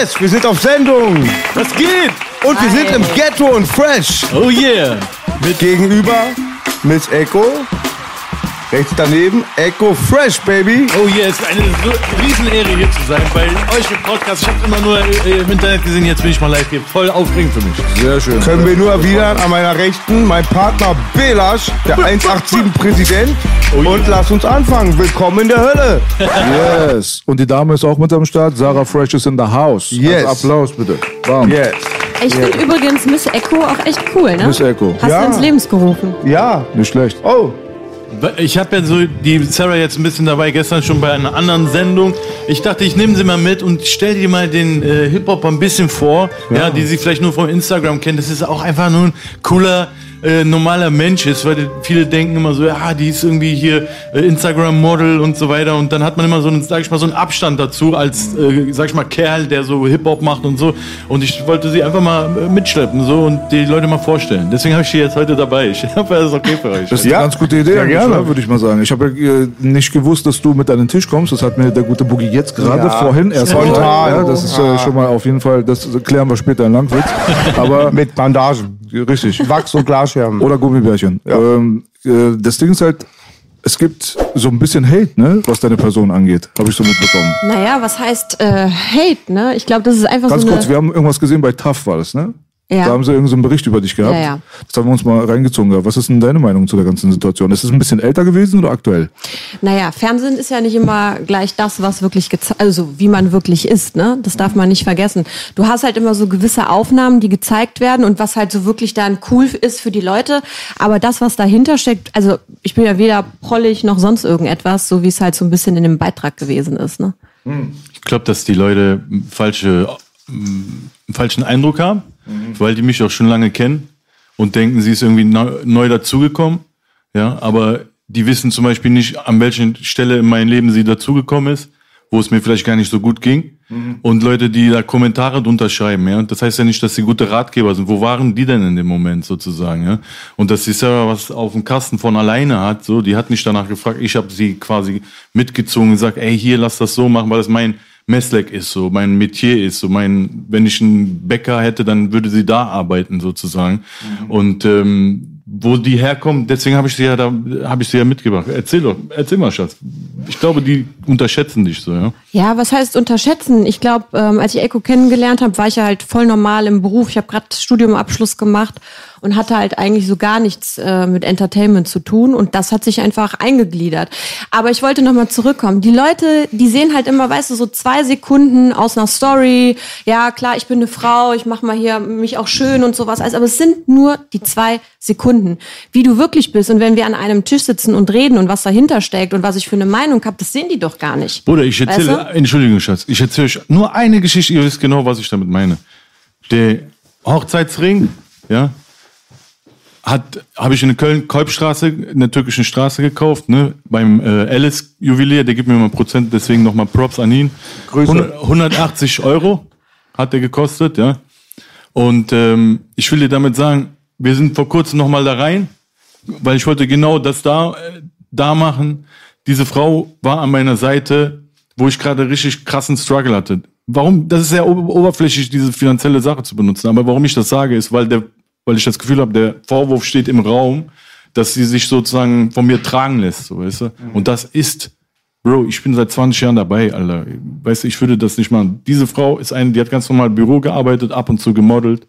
Yes, wir sind auf Sendung. Was geht? Und wir sind im Ghetto und Fresh. Oh yeah. Mit gegenüber Miss Echo. Rechts daneben Echo Fresh, Baby. Oh yeah, es ist eine Riesenehre hier zu sein bei euch im Podcast. Ich habe immer nur äh, im Internet gesehen, jetzt bin ich mal live hier. Voll aufregend für mich. Sehr schön. Können wir nur erwidern an meiner Rechten, mein Partner Belasch, der 187-Präsident. Oh Und lass uns anfangen. Willkommen in der Hölle. Yes. Und die Dame ist auch mit am Start. Sarah Fresh ist in the house. Yes. Also Applaus bitte. Bam. Yes. Ich finde übrigens Miss Echo auch echt cool, ne? Miss Echo. Hast Ja. du ins Leben gerufen. Ja. Nicht schlecht. Oh. Ich habe ja so die Sarah jetzt ein bisschen dabei, gestern schon bei einer anderen Sendung. Ich dachte, ich nehme sie mal mit und stell dir mal den äh, Hip-Hop ein bisschen vor, ja. die sie vielleicht nur vom Instagram kennt. Das ist auch einfach nur ein cooler, äh, normaler Mensch ist, weil viele denken immer so, ja, die ist irgendwie hier äh, Instagram-Model und so weiter. Und dann hat man immer so einen, sag ich mal, so einen Abstand dazu als, äh, sag ich mal, Kerl, der so Hip-Hop macht und so. Und ich wollte sie einfach mal äh, mitschleppen so und die Leute mal vorstellen. Deswegen habe ich sie jetzt heute dabei. Ich hoffe, das ist okay für euch. Das ist Ja. eine ganz gute Idee, eigentlich, gerne. ne, würde ich mal sagen. Ich habe äh, nicht gewusst, dass du mit an den Tisch kommst. Das hat mir der gute Boogie jetzt gerade Ja. vorhin erst Spontan. gesagt. Ja, das ist äh, schon mal auf jeden Fall, das klären wir später in Langwitz. Aber Mit Bandagen. Richtig. Wachs- und Glasscherben. Oder Gummibärchen. Ähm, äh, das Ding ist halt, es gibt so ein bisschen Hate, ne, was deine Person angeht. Habe ich so mitbekommen. Naja, was heißt äh, Hate, ne? Ich glaube, das ist einfach Ganz so eine... kurz, wir haben irgendwas gesehen bei TAF, war das, ne? Ja. Da haben sie irgendeinen so einen Bericht über dich gehabt. Ja, ja. Das haben wir uns mal reingezogen. gehabt. Was ist denn deine Meinung zu der ganzen Situation? Ist es ein bisschen älter gewesen oder aktuell? Naja, Fernsehen ist ja nicht immer gleich das, was wirklich gezeigt, also wie man wirklich ist, ne? Das darf man nicht vergessen. Du hast halt immer so gewisse Aufnahmen, die gezeigt werden und was halt so wirklich dann cool ist für die Leute. Aber das, was dahinter steckt, also ich bin ja weder prollig noch sonst irgendetwas, so wie es halt so ein bisschen in dem Beitrag gewesen ist, ne? Ich glaube, dass die Leute falsche, einen falschen Eindruck haben, weil die mich auch schon lange kennen und denken, sie ist irgendwie neu, neu dazugekommen. Ja, aber die wissen zum Beispiel nicht, an welchen Stelle in meinem Leben sie dazugekommen ist, wo es mir vielleicht gar nicht so gut ging. Und Leute, die da Kommentare drunter schreiben, ja, das heißt ja nicht, dass sie gute Ratgeber sind. Wo waren die denn in dem Moment sozusagen, ja? Und dass die Sarah was auf dem Kasten von alleine hat, so, die hat nicht danach gefragt. Ich habe sie quasi mitgezogen und gesagt, ey, hier lass das so machen, weil das mein Messleck ist so, mein Metier ist so, mein, wenn ich einen Bäcker hätte, dann würde sie da arbeiten sozusagen. Und ähm, wo die herkommen, deswegen habe ich sie ja da, habe ich sie ja mitgebracht. Erzähl doch, erzähl mal, Schatz. Ich glaube, die unterschätzen dich so, ja. Ja, was heißt unterschätzen? Ich glaube, ähm, als ich Echo kennengelernt habe, war ich ja halt voll normal im Beruf. Ich habe gerade Studiumabschluss gemacht und hatte halt eigentlich so gar nichts äh, mit Entertainment zu tun und das hat sich einfach eingegliedert. Aber ich wollte nochmal zurückkommen. Die Leute, die sehen halt immer, weißt du, so zwei Sekunden aus einer Story. Ja, klar, ich bin eine Frau, ich mache mal hier mich auch schön und sowas. alles, Aber es sind nur die zwei Sekunden, wie du wirklich bist. Und wenn wir an einem Tisch sitzen und reden und was dahinter steckt und was ich für eine Meinung habe, das sehen die doch gar nicht. Bruder, ich erzähle, Weißt du? Entschuldigung, Schatz, ich erzähle euch nur eine Geschichte, ihr wisst genau, was ich damit meine. Der Hochzeitsring, ja, hat, habe ich in der Köln-Kolbstraße, in der türkischen Straße gekauft, ne, beim äh, Alice Juwelier, der gibt mir mal Prozent, deswegen nochmal Props an ihn. Grüße. 100 180 Euro hat der gekostet, ja. Und ähm, ich will dir damit sagen, wir sind vor kurzem nochmal da rein, weil ich wollte genau das da, äh, da machen. Diese Frau war an meiner Seite, wo ich gerade richtig krassen Struggle hatte. Warum? Das ist sehr ober- oberflächlich, diese finanzielle Sache zu benutzen. Aber warum ich das sage, ist, weil der, weil ich das Gefühl habe, der Vorwurf steht im Raum, dass sie sich sozusagen von mir tragen lässt, so weißt du. Und das ist, Bro, ich bin seit 20 Jahren dabei, Alter. Weißt du, ich würde das nicht machen. Diese Frau ist eine, die hat ganz normal im Büro gearbeitet, ab und zu gemodelt.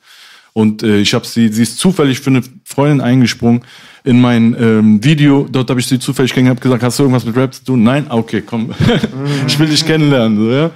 Und äh, ich habe sie, sie ist zufällig für eine Freundin eingesprungen in mein ähm, Video. Dort habe ich sie zufällig kennengelernt, habe gesagt, hast du irgendwas mit Rap zu tun? Nein, Ah, okay, komm, ich will dich kennenlernen. So, ja?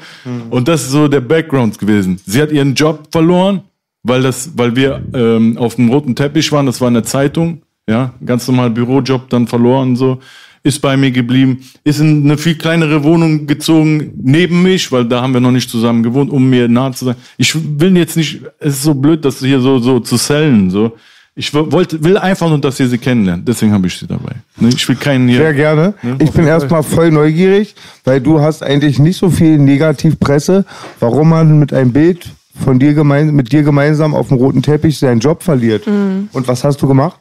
Und das ist so der Background gewesen. Sie hat ihren Job verloren, weil das, weil wir ähm, auf dem roten Teppich waren. Das war in der Zeitung, ja, ganz normal Bürojob dann verloren so. Ist bei mir geblieben, ist in eine viel kleinere Wohnung gezogen neben mich, weil da haben wir noch nicht zusammen gewohnt, um mir nah zu sein. Ich will jetzt nicht, es ist so blöd, das hier so so zu sellen so. Ich wollte, will einfach nur, dass ihr sie kennenlernt. Deswegen habe ich sie dabei. Ne, Ich will keinen hier. Sehr gerne. Ich bin erstmal voll neugierig, weil du hast eigentlich nicht so viel Negativpresse, warum man mit einem Bild von dir gemein, mit dir gemeinsam auf dem roten Teppich seinen Job verliert. Und was hast du gemacht?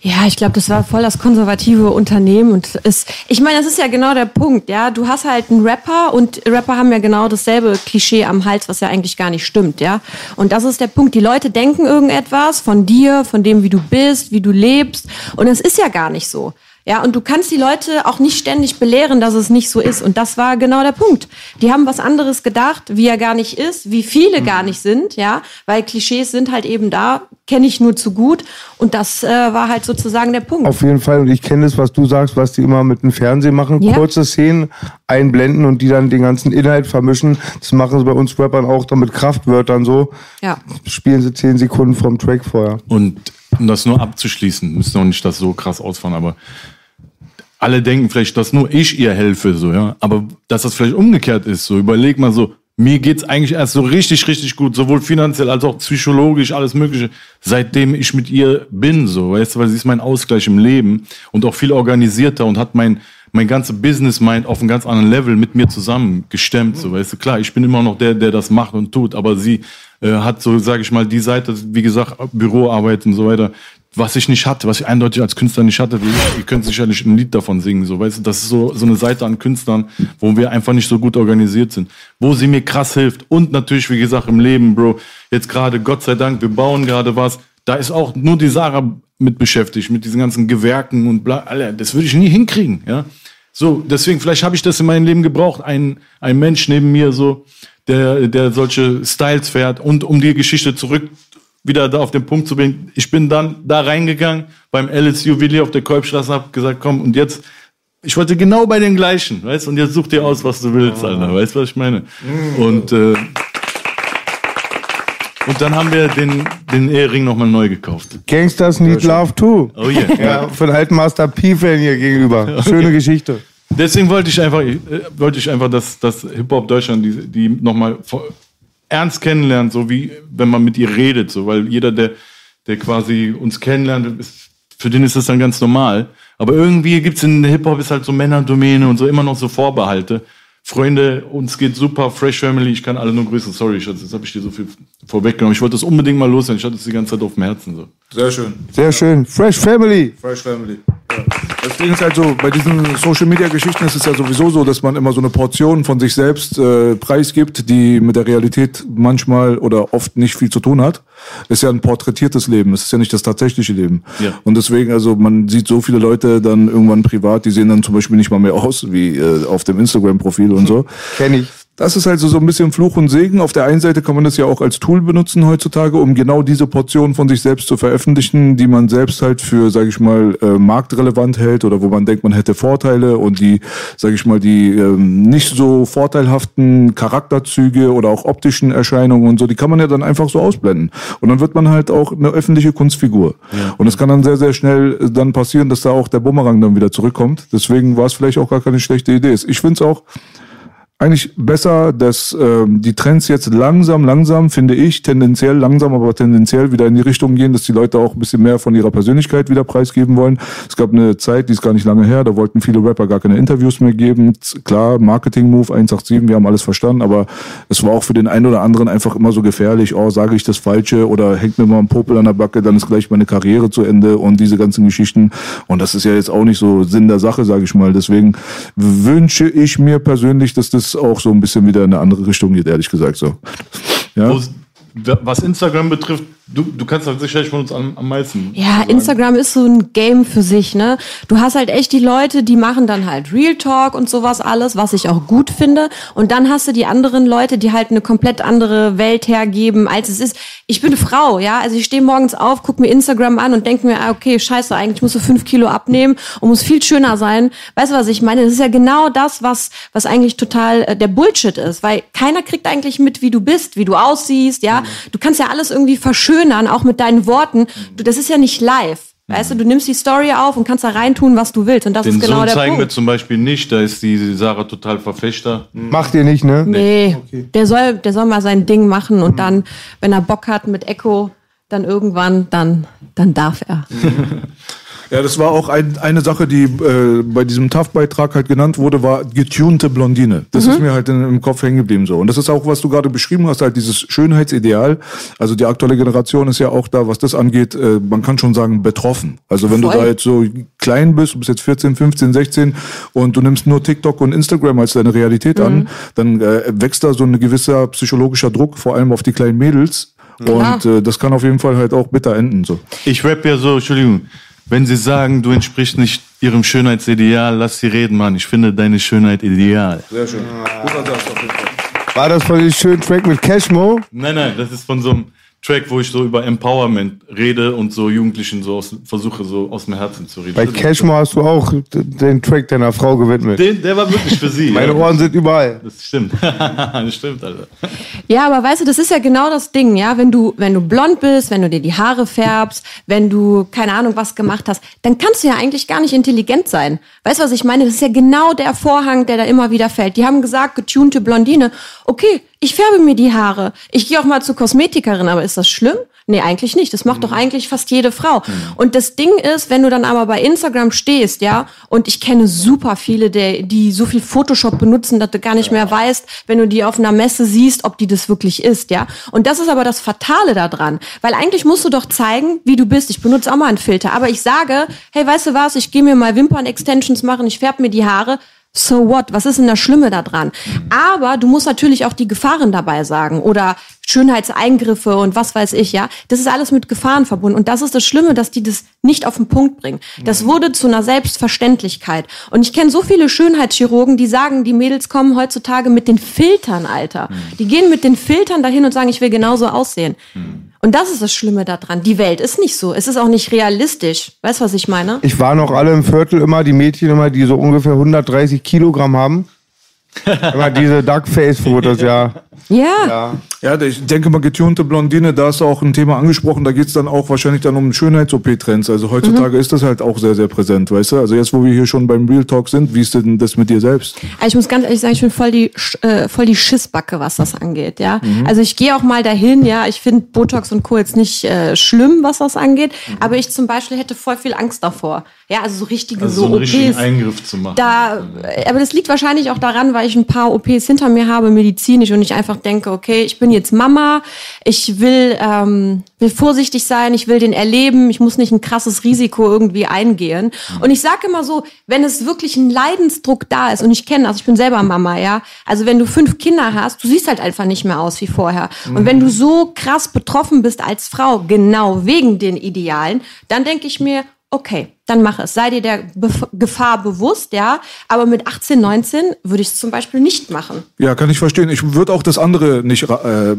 Ja, ich glaube, das war voll das konservative Unternehmen und es, ich meine, das ist ja genau der Punkt, ja. Du hast halt einen Rapper und Rapper haben ja genau dasselbe Klischee am Hals, was ja eigentlich gar nicht stimmt, ja. Und das ist der Punkt. Die Leute denken irgendetwas von dir, von dem, wie du bist, wie du lebst und es ist ja gar nicht so. Ja, und du kannst die Leute auch nicht ständig belehren, dass es nicht so ist. Und das war genau der Punkt. Die haben was anderes gedacht, wie er gar nicht ist, wie viele gar nicht sind, ja, weil Klischees sind halt eben da, kenne ich nur zu gut. Und das äh, war halt sozusagen der Punkt. Auf jeden Fall. Und ich kenne das, was du sagst, was die immer mit dem Fernsehen machen. Ja. Kurze Szenen einblenden und die dann den ganzen Inhalt vermischen. Das machen sie bei uns Rappern auch dann mit Kraftwörtern so. Ja. Spielen sie zehn Sekunden vom Track vorher. Und um das nur abzuschließen, müssen noch nicht das so krass ausfahren, aber alle denken vielleicht, dass nur ich ihr helfe, so, ja. Aber dass das vielleicht umgekehrt ist, so, überleg mal so, mir geht's eigentlich erst so richtig, richtig gut, sowohl finanziell als auch psychologisch, alles Mögliche, seitdem ich mit ihr bin, so, weißt du, weil sie ist mein Ausgleich im Leben und auch viel organisierter und hat mein, mein ganze Business Mind auf einem ganz anderen Level mit mir zusammen gestemmt, so, weißt du, klar, ich bin immer noch der, der das macht und tut, aber sie äh, hat so, sage ich mal, die Seite, wie gesagt, Büroarbeit und so weiter, was ich nicht hatte, was ich eindeutig als Künstler nicht hatte. Wie ihr könnt sicherlich ein Lied davon singen, so, weißt du, das ist so, so eine Seite an Künstlern, wo wir einfach nicht so gut organisiert sind, wo sie mir krass hilft und natürlich, wie gesagt, im Leben, Bro, jetzt gerade, Gott sei Dank, wir bauen gerade was, da ist auch nur die Sarah mit beschäftigt, mit diesen ganzen Gewerken und bla, Alter, das würde ich nie hinkriegen, ja. So, deswegen, vielleicht habe ich das in meinem Leben gebraucht, ein, ein Mensch neben mir, so, der, der solche Styles fährt und um die Geschichte zurück wieder da auf den Punkt zu bringen. Ich bin dann da reingegangen beim LSU Willi auf der Kolbstraße und hab gesagt, komm, und jetzt, ich wollte genau bei den gleichen, weißt und jetzt such dir aus, was du willst, Alter, weißt du, was ich meine? Und, äh, und dann haben wir den, den Ehering nochmal neu gekauft. Gangsters need love too. Oh yeah. Ja, den alten Master P-Fan hier gegenüber. Schöne Geschichte. Deswegen wollte ich einfach, äh, wollte ich einfach, dass, dass Hip-Hop Deutschland die, die nochmal ernst kennenlernt, so wie wenn man mit ihr redet, so, weil jeder, der, der quasi uns kennenlernt, ist, für den ist das dann ganz normal. Aber irgendwie gibt's in Hip-Hop ist halt so Männerdomäne und so immer noch so Vorbehalte. Freunde, uns geht super, Fresh Family, ich kann alle nur grüßen. Sorry, Schatz, jetzt habe ich dir so viel vorweggenommen. Ich wollte das unbedingt mal loswerden. Ich hatte es die ganze Zeit auf dem Herzen. So. Sehr schön. Sehr schön. Fresh Family. Fresh Family. Das Ding ist halt so, bei diesen Social Media Geschichten ist es ja sowieso so, dass man immer so eine Portion von sich selbst äh, preisgibt, die mit der Realität manchmal oder oft nicht viel zu tun hat. Ist ja ein porträtiertes Leben, es ist ja nicht das tatsächliche Leben. Ja. Und deswegen, also man sieht so viele Leute dann irgendwann privat, die sehen dann zum Beispiel nicht mal mehr aus wie äh, auf dem Instagram-Profil und so. Kenn ich. Das ist halt so, ein bisschen Fluch und Segen. Auf der einen Seite kann man das ja auch als Tool benutzen heutzutage, um genau diese Portion von sich selbst zu veröffentlichen, die man selbst halt für, sage ich mal, äh, marktrelevant hält oder wo man denkt, man hätte Vorteile und die, sage ich mal, die ähm, nicht so vorteilhaften Charakterzüge oder auch optischen Erscheinungen und so, die kann man ja dann einfach so ausblenden. Und dann wird man halt auch eine öffentliche Kunstfigur. Und es kann dann sehr, sehr schnell dann passieren, dass da auch der Bumerang dann wieder zurückkommt. Deswegen war es vielleicht auch gar keine schlechte Idee. Ich finde es auch eigentlich besser, dass ähm, die Trends jetzt langsam, langsam, finde ich, tendenziell langsam, aber tendenziell wieder in die Richtung gehen, dass die Leute auch ein bisschen mehr von ihrer Persönlichkeit wieder preisgeben wollen. Es gab eine Zeit, die ist gar nicht lange her, da wollten viele Rapper gar keine Interviews mehr geben. Klar, Marketing-Move 187, wir haben alles verstanden, aber es war auch für den einen oder anderen einfach immer so gefährlich, oh, sage ich das Falsche oder hängt mir mal ein Popel an der Backe, dann ist gleich meine Karriere zu Ende und diese ganzen Geschichten. Und das ist ja jetzt auch nicht so Sinn der Sache, sage ich mal. Deswegen wünsche ich mir persönlich, dass das auch so ein bisschen wieder in eine andere Richtung geht, ehrlich gesagt so. Ja, Was Instagram betrifft, du, du kannst halt sicherlich von uns am, am meisten. Ja, sagen. Instagram ist so ein Game für sich, ne? Du hast halt echt die Leute, die machen dann halt Real Talk und sowas alles, was ich auch gut finde. Und dann hast du die anderen Leute, die halt eine komplett andere Welt hergeben, als es ist. Ich bin eine Frau, ja? Also ich stehe morgens auf, guck mir Instagram an und denke mir, ah, okay, scheiße, eigentlich musst du fünf Kilo abnehmen und muss viel schöner sein. Weißt du, was ich meine? Das ist ja genau das, was, was eigentlich total äh, der Bullshit ist, weil keiner kriegt eigentlich mit, wie du bist, wie du aussiehst, ja? Du kannst ja alles irgendwie verschönern, auch mit deinen Worten. Du, das ist ja nicht live. Weißt du, du nimmst die Story auf und kannst da reintun, was du willst. Und das Den ist genau Sohn der zeigen wir Punkt. zum Beispiel nicht, da ist die Sarah total Verfechter. Macht ihr nicht, ne? Nee, der soll, der soll mal sein Ding machen und dann, wenn er Bock hat mit Echo, dann irgendwann, dann, dann darf er. Ja, das war auch ein, eine Sache, die äh, bei diesem TAF-Beitrag halt genannt wurde, war getunte Blondine. Das ist mir halt in, im Kopf hängen geblieben so. Und das ist auch, was du gerade beschrieben hast, halt dieses Schönheitsideal. Also die aktuelle Generation ist ja auch da, was das angeht, äh, man kann schon sagen, betroffen. Also wenn du Voll. da jetzt so klein bist, du bist jetzt 14, 15, 16 und du nimmst nur TikTok und Instagram als deine Realität an, dann äh, wächst da so ein gewisser psychologischer Druck, vor allem auf die kleinen Mädels. Und äh, das kann auf jeden Fall halt auch bitter enden. So. Ich rap ja so, Entschuldigung, wenn sie sagen, du entsprichst nicht ihrem Schönheitsideal, lass sie reden, Mann. Ich finde deine Schönheit ideal. Sehr schön. Guter Satz auf jeden Fall. War das von dem schönen Track mit Cashmo? Nein, nein, das ist von so einem Track, wo ich so über Empowerment rede und so Jugendlichen so aus, versuche, so aus dem Herzen zu reden. Bei Cashmo hast du auch den Track deiner Frau gewidmet. Den, der war wirklich für sie. Meine ja. Ohren sind überall. Das stimmt. das stimmt, Alter. Ja, aber weißt du, das ist ja genau das Ding, ja. Wenn du, wenn du blond bist, wenn du dir die Haare färbst, wenn du keine Ahnung was gemacht hast, dann kannst du ja eigentlich gar nicht intelligent sein. Weißt du, was ich meine? Das ist ja genau der Vorhang, der da immer wieder fällt. Die haben gesagt, getunte Blondine. Okay, ich färbe mir die Haare. Ich gehe auch mal zur Kosmetikerin, aber ist das schlimm? Nee, eigentlich nicht. Das macht doch eigentlich fast jede Frau. Und das Ding ist, wenn du dann aber bei Instagram stehst, ja, und ich kenne super viele, die, die so viel Photoshop benutzen, dass du gar nicht mehr weißt, wenn du die auf einer Messe siehst, ob die das wirklich ist, ja. Und das ist aber das Fatale daran. Weil eigentlich musst du doch zeigen, wie du bist. Ich benutze auch mal einen Filter. Aber ich sage, hey, weißt du was, ich gehe mir mal Wimpern-Extensions machen, ich färbe mir die Haare. So what? Was ist denn das Schlimme daran? Aber du musst natürlich auch die Gefahren dabei sagen oder Schönheitseingriffe und was weiß ich, ja. Das ist alles mit Gefahren verbunden. Und das ist das Schlimme, dass die das nicht auf den Punkt bringen. Das wurde zu einer Selbstverständlichkeit. Und ich kenne so viele Schönheitschirurgen, die sagen, die Mädels kommen heutzutage mit den Filtern, Alter. Die gehen mit den Filtern dahin und sagen, ich will genauso aussehen. Und das ist das Schlimme daran. Die Welt ist nicht so. Es ist auch nicht realistisch. Weißt du, was ich meine? Ich war noch alle im Viertel immer, die Mädchen immer, die so ungefähr 130 Kilogramm haben. Immer diese Duckface-Fotos, ja. Ja. Ja, ich denke mal, getunte Blondine, da du auch ein Thema angesprochen, da geht's dann auch wahrscheinlich dann um Schönheits-OP-Trends. Also heutzutage ist das halt auch sehr, sehr präsent, weißt du? Also jetzt, wo wir hier schon beim Real Talk sind, wie ist denn das mit dir selbst? Also ich muss ganz ehrlich sagen, ich bin voll die, äh, voll die Schissbacke, was das angeht, ja. Also ich gehe auch mal dahin, ja. Ich finde Botox und Co. jetzt nicht äh, schlimm, was das angeht. Aber ich zum Beispiel hätte voll viel Angst davor. Ja, also so richtige Also so so einen richtigen OPs. Eingriff zu machen. Da, aber das liegt wahrscheinlich auch daran, weil ich ein paar OPs hinter mir habe, medizinisch, und ich einfach denke, okay, ich bin jetzt Mama, ich will, ähm, will vorsichtig sein, ich will den erleben, ich muss nicht ein krasses Risiko irgendwie eingehen. Und ich sage immer so, wenn es wirklich ein Leidensdruck da ist, und ich kenne das, ich bin selber Mama, ja, also wenn du fünf Kinder hast, du siehst halt einfach nicht mehr aus wie vorher. Und wenn du so krass betroffen bist als Frau, genau wegen den Idealen, dann denke ich mir, okay, dann mach es. Sei dir der Bef Gefahr bewusst, ja. Aber mit 18, 19 würde ich es zum Beispiel nicht machen. Ja, kann ich verstehen. Ich würde auch das andere nicht, äh,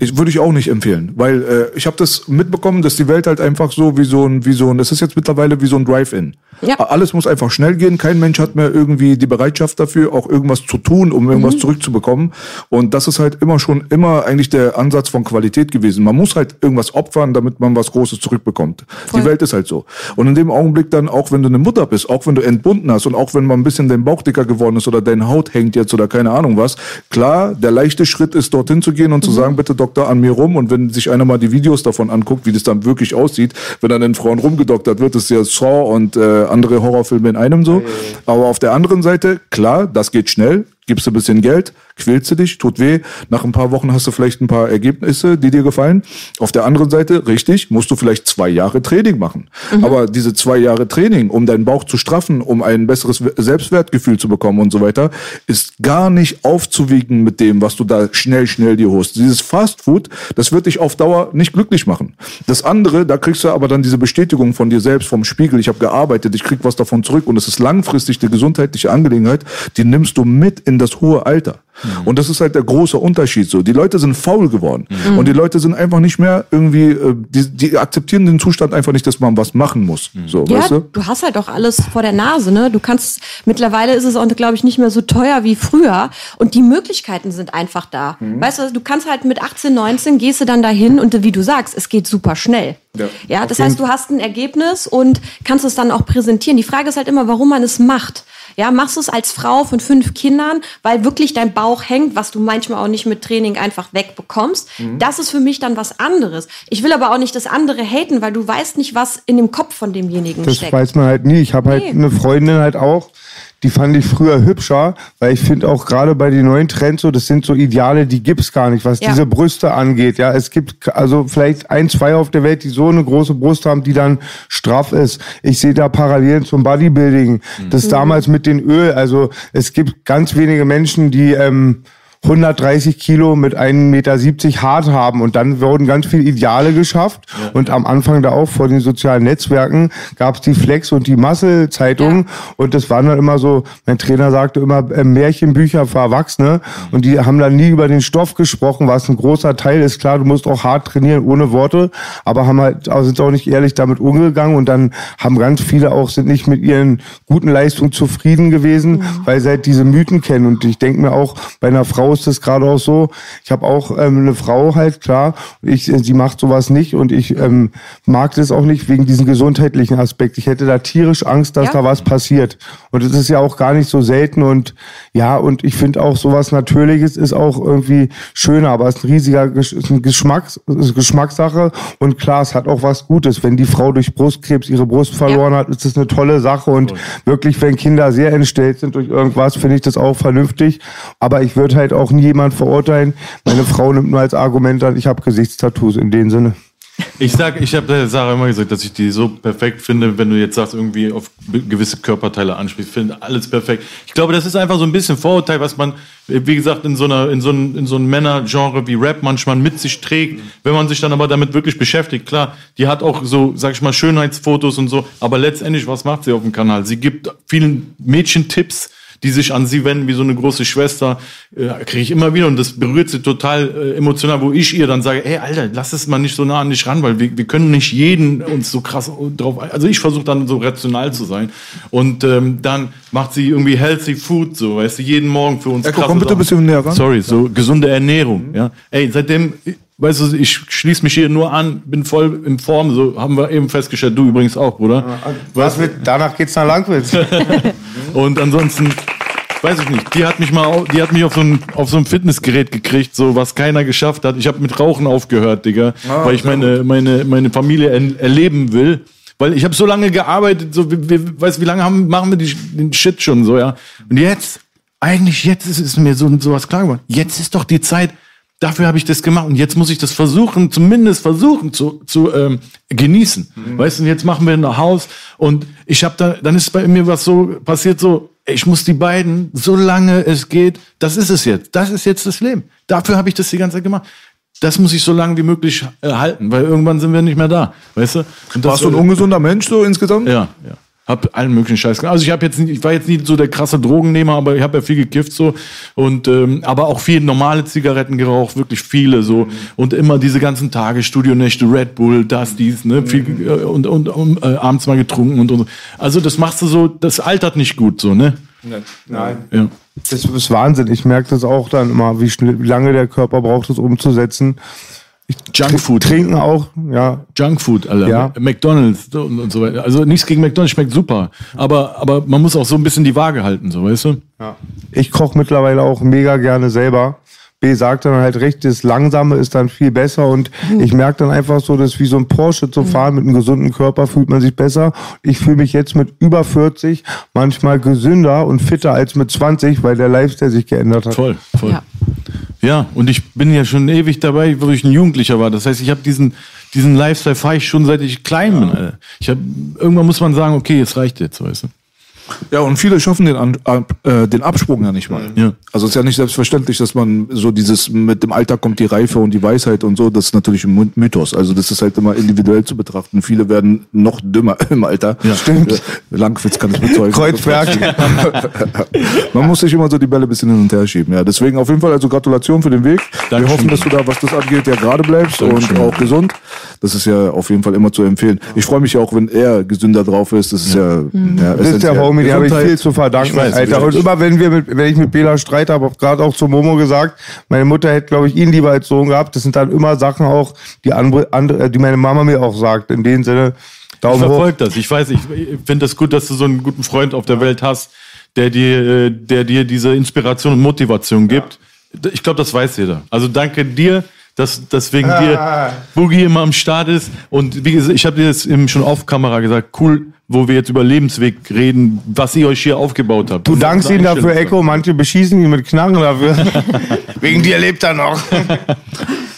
ich würde ich auch nicht empfehlen, weil äh, ich habe das mitbekommen, dass die Welt halt einfach so wie so ein, wie so ein, das ist jetzt mittlerweile wie so ein Drive-In. Ja. Alles muss einfach schnell gehen. Kein Mensch hat mehr irgendwie die Bereitschaft dafür, auch irgendwas zu tun, um irgendwas zurückzubekommen. Und das ist halt immer schon immer eigentlich der Ansatz von Qualität gewesen. Man muss halt irgendwas opfern, damit man was Großes zurückbekommt. Die Welt ist halt so. Und in dem Augenblick dann, auch wenn du eine Mutter bist, auch wenn du entbunden hast und auch wenn mal ein bisschen dein Bauch dicker geworden ist oder deine Haut hängt jetzt oder keine Ahnung was, klar, der leichte Schritt ist, dorthin zu gehen und zu sagen, bitte Doktor, an mir rum. Und wenn sich einer mal die Videos davon anguckt, wie das dann wirklich aussieht, wenn dann den Frauen rumgedoktert wird, ist ja Saw und äh, andere Horrorfilme in einem so. Aber auf der anderen Seite, klar, das geht schnell. Gibst du ein bisschen Geld, quälst du dich, tut weh. Nach ein paar Wochen hast du vielleicht ein paar Ergebnisse, die dir gefallen. Auf der anderen Seite, richtig, musst du vielleicht zwei Jahre Training machen. Aber diese zwei Jahre Training, um deinen Bauch zu straffen, um ein besseres Selbstwertgefühl zu bekommen und so weiter, ist gar nicht aufzuwiegen mit dem, was du da schnell, schnell dir holst. Dieses Fast Food, das wird dich auf Dauer nicht glücklich machen. Das andere, da kriegst du aber dann diese Bestätigung von dir selbst, vom Spiegel, ich habe gearbeitet, ich krieg was davon zurück und es ist langfristig eine gesundheitliche Angelegenheit, die nimmst du mit in das hohe Alter. Und das ist halt der große Unterschied so. Die Leute sind faul geworden. Und die Leute sind einfach nicht mehr irgendwie, äh, die, die akzeptieren den Zustand einfach nicht, dass man was machen muss. So, Ja, weißt du? du hast halt auch alles vor der Nase, ne? Du kannst, mittlerweile ist es auch, glaube ich, nicht mehr so teuer wie früher. Und die Möglichkeiten sind einfach da. Mhm. Weißt du, du kannst halt mit 18, 19 gehst du dann dahin und wie du sagst, es geht super schnell. Ja. Ja, das heißt, du hast ein Ergebnis und kannst es dann auch präsentieren. Die Frage ist halt immer, warum man es macht. Ja, machst du es als Frau von fünf Kindern, weil wirklich dein Bauch hängt, was du manchmal auch nicht mit Training einfach wegbekommst. Mhm. Das ist für mich dann was anderes. Ich will aber auch nicht das andere haten, weil du weißt nicht, was in dem Kopf von demjenigen Das steckt. weiß man halt nie. Ich habe halt Nee. eine Freundin halt auch, die fand ich früher hübscher, weil ich finde auch gerade bei den neuen Trends so, das sind so Ideale, die gibt's gar nicht, was Ja. diese Brüste angeht. Ja, es gibt also vielleicht ein, zwei auf der Welt, die so eine große Brust haben, die dann straff ist. Ich sehe da Parallelen zum Bodybuilding. Das damals mit den Öl. Also es gibt ganz wenige Menschen, die ähm, 130 Kilo mit 1,70 Meter hart haben. Und dann wurden ganz viele Ideale geschafft. Und am Anfang da auch vor den sozialen Netzwerken gab es die Flex und die Muscle-Zeitung. Und das waren dann immer so, mein Trainer sagte immer äh, Märchenbücher für Erwachsene. Und die haben dann nie über den Stoff gesprochen, was ein großer Teil ist. Klar, du musst auch hart trainieren, ohne Worte. Aber haben halt, also sind auch nicht ehrlich damit umgegangen. Und dann haben ganz viele auch, sind nicht mit ihren guten Leistungen zufrieden gewesen, weil sie halt diese Mythen kennen. Und ich denke mir auch, bei einer Frau ist das gerade auch so. Ich habe auch ähm, eine Frau halt, klar, ich, äh, sie macht sowas nicht und ich ähm, mag das auch nicht wegen diesem gesundheitlichen Aspekt. Ich hätte da tierisch Angst, dass Ja. da was passiert. Und es ist ja auch gar nicht so selten und ja, und ich finde auch sowas Natürliches ist auch irgendwie schöner, aber es ist ein riesiger Gesch- ist ein Geschmacks, ist Geschmackssache und klar, es hat auch was Gutes. Wenn die Frau durch Brustkrebs ihre Brust verloren hat, ist das eine tolle Sache und wirklich, wenn Kinder sehr entstellt sind durch irgendwas, finde ich das auch vernünftig. Aber ich würde halt auch nie jemand verurteilen. Meine Frau nimmt nur als Argument an, ich habe Gesichtstattoos in dem Sinne. Ich sag, ich habe der Sarah immer gesagt, dass ich die so perfekt finde, wenn du jetzt sagst, irgendwie auf gewisse Körperteile ansprichst, finde alles perfekt. Ich glaube, das ist einfach so ein bisschen Vorurteil, was man, wie gesagt, in so einer, in so einem, in so einem Männergenre wie Rap manchmal mit sich trägt. Wenn man sich dann aber damit wirklich beschäftigt, klar, die hat auch so, sag ich mal, Schönheitsfotos und so, aber letztendlich, was macht sie auf dem Kanal? Sie gibt vielen Mädchen Tipps, die sich an sie wenden wie so eine große Schwester, äh, kriege ich immer wieder und das berührt sie total äh, emotional, wo ich ihr dann sage, ey Alter, lass es mal nicht so nah an dich ran, weil wir, wir können nicht jeden uns so krass drauf, also ich versuche dann so rational zu sein und ähm, dann macht sie irgendwie healthy food, so, weißt du, jeden Morgen für uns krasse komm bitte ein bisschen näher ran. Sorry, so gesunde Ernährung, ja. Ey, seitdem, weißt du, ich schließe mich hier nur an, bin voll in Form, so haben wir eben festgestellt, du übrigens auch, Bruder. Was mit, danach geht's nach Langwitz. Und ansonsten, weiß ich nicht, die hat mich mal, die hat mich auf so ein, auf so ein Fitnessgerät gekriegt, so was keiner geschafft hat. Ich habe mit Rauchen aufgehört, Digga, weil ich meine, meine, meine Familie er, erleben will. Weil ich habe so lange gearbeitet, so, wir, wir, weißt, wie lange haben, machen wir die, den Shit schon so, ja. Und jetzt, eigentlich jetzt ist es mir so sowas klar geworden. Jetzt ist doch die Zeit, dafür habe ich das gemacht und jetzt muss ich das versuchen, zumindest versuchen zu, zu ähm, genießen. Weißt du, jetzt machen wir ein Haus und ich habe da, dann ist bei mir was so passiert, so, ich muss die beiden, solange es geht, das ist es jetzt, das ist jetzt das Leben. Dafür habe ich das die ganze Zeit gemacht. Das muss ich so lange wie möglich äh, halten, weil irgendwann sind wir nicht mehr da, weißt du? Und Warst du ein ungesunder Mensch so insgesamt? ja, ja. Hab allen möglichen Scheiß gemacht. Also ich habe jetzt nicht, ich war jetzt nie so der krasse Drogennehmer, aber ich habe ja viel gekifft so und ähm, aber auch viel normale Zigaretten geraucht, wirklich viele so und immer diese ganzen Tage Studionächte, Red Bull, das, dies, ne, viel äh, und und, und äh, abends mal getrunken und, und so. Also das machst du so, das altert nicht gut so, ne? Nein. Ja. Das ist Wahnsinn. Ich merke das auch dann immer, wie, schnell, wie lange der Körper braucht, das umzusetzen. Junkfood. Trinken auch, ja. Junkfood, Alter. Ja. McDonalds und, und so weiter. Also nichts gegen McDonalds, schmeckt super. Aber, aber man muss auch so ein bisschen die Waage halten, so, weißt du? ja. Ich koche mittlerweile auch mega gerne selber, B sagt dann halt recht, das Langsame ist dann viel besser und Mhm. ich merke dann einfach so, dass wie so ein Porsche zu fahren mit einem gesunden Körper fühlt man sich besser. Ich fühle mich jetzt mit über 40 manchmal gesünder und fitter als mit 20, weil der Lifestyle sich geändert hat. Voll, voll. Ja. Ja. und ich bin ja schon ewig dabei, wo ich ein Jugendlicher war. Das heißt, ich habe diesen, diesen Lifestyle fahre ich schon seit ich klein bin. Alter. Ich hab, irgendwann muss man sagen, okay, es reicht jetzt, weißt du. Ja, und viele schaffen den, An ab, äh, den Absprung ja nicht mal. Ja. Also es ist ja nicht selbstverständlich, dass man so dieses mit dem Alter kommt die Reife und die Weisheit und so, das ist natürlich ein My- Mythos. Also das ist halt immer individuell zu betrachten. Viele werden noch dümmer im Alter. Ja. Stimmt. Langwitz kann es bezeugen. Kreuzberg. Man muss sich immer so die Bälle ein bisschen hin und her schieben. Ja, deswegen auf jeden Fall also Gratulation für den Weg. Wir Dankeschön. hoffen, dass du da, was das angeht, ja gerade bleibst Dankeschön. und auch gesund. Das ist ja auf jeden Fall immer zu empfehlen. Ich freue mich ja auch, wenn er gesünder drauf ist. Das ist ja, ja, Das ist den habe ich viel zu verdanken, Ich weiß, Alter. ich Und immer wenn wir mit, wenn ich mit Bela Streit habe, hab gerade auch zu Momo gesagt, meine Mutter hätte, glaube ich, ihn lieber als Sohn gehabt. Das sind dann immer Sachen auch, die andere, andere, die meine Mama mir auch sagt. In dem Sinne, Ich Daumen hoch. verfolge das. Ich weiß, ich finde das gut, dass du so einen guten Freund auf der Welt hast, der dir, äh, der dir diese Inspiration und Motivation gibt. Ich glaube, das weiß jeder. Also danke dir, dass, dass wegen dir Boogie immer am Start ist. Und wie gesagt, ich habe dir das eben schon auf Kamera gesagt, cool, wo wir jetzt über Lebensweg reden, was ihr euch hier aufgebaut habt. Du dankst ihm dafür. Echo. Manche beschießen ihn mit Knarren dafür. Wegen dir lebt er noch.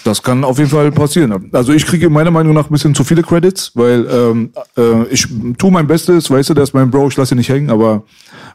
Das kann auf jeden Fall passieren. Also ich kriege meiner Meinung nach ein bisschen zu viele Credits, weil ähm, äh, ich tue mein Bestes, weißt du, der ist mein Bro, ich lasse ihn nicht hängen, aber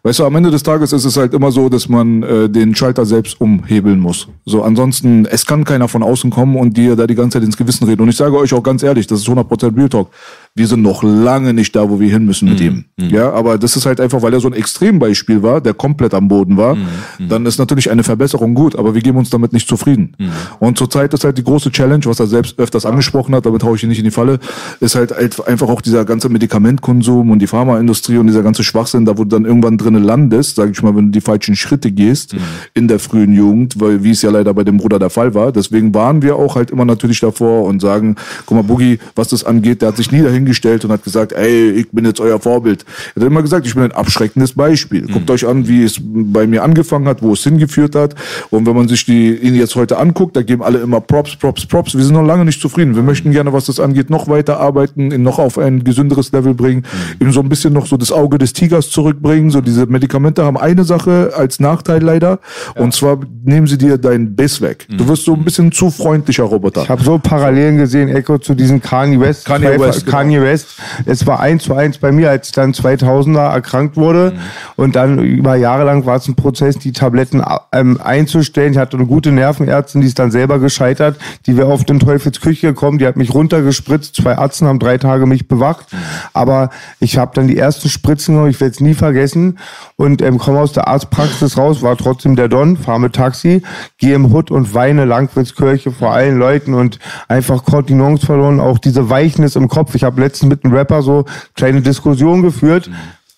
weißt du, am Ende des Tages ist es halt immer so, dass man äh, den Schalter selbst umhebeln muss. So, ansonsten, es kann keiner von außen kommen und dir da die ganze Zeit ins Gewissen reden. Und ich sage euch auch ganz ehrlich, das ist 100% Real Talk. Wir sind noch lange nicht da, wo wir hin müssen mit ihm. Ja, aber das ist halt einfach, weil er so ein Extrembeispiel war, der komplett am Boden war, dann ist natürlich eine Verbesserung gut, aber wir geben uns damit nicht zufrieden. Und zurzeit ist halt die große Challenge, was er selbst öfters angesprochen hat, damit haue ich ihn nicht in die Falle, ist halt einfach auch dieser ganze Medikamentkonsum und die Pharmaindustrie und dieser ganze Schwachsinn, da wo du dann irgendwann drinnen landest, sag ich mal, wenn du die falschen Schritte gehst in der frühen Jugend, weil wie es ja leider bei dem Bruder der Fall war. Deswegen waren wir auch halt immer natürlich davor und sagen, guck mal, Boogie, was das angeht, der hat sich nie dahingestellt und hat gesagt, ey, ich bin jetzt euer Vorbild. Er hat immer gesagt, ich bin ein abschreckendes Beispiel. Guckt euch an, wie es bei mir angefangen hat, wo es hingeführt hat. Und wenn man sich die, ihn jetzt heute anguckt, da geben alle immer Props, Props, Props. Wir sind noch lange nicht zufrieden. Wir möchten gerne, was das angeht, noch weiter arbeiten, ihn noch auf ein gesünderes Level bringen, ihm so ein bisschen noch so das Auge des Tigers zurückbringen. So diese Medikamente haben eine Sache als Nachteil leider. Und zwar nehmen sie dir deinen Biss weg. Du wirst so ein bisschen zu freundlicher Roboter. Ich habe so Parallelen gesehen, Echo, zu diesem Kanye West. Kanye West, genau. Kanye West. Es war eins zu eins bei mir, als ich dann 2000er erkrankt wurde. Und dann über Jahre lang war es ein Prozess, die Tabletten ähm, einzustellen. Ich hatte eine gute Nervenärztin, die ist dann selber gescheitert. Die wäre oft in Teufels Küche gekommen, die hat mich runtergespritzt. Zwei Ärzte haben drei Tage mich bewacht. Aber ich habe dann die ersten Spritzen genommen, ich werde es nie vergessen. Und ähm, komme aus der Arztpraxis raus, war trotzdem der Don, fahre mit Taxi, gehe im Hut und weine Langwitzkirche vor allen Leuten und einfach Kontinence verloren, auch diese Weichnis im Kopf. Ich habe letztens mit einem Rapper so kleine Diskussion geführt.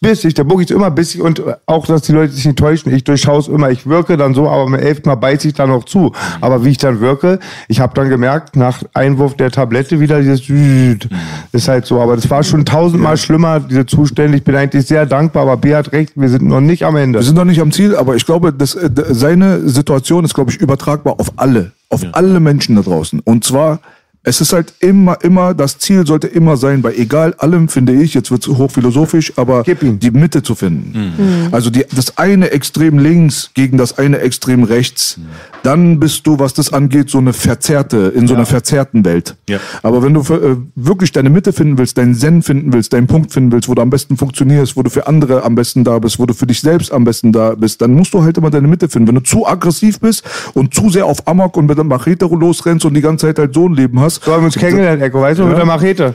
Bissig, der Boogie ist immer bissig und auch, dass die Leute sich nicht täuschen. Ich durchschaue es immer. Ich wirke dann so, aber beim elften Mal beiße ich dann noch zu. Aber wie ich dann wirke, ich habe dann gemerkt, nach Einwurf der Tablette wieder dieses ist halt so. Aber das war schon tausendmal schlimmer, diese Zustände. Ich bin eigentlich sehr dankbar, aber B hat recht, wir sind noch nicht am Ende. Wir sind noch nicht am Ziel, aber ich glaube, dass, äh, seine Situation ist, glaube ich, übertragbar auf alle, auf alle Menschen da draußen. Und zwar, es ist halt immer, immer, das Ziel sollte immer sein, bei egal allem, finde ich, jetzt wird es hochphilosophisch, aber die Mitte zu finden. Also die, das eine Extrem links gegen das eine Extrem rechts, dann bist du, was das angeht, so eine verzerrte, in so einer verzerrten Welt. Ja. Aber wenn du für, äh, wirklich deine Mitte finden willst, deinen Zen finden willst, deinen Punkt finden willst, wo du am besten funktionierst, wo du für andere am besten da bist, wo du für dich selbst am besten da bist, dann musst du halt immer deine Mitte finden. Wenn du zu aggressiv bist und zu sehr auf Amok und mit einem Machete losrennst und die ganze Zeit halt so ein Leben hast, So haben wir uns kennengelernt, Echo, weißt du, mit der Machete.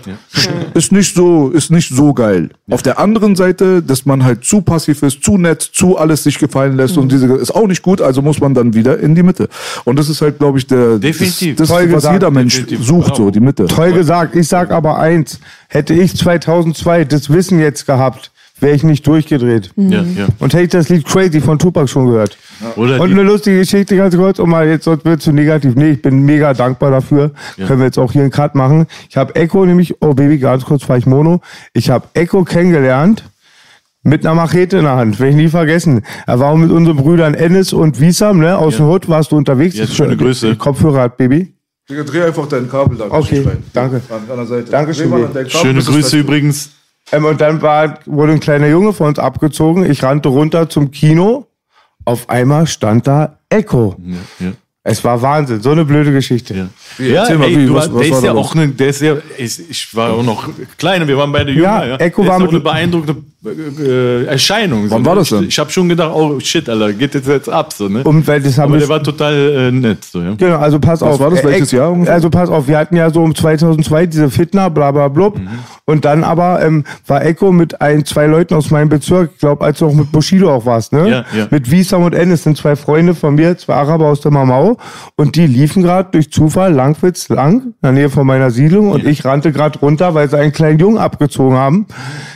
ist nicht so, ist nicht so geil. Auf der anderen Seite, dass man halt zu passiv ist, zu nett, zu alles sich gefallen lässt und diese ist auch nicht gut, also muss man dann wieder in die Mitte. Und das ist halt, glaube ich, der, Definitiv. das, das was gesagt. jeder Mensch Definitiv. sucht, so, die Mitte. Toll gesagt. Ich sag aber eins. Hätte ich 2002 das Wissen jetzt gehabt, wäre ich nicht durchgedreht. Ja, ja. Und hätte ich das Lied Crazy von Tupac schon gehört. Oder Und eine lustige Geschichte ganz kurz, und mal jetzt sonst wird zu negativ. Nee, ich bin mega dankbar dafür. Können wir jetzt auch hier einen Cut machen. Ich habe Echo nämlich, oh Baby, ganz kurz, fahr ich Mono. Ich habe Echo kennengelernt Mit einer Machete in der Hand, werde ich nie vergessen. Er war mit unseren Brüdern Ennis und Wiesam, ne? Aus dem Hood warst du unterwegs. Ja, schöne Grüße. Kopfhörer hat, Baby. Digga, dreh einfach dein Kabel da. Okay, danke. An, an der Seite. Dankeschön, Schöne Grüße übrigens. Ähm, und dann war, wurde ein kleiner Junge von uns abgezogen. Ich rannte runter zum Kino. Auf einmal stand da Echo. Ja, ja. Es war Wahnsinn. So eine blöde Geschichte. Ja, ja erzähl mal, ey, wie, du, was- war- was der war ist ja auch eine, der ist ja, ich, ich war auch noch klein, wir waren beide jünger. Ja, Ja, Echo der war ist auch mit- eine beeindruckende äh, Erscheinung. So, Wann war das denn? Ich, ich habe schon gedacht, oh shit, Alter, geht jetzt, jetzt ab. So, ne? Und weil das haben Aber wir der war total äh, nett. So, ja. Genau, also pass auf. war das? Äh, Welches äh, Jahr ungefähr? Also pass auf, wir hatten ja so um 2002 diese Fitner, bla bla blub. Mhm. Und dann aber ähm, war Echo mit ein, zwei Leuten aus meinem Bezirk, ich glaube, als du auch mit Bushido auch warst, ne? Ja, ja. Mit Wiesam und Ennis sind zwei Freunde von mir, zwei Araber aus der Mamau. Und die liefen gerade durch Zufall Langwitz lang, in der Nähe von meiner Siedlung. Und ich rannte gerade runter, weil sie einen kleinen Jungen abgezogen haben.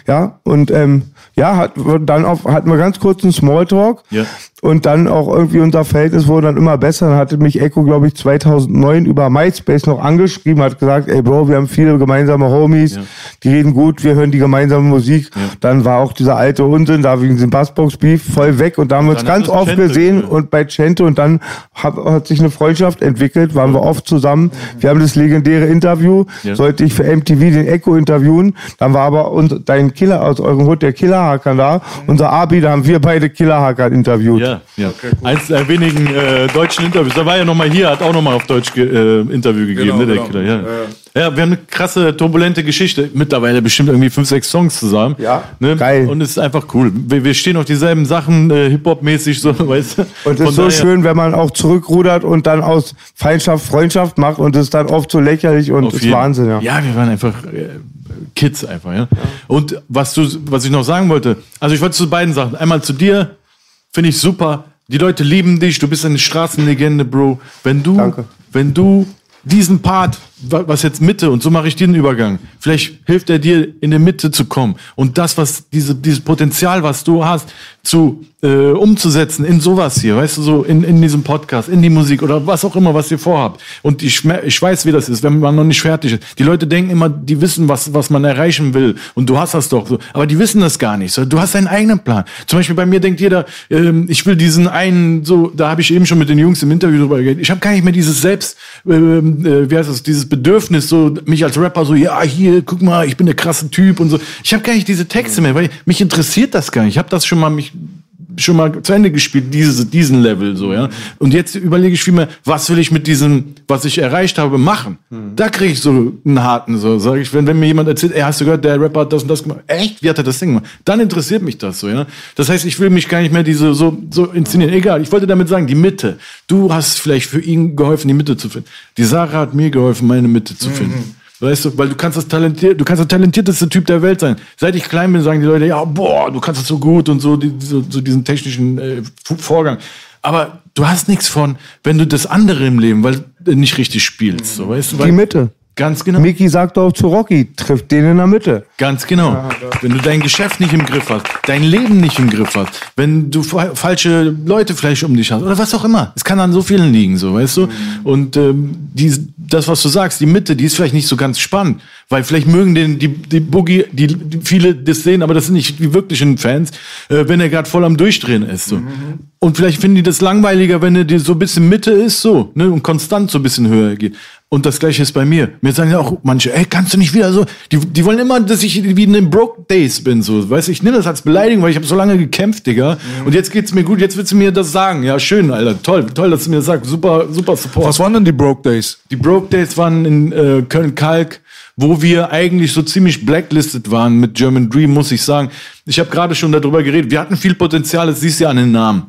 Ja, und ähm, ja, hat, dann auf, hatten wir ganz kurz einen Smalltalk. Ja. Und dann auch irgendwie unser Verhältnis wurde dann immer besser. Dann hatte mich Echo, glaube ich, 2009 über MySpace noch angeschrieben, hat gesagt, ey Bro, wir haben viele gemeinsame Homies, die reden gut, wir hören die gemeinsame Musik. Dann war auch dieser alte Unsinn da wegen dem Bassbox-Beef voll weg und da haben wir uns ganz oft Chente, gesehen ja. und bei Chente und dann hat, hat sich eine Freundschaft entwickelt, waren wir oft zusammen. Wir haben das legendäre Interview, Ja. sollte ich für MTV den Echo interviewen, dann war aber uns, dein Killer aus eurem Hut, der Killerhacker da, unser Abi, da haben wir beide Killerhacker interviewt. Ja, ja. Eins der wenigen äh, deutschen Interviews. Da war ja nochmal hier, hat auch nochmal auf Deutsch ge äh, Interview gegeben, Genau, ne, der genau. Killer. Ja. ja, wir haben eine krasse, turbulente Geschichte. Mittlerweile bestimmt irgendwie fünf, sechs Songs zusammen. Ja, ne? geil. Und es ist einfach cool. Wir, wir stehen auf dieselben Sachen, äh, Hip-Hop-mäßig, so, weißt du. Und es ist so schön, wenn man auch zurückrudert und dann aus Feindschaft Freundschaft macht und es dann oft so lächerlich und ist Wahnsinn, ja. Ja, wir waren einfach äh, Kids einfach, ja. Und was du, was ich noch sagen wollte, also ich wollte zu beiden Sachen. Einmal zu dir, finde ich super. Die Leute lieben dich, du bist eine Straßenlegende, Bro. Wenn du, Danke. wenn du diesen Part, was jetzt Mitte, und so mache ich den Übergang, vielleicht hilft er dir, in die Mitte zu kommen und das, was, diese, dieses Potenzial, was du hast, zu äh, umzusetzen in sowas hier, weißt du, so in, in diesem Podcast, in die Musik oder was auch immer, was ihr vorhabt. Und ich, ich weiß, wie das ist, wenn man noch nicht fertig ist. Die Leute denken immer, die wissen, was, was man erreichen will. Und du hast das doch so. Aber die wissen das gar nicht. So, du hast deinen eigenen Plan. Zum Beispiel bei mir denkt jeder, ähm, ich will diesen einen, so, da habe ich eben schon mit den Jungs im Interview drüber geredet. Ich habe gar nicht mehr dieses Selbst, ähm, äh, wie heißt das, dieses Bedürfnis, so mich als Rapper so, ja, hier, guck mal, ich bin der krasse Typ und so. Ich habe gar nicht diese Texte mehr, weil mich interessiert das gar nicht. Ich habe das schon mal mich schon mal zu Ende gespielt, diese, diesen Level so, ja. Und jetzt überlege ich vielmehr, was will ich mit diesem, was ich erreicht habe, machen? Da kriege ich so einen harten, so, sage ich, wenn, wenn mir jemand erzählt, ey, hast du gehört, der Rapper hat das und das gemacht. Echt? Wie hat er das Ding gemacht? Dann interessiert mich das so, ja. Das heißt, ich will mich gar nicht mehr diese, so, so inszenieren. Egal, ich wollte damit sagen, die Mitte. Du hast vielleicht für ihn geholfen, die Mitte zu finden. Die Sarah hat mir geholfen, meine Mitte zu finden. Weißt du, weil du kannst das talentiert, du kannst der talentierteste Typ der Welt sein. Seit ich klein bin, sagen die Leute, ja, boah, du kannst das so gut und so, die, so, so diesen technischen äh, Vorgang. Aber du hast nichts von, wenn du das andere im Leben, weil du nicht richtig spielst, so, weißt du? Weil, Die Mitte. Ganz genau. Mickey sagt auch zu Rocky, trifft den in der Mitte. Ganz genau. wenn du dein Geschäft nicht im Griff hast, dein Leben nicht im Griff hast, wenn du fa falsche Leute vielleicht um dich hast oder was auch immer. Es kann an so vielen liegen, so, weißt du? Und ähm, die, das, was du sagst, die Mitte, die ist vielleicht nicht so ganz spannend, weil vielleicht mögen den die, die Boogie, die, die viele das sehen, aber das sind nicht die wirklichen Fans, äh, wenn er gerade voll am Durchdrehen ist. So. Und vielleicht finden die das langweiliger, wenn er dir so ein bisschen Mitte ist, so, ne, und konstant so ein bisschen höher geht. Und das gleiche ist bei mir. Mir sagen ja auch manche, ey, kannst du nicht wieder so, die, die wollen immer, dass ich wie in den Broke Days bin, so, weißt ich nehme das als Beleidigung, weil ich habe so lange gekämpft, Digga. Und jetzt geht's mir gut, jetzt willst du mir das sagen. Ja, schön, Alter, toll, toll, dass du mir das sagst. Super, super Support. Was waren denn die Broke Days? Die Broke Days waren in äh, Köln-Kalk, wo wir eigentlich so ziemlich blacklisted waren mit German Dream, muss ich sagen. Ich habe gerade schon darüber geredet. Wir hatten viel Potenzial, das siehst du ja an den Namen.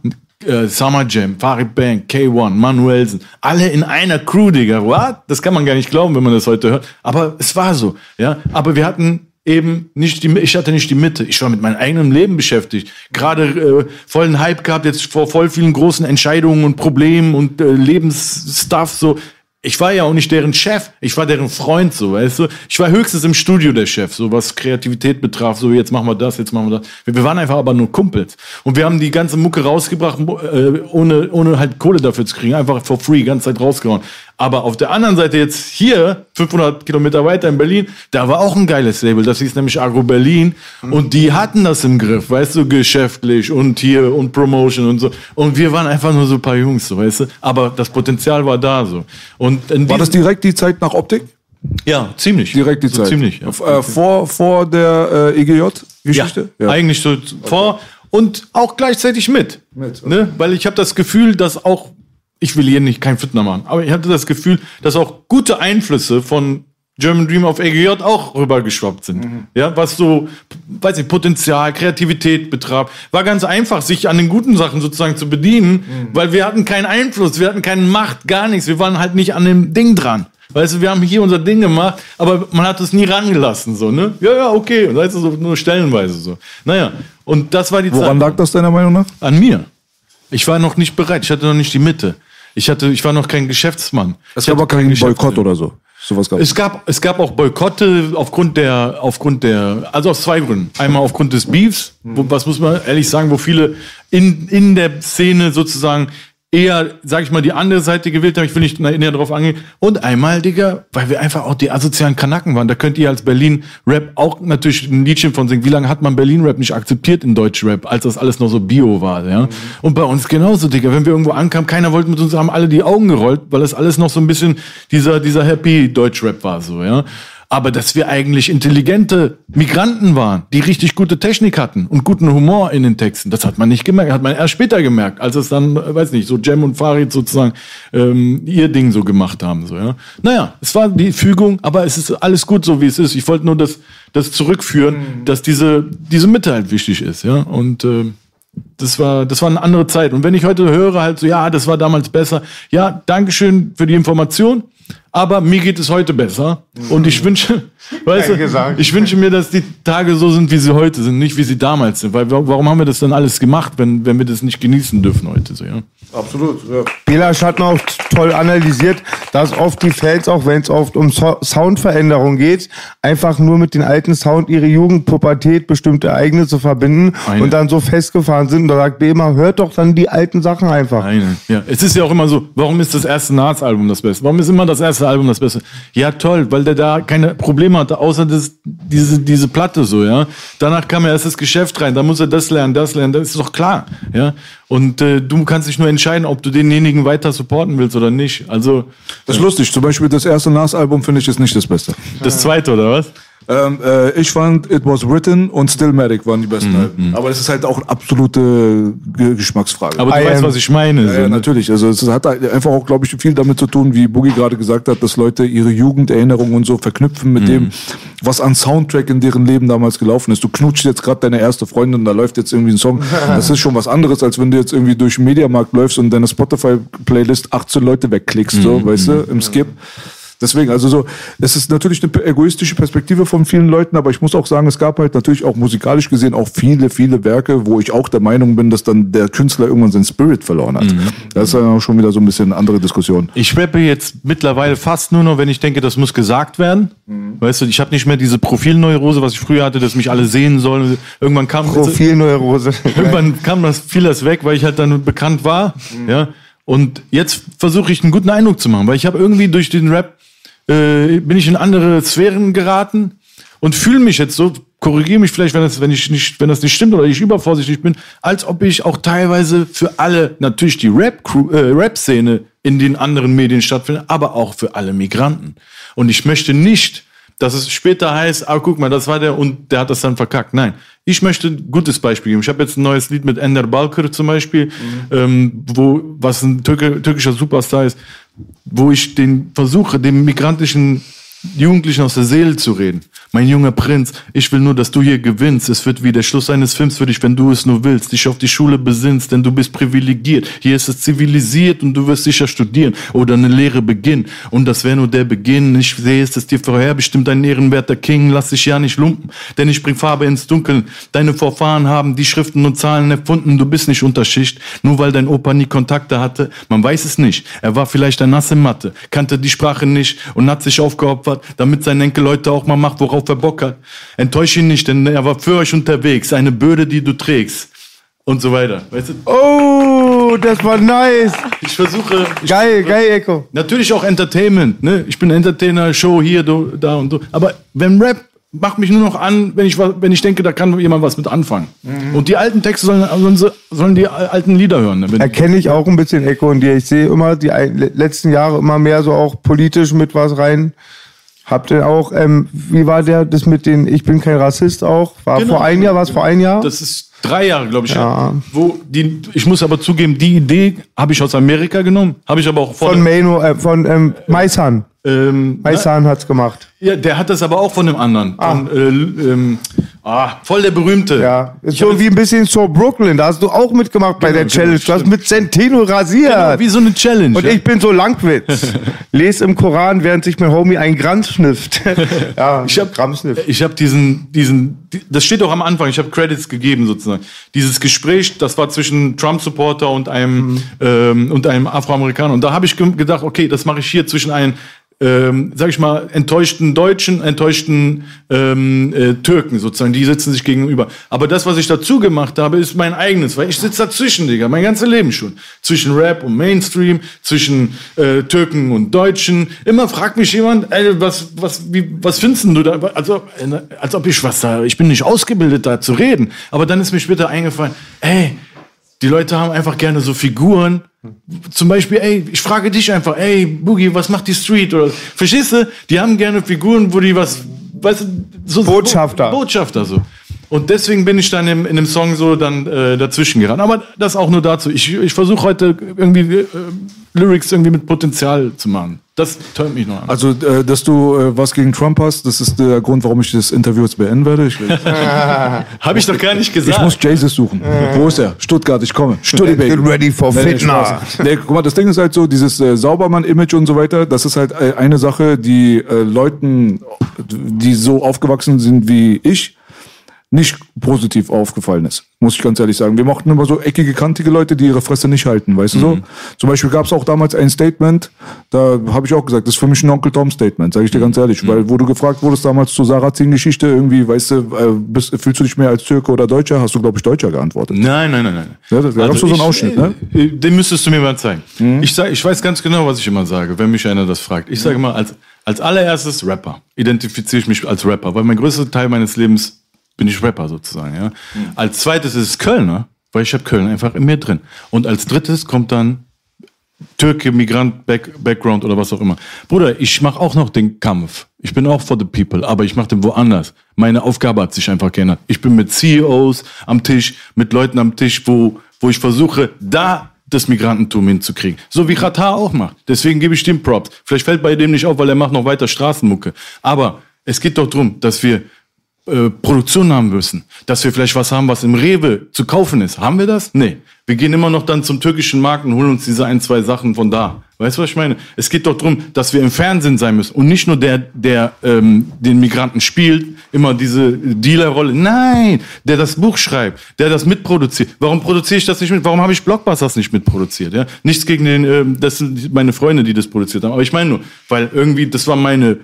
Äh, Summer Jam, Farid Bang, K1, Manuelsen, alle in einer Crew, Digga. What? Das kann man gar nicht glauben, wenn man das heute hört. Aber es war so, ja. Aber wir hatten eben nicht die, ich hatte nicht die Mitte. Ich war mit meinem eigenen Leben beschäftigt. Gerade äh, vollen Hype gehabt, jetzt vor voll vielen großen Entscheidungen und Problemen und äh, Lebensstuff so. Ich war ja auch nicht deren Chef, ich war deren Freund, so, weißt du? Ich war höchstens im Studio der Chef, so was Kreativität betraf, so jetzt machen wir das, jetzt machen wir das. Wir, wir waren einfach aber nur Kumpels. Und wir haben die ganze Mucke rausgebracht, äh, ohne, ohne halt Kohle dafür zu kriegen, einfach for free, ganze Zeit rausgehauen. Aber auf der anderen Seite jetzt hier, 500 Kilometer weiter in Berlin, da war auch ein geiles Label. Das hieß nämlich Agro Berlin. Und die hatten das im Griff, weißt du, geschäftlich und hier und Promotion und so. Und wir waren einfach nur so ein paar Jungs, so, weißt du. Aber das Potenzial war da so. Und War das direkt die Zeit nach Optik? ja, ziemlich. Direkt die so Zeit. Ziemlich, ja. Äh, vor, vor der äh, EGJ-Geschichte? Ja, eigentlich so vor und auch gleichzeitig mit. Mit, ne? Weil ich habe das Gefühl, dass auch, ich will hier nicht kein Fitner machen, aber ich hatte das Gefühl, dass auch gute Einflüsse von German Dream auf EGJ auch rübergeschwappt sind. Ja, was so, weiß ich, Potenzial, Kreativität betraf. War ganz einfach, sich an den guten Sachen sozusagen zu bedienen, weil wir hatten keinen Einfluss, wir hatten keine Macht, gar nichts. Wir waren halt nicht an dem Ding dran. Weißt du, wir haben hier unser Ding gemacht, aber man hat es nie rangelassen, so, ne? Ja, ja, okay. Und weißt du, so, nur stellenweise so. Naja, und das war die Woran Zeit. lag das deiner Meinung nach? An mir. Ich war noch nicht bereit, ich hatte noch nicht die Mitte. Ich hatte, ich war noch kein Geschäftsmann. Es gab aber keinen. Boykott oder so. Sowas gab Es gab, es gab auch Boykotte aufgrund der, aufgrund der, also aus zwei Gründen. Einmal aufgrund des Beefs, wo, was muss man ehrlich sagen, wo viele in, in der Szene sozusagen eher, sag ich mal, die andere Seite gewählt haben. Ich will nicht näher drauf angehen. Und einmal, Digga, weil wir einfach auch die asozialen Kanaken waren. Da könnt ihr als Berlin-Rap auch natürlich ein Liedchen von singen. Wie lange hat man Berlin-Rap nicht akzeptiert in Deutsch-Rap, als das alles noch so Bio war, ja? Und bei uns genauso, Digga. Wenn wir irgendwo ankamen, keiner wollte mit uns, haben alle die Augen gerollt, weil das alles noch so ein bisschen dieser, dieser Happy Deutsch-Rap war, so, ja? Aber dass wir eigentlich intelligente Migranten waren, die richtig gute Technik hatten und guten Humor in den Texten, das hat man nicht gemerkt, hat man erst später gemerkt, als es dann, äh, weiß nicht, so Jem und Farid sozusagen ähm, ihr Ding so gemacht haben. So, ja. Naja, es war die Fügung, aber es ist alles gut so, wie es ist. Ich wollte nur das, das zurückführen, dass diese, diese Mitte halt wichtig ist. Ja? Und äh, das war, das war eine andere Zeit. Und wenn ich heute höre, halt so, ja, das war damals besser. Ja, Dankeschön für die Information. Aber mir geht es heute besser. Und ich wünsche, weißt Geil du, gesagt. ich wünsche mir, dass die Tage so sind, wie sie heute sind, nicht wie sie damals sind. Weil wa- warum haben wir das dann alles gemacht, wenn, wenn wir das nicht genießen dürfen heute? So, ja? Absolut, ja. Belasch hat noch toll analysiert, dass oft die Fans, auch wenn es oft um so Soundveränderung geht, einfach nur mit den alten Sound ihre Jugend, Pubertät, bestimmte Ereignisse verbinden Eine. und dann so festgefahren sind. Und da sagt Bema, hört doch dann die alten Sachen einfach. Eine. Ja, es ist ja auch immer so, warum ist das erste Nas-Album das Beste? Warum ist immer das erste Album das Beste? Ja, toll, weil der da keine Probleme hatte, außer das, diese, diese Platte so, ja. Danach kam ja erst das Geschäft rein, da muss er das lernen, das lernen, das ist doch klar, ja. Und äh, du kannst dich nur entscheiden, ob du denjenigen weiter supporten willst oder nicht. Also, Das ist lustig. Zum Beispiel das erste Nas-Album finde ich ist nicht das Beste. das zweite, oder was? Ähm, äh, ich fand It Was Written und Stillmatic waren die besten Mhm, Alben. Aber es ist halt auch eine absolute Ge Geschmacksfrage. Aber du I weißt, am- was ich meine. ja, so, ja, ne? natürlich. Also es hat halt einfach auch, glaube ich, viel damit zu tun, wie Boogie gerade gesagt hat, dass Leute ihre Jugenderinnerungen und so verknüpfen mit dem, was an Soundtrack in deren Leben damals gelaufen ist. Du knutschst jetzt gerade deine erste Freundin, da läuft jetzt irgendwie ein Song. Das ist schon was anderes, als wenn du jetzt irgendwie durch den Mediamarkt läufst und deine Spotify-Playlist 18 Leute wegklickst, so, weißt du, im Skip. Deswegen, also so, es ist natürlich eine egoistische Perspektive von vielen Leuten, aber ich muss auch sagen, es gab halt natürlich auch musikalisch gesehen auch viele, viele Werke, wo ich auch der Meinung bin, dass dann der Künstler irgendwann seinen Spirit verloren hat. Das ist dann auch schon wieder so ein bisschen eine andere Diskussion. Ich rappe jetzt mittlerweile fast nur noch, wenn ich denke, das muss gesagt werden. Weißt du, ich habe nicht mehr diese Profilneurose, was ich früher hatte, dass mich alle sehen sollen. Irgendwann kam Profilneurose. irgendwann kam das fiel das weg, weil ich halt dann bekannt war, ja. Und jetzt versuche ich einen guten Eindruck zu machen, weil ich habe irgendwie durch den Rap äh, bin ich in andere Sphären geraten und fühle mich jetzt so, korrigiere mich vielleicht, wenn das, wenn ich nicht, wenn das nicht stimmt oder ich übervorsichtig bin, als ob ich auch teilweise für alle, natürlich die äh, Rap-Szene in den anderen Medien stattfindet, aber auch für alle Migranten. Und ich möchte nicht, dass es später heißt, ah, guck mal, das war der und der hat das dann verkackt. Nein, ich möchte ein gutes Beispiel geben. Ich habe jetzt ein neues Lied mit Ender Balkır zum Beispiel, ähm, wo, was ein türkischer Superstar ist, wo ich den versuche, dem migrantischen Jugendlichen aus der Seele zu reden. Mein junger Prinz, ich will nur, dass du hier gewinnst. Es wird wie der Schluss eines Films für dich, wenn du es nur willst. Dich auf die Schule besinnst, denn du bist privilegiert. Hier ist es zivilisiert und du wirst sicher studieren oder eine Lehre beginnen. Und das wäre nur der Beginn. Ich sehe es, ist dir vorherbestimmt, ein ehrenwerter King. Lass dich ja nicht lumpen, denn ich bring Farbe ins Dunkeln. Deine Vorfahren haben die Schriften und Zahlen erfunden. Du bist nicht unter Schicht, nur weil dein Opa nie Kontakte hatte. Man weiß es nicht. Er war vielleicht ein Nass in Mathe, kannte die Sprache nicht und hat sich aufgeopfert, damit sein Enkel heute auch mal macht, worauf er Bock hat. Enttäusch ihn nicht, denn er war für euch unterwegs. Eine Bürde, die du trägst. und so weiter. Weißt du, Oh, das war nice. ich versuche. Ich Geil, geil, Echo. Natürlich auch Entertainment, ne? Ich bin Entertainer, Show hier, da und so. Aber wenn Rap macht mich nur noch an, wenn ich, wenn ich denke, da kann jemand was mit anfangen. Mhm. Und die alten Texte sollen, sollen, sollen die alten Lieder hören. Ne? Erkenne ich auch ein bisschen Echo in dir. Ich sehe immer die letzten Jahre immer mehr so auch politisch mit was rein. Habt ihr auch, ähm, wie war der, das mit den, ich bin kein Rassist auch? War Genau. vor ein Jahr, war es vor ein Jahr? das ist drei Jahre, glaube ich. Ja. Wo die, ich muss aber zugeben, die Idee habe ich aus Amerika genommen, habe ich aber auch von Mano, äh, von ähm, Maisan. Ähm, Maisan hat's gemacht. Ja, der hat das aber auch von dem anderen. Von, äh, ähm, ah, voll der berühmte. Ja, ist so wie ein bisschen so Brooklyn. Da hast du auch mitgemacht bei der genau, Challenge. Du hast mit Centeno rasiert. Genau, wie so eine Challenge. Und ja. ich bin so Langwitz. Les im Koran, während sich mein Homie ein Granz schnifft. ja, Ich habe ich hab diesen, diesen, die- das steht auch am Anfang, ich habe Credits gegeben sozusagen. Dieses Gespräch, das war zwischen Trump-Supporter und einem, ähm, und einem Afroamerikaner. Und da habe ich ge- gedacht, okay, das mache ich hier zwischen einem, ähm, sag ich mal, enttäuschten Deutschen, enttäuschten ähm, äh, Türken sozusagen. Die sitzen sich gegenüber. Aber das, was ich dazu gemacht habe, ist mein eigenes, weil ich sitze dazwischen, Digga, mein ganzes Leben schon. Zwischen Rap und Mainstream, zwischen äh, Türken und Deutschen. Immer fragt mich jemand, ey, was, was, wie, was findest du da? Also, äh, als ob ich was da, ich bin nicht ausgebildet, da zu reden. Aber dann ist mir später eingefallen, ey, die Leute haben einfach gerne so Figuren. Zum Beispiel, ey, ich frage dich einfach, ey, Boogie, was macht die Street? Oder, verstehst du? Die haben gerne Figuren, wo die was, weißt du, so Botschafter. Bo Botschafter so. Und deswegen bin ich dann im, in dem Song so dann äh, dazwischen geraten. Aber das auch nur dazu. Ich, ich versuche heute irgendwie äh, Lyrics irgendwie mit Potenzial zu machen. Das tönt mich noch an. Also, äh, dass du äh, was gegen Trump hast, das ist der Grund, warum ich das Interview jetzt beenden werde. Ich, Habe ich doch gar nicht gesagt. ich muss Jesus suchen. Wo ist er? Stuttgart, ich komme. Stuttgart. Get ready for fitness. Nee, guck mal, das Ding ist halt so, dieses äh, Saubermann-Image und so weiter, das ist halt äh, eine Sache, die äh, Leuten, die so aufgewachsen sind wie ich, nicht positiv aufgefallen ist, muss ich ganz ehrlich sagen. Wir mochten immer so eckige, kantige Leute, die ihre Fresse nicht halten, weißt du so? Zum Beispiel gab es auch damals ein Statement, da habe ich auch gesagt, das ist für mich ein Onkel Tom-Statement, sage ich dir ganz ehrlich, weil wo du gefragt wurdest damals zur Sarrazin-Geschichte, irgendwie, weißt du, äh, bist, fühlst du dich mehr als Türke oder Deutscher, hast du, glaube ich, Deutscher geantwortet. Nein, nein, nein, nein. Ja, da gab's so einen ich- Ausschnitt, ne? Mhm. äh, Den müsstest du mir mal zeigen. Ich, sag, ich weiß ganz genau, was ich immer sage, wenn mich einer das fragt. Ich sage immer, als, als allererstes Rapper. Identifiziere ich mich als Rapper, weil mein größter Teil meines Lebens bin ich Rapper sozusagen. Ja? Mhm. Als zweites ist es Kölner, weil ich habe Köln einfach in mir drin. Und als drittes kommt dann Türke, Migrant, Back, Background oder was auch immer. Bruder, ich mache auch noch den Kampf. Ich bin auch for the people, aber ich mache den woanders. Meine Aufgabe hat sich einfach geändert. Ich bin mit CEOs am Tisch, mit Leuten am Tisch, wo, wo ich versuche, da das Migrantentum hinzukriegen. So wie Qatar auch macht. Deswegen gebe ich dem Props. Vielleicht fällt bei dem nicht auf, weil er macht noch weiter Straßenmucke. Aber es geht doch darum, dass wir äh, Produktion haben müssen. Dass wir vielleicht was haben, was im Rewe zu kaufen ist. Haben wir das? Nee. Wir gehen immer noch dann zum türkischen Markt und holen uns diese ein, zwei Sachen von da. Weißt du, was ich meine? Es geht doch darum, dass wir im Fernsehen sein müssen. Und nicht nur der, der ähm, den Migranten spielt, immer diese Dealerrolle. Nein, der das Buch schreibt, der das mitproduziert. Warum produziere ich das nicht mit? Warum habe ich Blockbusters nicht mitproduziert? Ja? Nichts gegen den, ähm, das sind meine Freunde, die das produziert haben. Aber ich meine nur, weil irgendwie, das war meine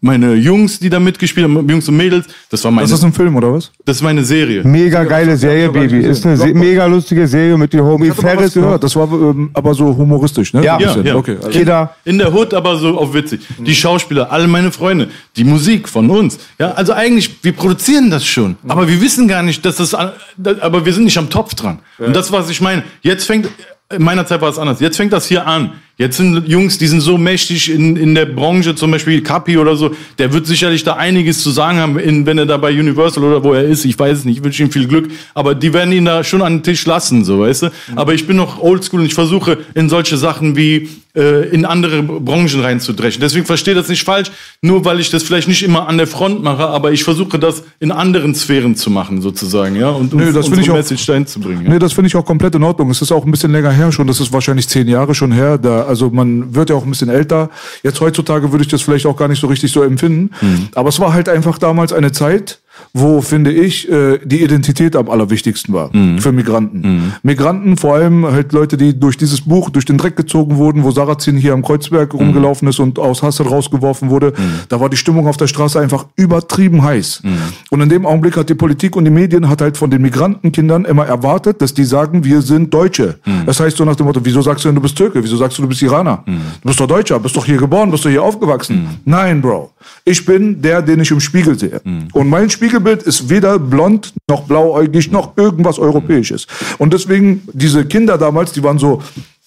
meine Jungs, die da mitgespielt haben, Jungs und Mädels, das war meine, Ist das ein Film oder was? das ist meine Serie. Mega geile Serie, Baby. Ist eine se mega lustige Serie mit dem Homie Ferris. gehört. Das war ähm, aber so humoristisch, ne? Ja. Ja, ja. Okay. Also, Kidder. In der Hood, aber so auf witzig. Die Schauspieler, alle meine Freunde, die Musik von uns. Ja, also eigentlich, wir produzieren das schon. Aber wir wissen gar nicht, dass das, aber wir sind nicht am Topf dran. Und das, was ich meine, jetzt fängt, in meiner Zeit war es anders. Jetzt fängt das hier an. Jetzt sind Jungs, die sind so mächtig in, in der Branche, zum Beispiel Kapi oder so, der wird sicherlich da einiges zu sagen haben, in, wenn er da bei Universal oder wo er ist, ich weiß es nicht, ich wünsche ihm viel Glück, aber die werden ihn da schon an den Tisch lassen, so, weißt du? Aber ich bin noch oldschool und ich versuche in solche Sachen wie äh, in andere Branchen reinzudreschen. Deswegen verstehe das nicht falsch, nur weil ich das vielleicht nicht immer an der Front mache, aber ich versuche das in anderen Sphären zu machen, sozusagen, ja, und Nö, uns- das unsere ich auch- Message dahin zu bringen. Ja? Nee, das finde ich auch komplett in Ordnung. Es ist auch ein bisschen länger her schon. Das ist wahrscheinlich zehn Jahre schon her. Da, also man wird ja auch ein bisschen älter. Jetzt heutzutage würde ich das vielleicht auch gar nicht so richtig so empfinden. Aber es war halt einfach damals eine Zeit, wo, finde ich, äh, die Identität am allerwichtigsten war Mhm. für Migranten. Migranten, vor allem halt Leute, die durch dieses Buch, durch den Dreck gezogen wurden, wo Sarrazin hier am Kreuzberg Mhm. rumgelaufen ist und aus Hassel rausgeworfen wurde, da war die Stimmung auf der Straße einfach übertrieben heiß. Mhm. Und in dem Augenblick hat die Politik und die Medien hat halt von den Migrantenkindern immer erwartet, dass die sagen, wir sind Deutsche. Mhm. Das heißt so nach dem Motto, wieso sagst du denn, du bist Türke? Wieso sagst du, du bist Iraner? Mhm. Du bist doch Deutscher, bist doch hier geboren, bist doch hier aufgewachsen. Nein, Bro. Ich bin der, den ich im Spiegel sehe. Mhm. Und mein Spiegelbild ist weder blond, noch blauäugig, noch irgendwas Europäisches. Und deswegen, diese Kinder damals, die waren so,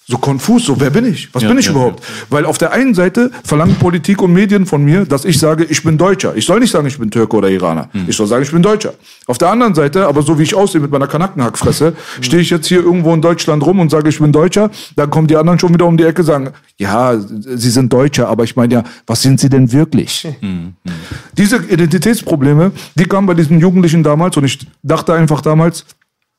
so konfus, so, wer bin ich? Was Ja, bin ich ja, überhaupt? Weil auf der einen Seite verlangen Politik und Medien von mir, dass ich sage, ich bin Deutscher. Ich soll nicht sagen, ich bin Türke oder Iraner. Hm. Ich soll sagen, ich bin Deutscher. Auf der anderen Seite, aber so wie ich aussehe mit meiner Kanackenhackfresse, Hm. stehe ich jetzt hier irgendwo in Deutschland rum und sage, ich bin Deutscher. Dann kommen die anderen schon wieder um die Ecke und sagen, ja, sie sind Deutscher, aber ich meine ja, was sind sie denn wirklich? Hm, Diese Identitätsprobleme, die kamen bei diesen Jugendlichen damals und ich dachte einfach damals,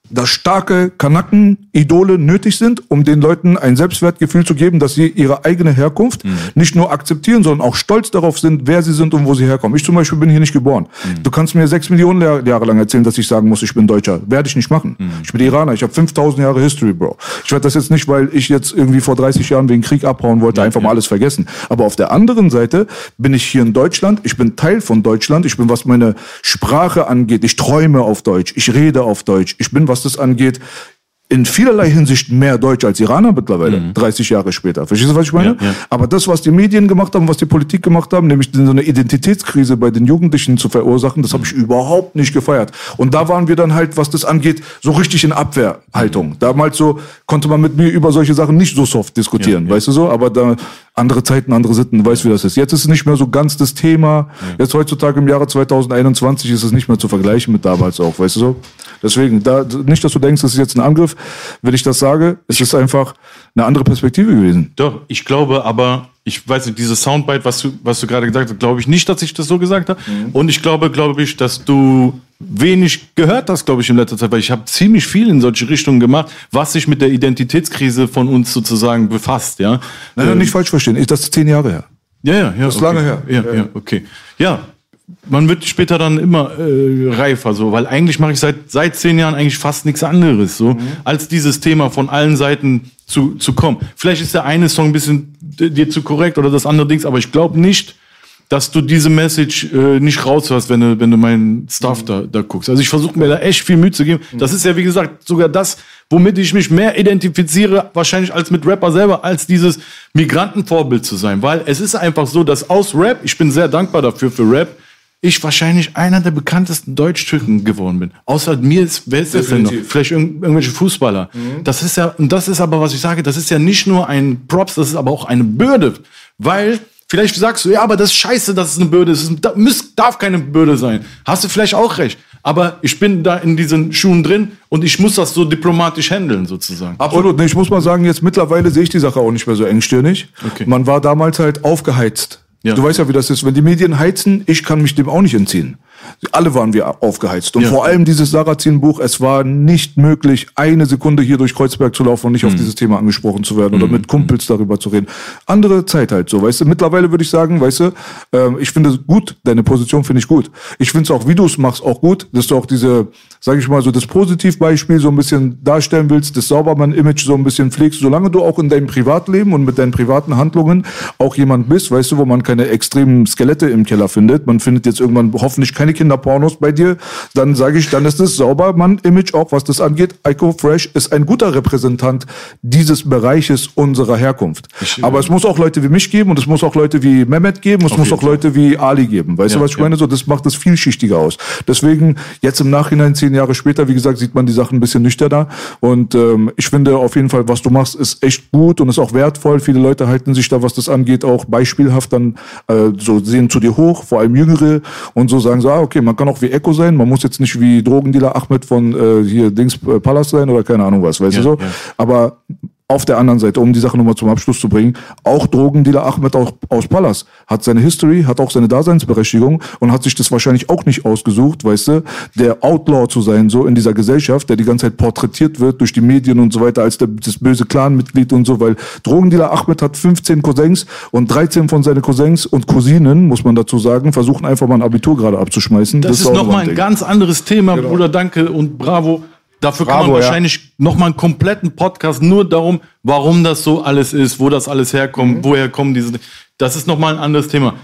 dass starke Kanaken-Idole nötig sind, um den Leuten ein Selbstwertgefühl zu geben, dass sie ihre eigene Herkunft nicht nur akzeptieren, sondern auch stolz darauf sind, wer sie sind und wo sie herkommen. Ich zum Beispiel bin hier nicht geboren. Du kannst mir sechs Millionen Jahr- Jahre lang erzählen, dass ich sagen muss, ich bin Deutscher. Werde ich nicht machen. Ich bin Iraner. Ich habe 5000 Jahre History, Bro. Ich werde das jetzt nicht, weil ich jetzt irgendwie vor 30 Jahren wegen Krieg abhauen wollte, einfach mal alles vergessen. Aber auf der anderen Seite bin ich hier in Deutschland. Ich bin Teil von Deutschland. Ich bin, was meine Sprache angeht. Ich träume auf Deutsch. Ich rede auf Deutsch. Ich bin, was das angeht, in vielerlei Hinsicht mehr Deutsch als Iraner mittlerweile, 30 Jahre später. Verstehst du, was ich meine? Ja, ja. Aber das, was die Medien gemacht haben, was die Politik gemacht haben, nämlich so eine Identitätskrise bei den Jugendlichen zu verursachen, das habe ich überhaupt nicht gefeiert. Und da waren wir dann halt, was das angeht, so richtig in Abwehrhaltung. Damals so konnte man mit mir über solche Sachen nicht so soft diskutieren, ja. weißt du so? Aber da andere Zeiten, andere Sitten, du weißt, wie das ist. Jetzt ist es nicht mehr so ganz das Thema. Jetzt heutzutage im Jahre 2021 ist es nicht mehr zu vergleichen mit damals auch, weißt du so? Deswegen, da, nicht, dass du denkst, das ist jetzt ein Angriff, wenn ich das sage. Es ist einfach eine andere Perspektive gewesen. Doch, ich glaube aber, ich weiß nicht, dieses Soundbite, was du, was du gerade gesagt hast, glaube ich nicht, dass ich das so gesagt habe. Und ich glaube, glaube ich, dass du wenig gehört hast, glaube ich, in letzter Zeit, weil ich habe ziemlich viel in solche Richtungen gemacht, was sich mit der Identitätskrise von uns sozusagen befasst, ja. Nein, nein, nicht falsch verstehen. Ich, das ist zehn Jahre her. Ja, ja, ja. ist okay. lange her. Ja, ja, Ja. okay. Ja, man wird später dann immer äh, reifer, so, weil eigentlich mache ich seit seit zehn Jahren eigentlich fast nichts anderes, so, als dieses Thema von allen Seiten zu, zu kommen. Vielleicht ist der eine Song ein bisschen dir zu korrekt oder das andere Dings, aber ich glaube nicht, dass du diese Message äh, nicht raushörst, wenn du, wenn du meinen Stuff da, da guckst. Also ich versuche mir da echt viel Mühe zu geben. Das ist ja, wie gesagt, sogar das, womit ich mich mehr identifiziere, wahrscheinlich als mit Rapper selber, als dieses Migrantenvorbild zu sein. Weil es ist einfach so, dass aus Rap, ich bin sehr dankbar dafür für Rap, ich wahrscheinlich einer der bekanntesten Deutsch-Türken geworden bin. Außer mir ist, wer ist das denn noch? Definitiv. Vielleicht irgend, irgendwelche Fußballer. Das ist ja, und das ist aber, was ich sage, das ist ja nicht nur ein Props, das ist aber auch eine Bürde. Weil, vielleicht sagst du, ja, aber das ist scheiße, dass es eine Bürde ist. Es darf keine Bürde sein. Hast du vielleicht auch recht. Aber ich bin da in diesen Schuhen drin und ich muss das so diplomatisch handeln, sozusagen. Absolut. Ich muss mal sagen, jetzt mittlerweile sehe ich die Sache auch nicht mehr so engstirnig. Okay. Man war damals halt aufgeheizt. Ja. Du weißt ja, wie das ist. Wenn die Medien heizen, ich kann mich dem auch nicht entziehen. Alle waren wir aufgeheizt. Und Ja. vor allem dieses Sarrazin-Buch, es war nicht möglich, eine Sekunde hier durch Kreuzberg zu laufen und Mhm. nicht auf dieses Thema angesprochen zu werden oder mit Kumpels darüber zu reden. Andere Zeit halt so, weißt du. Mittlerweile würde ich sagen, weißt du, ähm, ich finde es gut, deine Position finde ich gut. Ich finde es auch, wie du es machst, auch gut, dass du auch diese, sage ich mal, so das Positivbeispiel so ein bisschen darstellen willst, das Saubermann-Image so ein bisschen pflegst, solange du auch in deinem Privatleben und mit deinen privaten Handlungen auch jemand bist, weißt du, wo man keine extremen Skelette im Keller findet. Man findet jetzt irgendwann hoffentlich keine Kinderpornos bei dir. Dann sage ich, dann ist das Saubermann-Image auch, was das angeht. Ico Fresh ist ein guter Repräsentant dieses Bereiches unserer Herkunft. Aber es muss auch Leute wie mich geben und es muss auch Leute wie Mehmet geben. Es muss auch Leute wie Ali geben. Weißt Ja, du, was ich ja. meine? So, das macht es vielschichtiger aus. Deswegen, jetzt im Nachhinein, zehn Jahre später, wie gesagt, sieht man die Sachen ein bisschen nüchterner. Und ähm, ich finde auf jeden Fall, was du machst, ist echt gut und ist auch wertvoll. Viele Leute halten sich da, was das angeht, auch beispielhaft dann äh, so sehen zu dir hoch, vor allem Jüngere und so sagen so, ah, okay, man kann auch wie Echo sein, man muss jetzt nicht wie Drogendealer Ahmed von äh, hier Dings äh, Palast sein oder keine Ahnung was, weißt Ja, du so. ja. Aber Auf der anderen Seite, um die Sache nochmal zum Abschluss zu bringen, auch Drogendealer Ahmed auch aus Pallas hat seine History, hat auch seine Daseinsberechtigung und hat sich das wahrscheinlich auch nicht ausgesucht, weißt du, der Outlaw zu sein, so in dieser Gesellschaft, der die ganze Zeit porträtiert wird durch die Medien und so weiter als der, das böse Clanmitglied und so, weil Drogendealer Ahmed hat 15 Cousins und 13 von seinen Cousins und Cousinen, muss man dazu sagen, versuchen einfach mal ein Abitur gerade abzuschmeißen. Das, ist auch nochmal ein Ding. ganz anderes Thema, Bruder. Danke und bravo. Dafür kann Bravo, man ja. wahrscheinlich nochmal einen kompletten Podcast nur darum, warum das so alles ist, wo das alles herkommt, woher kommen diese. Das ist nochmal ein anderes Thema.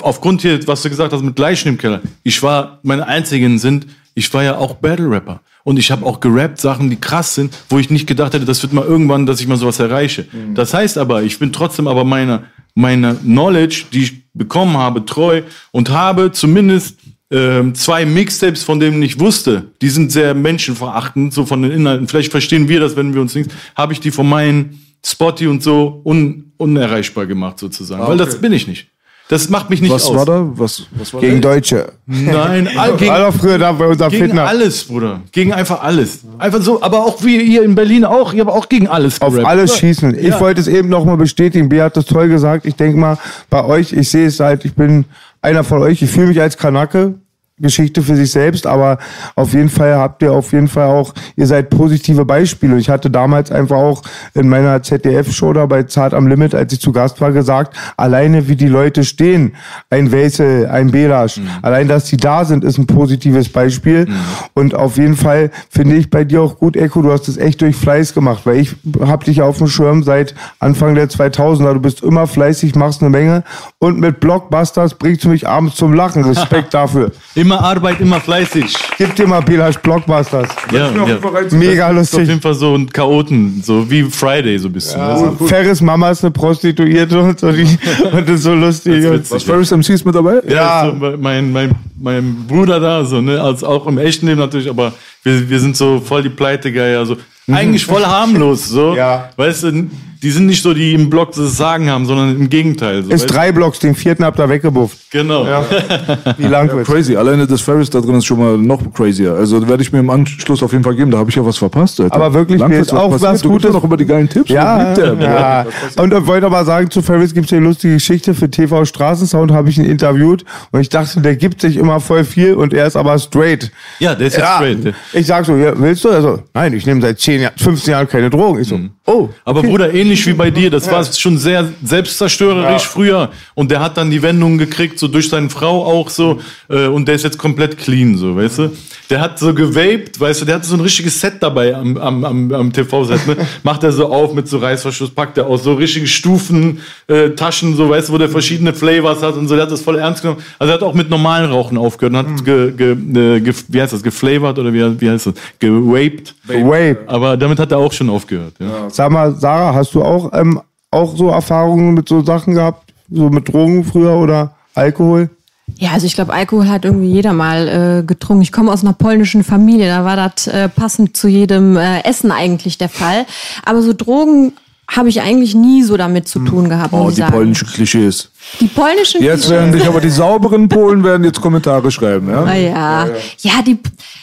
Aufgrund hier, was du gesagt hast mit Leichen im Keller. Ich war, meine einzigen sind, ich war ja auch Battle Rapper. Und ich habe auch gerappt Sachen, die krass sind, wo ich nicht gedacht hätte, das wird mal irgendwann, dass ich mal sowas erreiche. Das heißt aber, ich bin trotzdem aber meiner, meiner Knowledge, die ich bekommen habe, treu und habe zumindest ähm, zwei Mixtapes, von denen ich wusste, die sind sehr menschenverachtend, so von den Inhalten. Vielleicht verstehen wir das, wenn wir uns nicht, habe ich die von meinen Spotty und so un, unerreichbar gemacht sozusagen. Weil das bin ich nicht. Das macht mich nicht Was aus. war da? Was, was war Gegen da? Deutsche. Nein, all, gegen, doch früher da bei unserem gegen Fitner. alles, Bruder. Gegen einfach alles. Einfach so, aber auch wie ihr in Berlin auch, ihr habt auch gegen alles Auf gerappt. alles Ja. schießen. Ich Ja. wollte es eben noch mal bestätigen. Bea hat das toll gesagt. Ich denke mal, bei euch, ich sehe es halt, ich bin einer von euch. Ich fühle mich als Kanake. Geschichte für sich selbst, aber auf jeden Fall habt ihr auf jeden Fall auch, ihr seid positive Beispiele. Ich hatte damals einfach auch in meiner ZDF-Show da bei Zart am Limit, als ich zu Gast war, gesagt, alleine wie die Leute stehen, ein Wesel, ein Belasch, allein, dass die da sind, ist ein positives Beispiel. Und auf jeden Fall finde ich bei dir auch gut, Echo, du hast es echt durch Fleiß gemacht, weil ich hab dich auf dem Schirm seit Anfang der 2000er. Du bist immer fleißig, machst eine Menge und mit Blockbusters bringst du mich abends zum Lachen. Respekt dafür. Immer Arbeit, immer fleißig. Gib dir mal Belasch Blockbusters. Ja, ja. Mega Ist auf jeden lustig. Fall so ein Chaoten, so wie Friday so ein bisschen. du? Ferris Mama ist eine Prostituierte und so, die, und das ist so lustig. Das ist Was Ferris MC mit dabei? Ja, so mein, mein, mein Bruder da, so, ne, also auch im echten Leben natürlich, aber wir, wir sind so voll die Pleitegeier, so. Eigentlich voll harmlos, so. Ja. Weißt du, die sind nicht so, die im Block das Sagen haben, sondern im Gegenteil. So, Ist weißt du? drei Blocks, den vierten habt ihr weggebufft. Genau. Wie lang wird's? Crazy. Alleine das Ferris da drin ist schon mal noch crazier. Also werde ich mir im Anschluss auf jeden Fall geben. Da habe ich ja was verpasst. Alter. Aber wirklich, mir ist auch was Du gibst Gutes- mir noch über die geilen Tipps. Ja, der, ja. Und ich wollte aber sagen, zu Ferris gibt es eine lustige Geschichte. Für TV Straßensound habe ich ihn interviewt und ich dachte, der gibt sich immer voll viel und er ist aber straight. Ja, der ist jetzt Ja, straight. ich sag so, ja, willst du? Also, nein, ich nehme seit 10 Jahren, 15 Jahren keine Drogen. Ich so, oh. Aber Bruder, ähnlich wie bei dir, das war schon sehr selbstzerstörerisch früher. Und der hat dann die Wendung gekriegt, so durch seine Frau auch so. Äh, und der ist jetzt komplett clean, so, weißt du? Der hat so gewaped, weißt du, der hat so ein richtiges Set dabei am, am, am, am TV-Set. Ne? Macht er so auf mit so Reißverschluss, packt er aus, so richtige Stufen, äh, Taschen, so, weißt du, wo der verschiedene Flavors hat und so. Der hat das voll ernst genommen. Also er hat auch mit normalen Rauchen aufgehört und hat ge, ge, äh, ge, wie heißt das, geflavored oder wie, wie heißt das? Gewaped. Wave. Aber damit hat er auch schon aufgehört. Ja. Sag mal, Sarah, hast du auch, ähm, auch so Erfahrungen mit so Sachen gehabt? So mit Drogen früher oder Alkohol? Ja, also ich glaube, Alkohol hat irgendwie jeder mal äh, getrunken. Ich komme aus einer polnischen Familie, da war das äh, passend zu jedem äh, Essen eigentlich der Fall. Aber so Drogen habe ich eigentlich nie so damit zu tun gehabt, Oh, die sagen. polnischen Klischees. die polnischen Jetzt werden dich aber die sauberen Polen werden jetzt Kommentare schreiben. Ja? Ah, ja. ja, die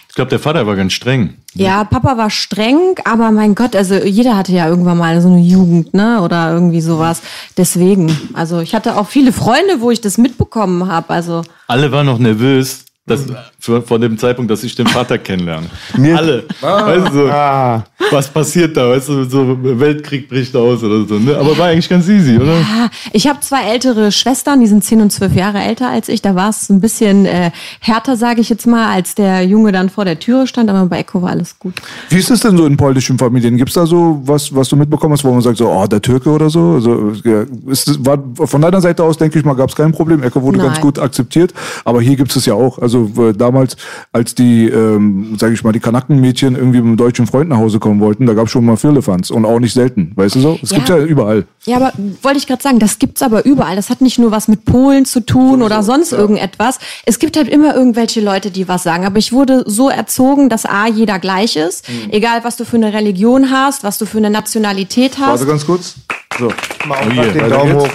Ich glaube, der Vater war ganz streng. Ja, Papa war streng, aber mein Gott, also jeder hatte ja irgendwann mal so eine Jugend, ne? Oder irgendwie sowas. Deswegen. Also ich hatte auch viele Freunde, wo ich das mitbekommen habe. Also Alle waren noch nervös, dass, für, vor dem Zeitpunkt, dass ich den Vater kennenlerne. Mir- Alle. Weißt du, Ah, was passiert da? Weißt du, so Weltkrieg bricht aus oder so. Ne? Aber war eigentlich ganz easy, oder? ah, ich habe zwei ältere Schwestern, die sind zehn und zwölf Jahre älter als ich. Da war es ein bisschen äh, härter, sage ich jetzt mal, als der Junge dann vor der Türe stand. Aber bei Echo war alles gut. Wie ist es denn so in polnischen Familien? Gibt es da so was, was du mitbekommen hast, wo man sagt, so, oh, der Türke oder so? Also, ja, ist, das- war, von deiner Seite aus, denke ich mal, gab es kein Problem. Ecke wurde ganz Nein. gut akzeptiert. Aber hier gibt es ja auch. Also äh, damals, als die, ähm, sage ich mal, die Kanackenmädchen irgendwie mit einem deutschen Freund nach Hause kommen wollten, da gab es schon mal Firlefanz. Und auch nicht selten. Weißt du so? Es Ja. gibt ja überall. Ja, aber wollte ich gerade sagen, das gibt's aber überall. Das hat nicht nur was mit Polen zu tun oder sonst irgendetwas. Es gibt halt immer irgendwelche Leute, die was sagen. Aber ich wurde so erzogen, dass A, jeder gleich ist. Egal, was du für eine Religion hast, was du für eine Nationalität hast. Warte ganz kurz. So. mach hier, den Daumen hoch.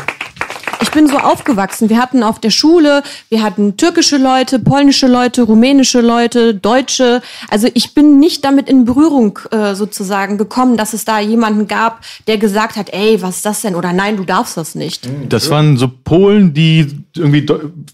Ich bin so aufgewachsen. Wir hatten auf der Schule, wir hatten türkische Leute, polnische Leute, rumänische Leute, Deutsche. Also ich bin nicht damit in Berührung äh, sozusagen gekommen, dass es da jemanden gab, der gesagt hat, ey, was ist das denn? Oder nein, du darfst das nicht. Das waren so Polen, die irgendwie,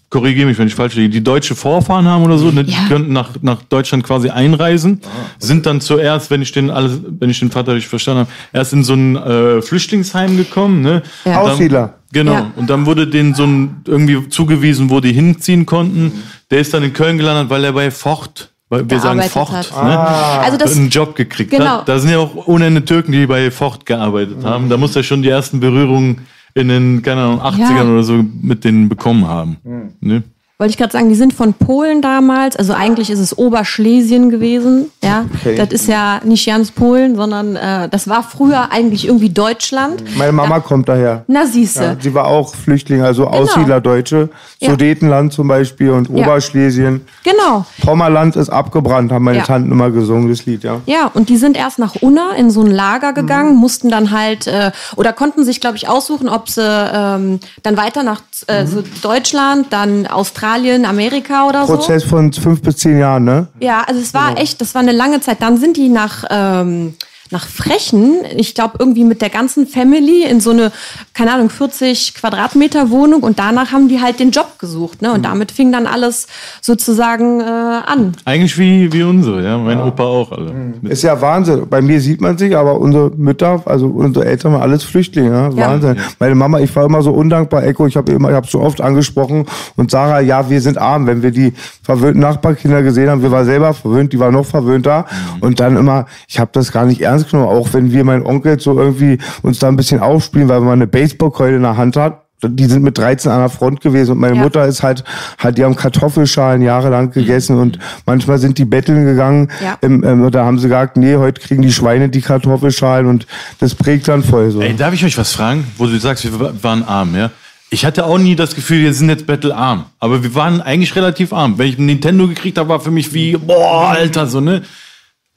korrigiere mich, wenn ich falsch liege, die deutsche Vorfahren haben oder so, ne? die Ja. könnten nach, nach Deutschland quasi einreisen, sind dann zuerst, wenn ich den alles, wenn ich den Vater richtig verstanden habe, erst in so ein äh, Flüchtlingsheim gekommen, ne? Ja. Aussiedler. Genau. Ja. Und dann wurde denen so ein irgendwie zugewiesen, wo die hinziehen konnten. Der ist dann in Köln gelandet, weil er bei Ford, weil wir sagen Ford, hat. ne? Also das, einen Job gekriegt Genau. hat. Da sind ja auch ohne Türken, die bei Ford gearbeitet haben. Da muss er schon die ersten Berührungen in den, keine Ahnung, 80ern Ja. oder so mit denen bekommen haben. Ne? Wollte ich gerade sagen, die sind von Polen damals. Also eigentlich ist es Oberschlesien gewesen. Ja, Okay. das ist ja nicht ganz Polen, sondern äh, das war früher eigentlich irgendwie Deutschland. Meine Mama kommt daher. Na siehste. Ja, sie war auch Flüchtling, also Aussiedlerdeutsche. Ja. Sudetenland zum Beispiel und Ja. Oberschlesien. Genau. Pommerland ist abgebrannt, haben meine Ja. Tanten immer gesungen, das Lied, ja. Ja, und die sind erst nach Unna in so ein Lager gegangen, mussten dann halt, äh, oder konnten sich, glaube ich, aussuchen, ob sie ähm, dann weiter nach äh, so Deutschland, dann Australien, Amerika oder so. Prozess von fünf bis zehn Jahren, ne? Ja, also es war echt, das war eine lange Zeit. Dann sind die nach, ähm, nach Frechen, ich glaube irgendwie mit der ganzen Family in so eine, keine Ahnung, 40 Quadratmeter Wohnung und danach haben die halt den Job gesucht. Ne? Und damit fing dann alles sozusagen äh, an. Eigentlich wie, wie unsere, ja. Mein Opa auch alle. Mit- Ist ja Wahnsinn. Bei mir sieht man sich, aber unsere Mütter, also unsere Eltern waren alles Flüchtlinge. Ja? Ja. Wahnsinn. Meine Mama, ich war immer so undankbar, Echo, ich habe immer, ich habe so oft angesprochen und Sarah, ja, wir sind arm. Wenn wir die verwöhnten Nachbarkinder gesehen haben, wir waren selber verwöhnt, die waren noch verwöhnter. Und dann immer, ich habe das gar nicht ernst genommen, auch wenn wir mein Onkel so irgendwie uns da ein bisschen aufspielen, weil man eine Baseballkeule in der Hand hat. Die sind mit 13 an der Front gewesen und meine Ja. Mutter ist halt, hat, die haben Kartoffelschalen jahrelang gegessen und manchmal sind die betteln gegangen. Ja. Ähm, ähm, da haben sie gesagt, nee, heute kriegen die Schweine die Kartoffelschalen und das prägt dann voll so. Ey, darf ich euch was fragen, wo du sagst, wir wa- waren arm, ja? Ich hatte auch nie das Gefühl, wir sind jetzt bettelarm. Aber wir waren eigentlich relativ arm. Wenn ich ein Nintendo gekriegt habe, war für mich wie, boah, Alter, so, ne?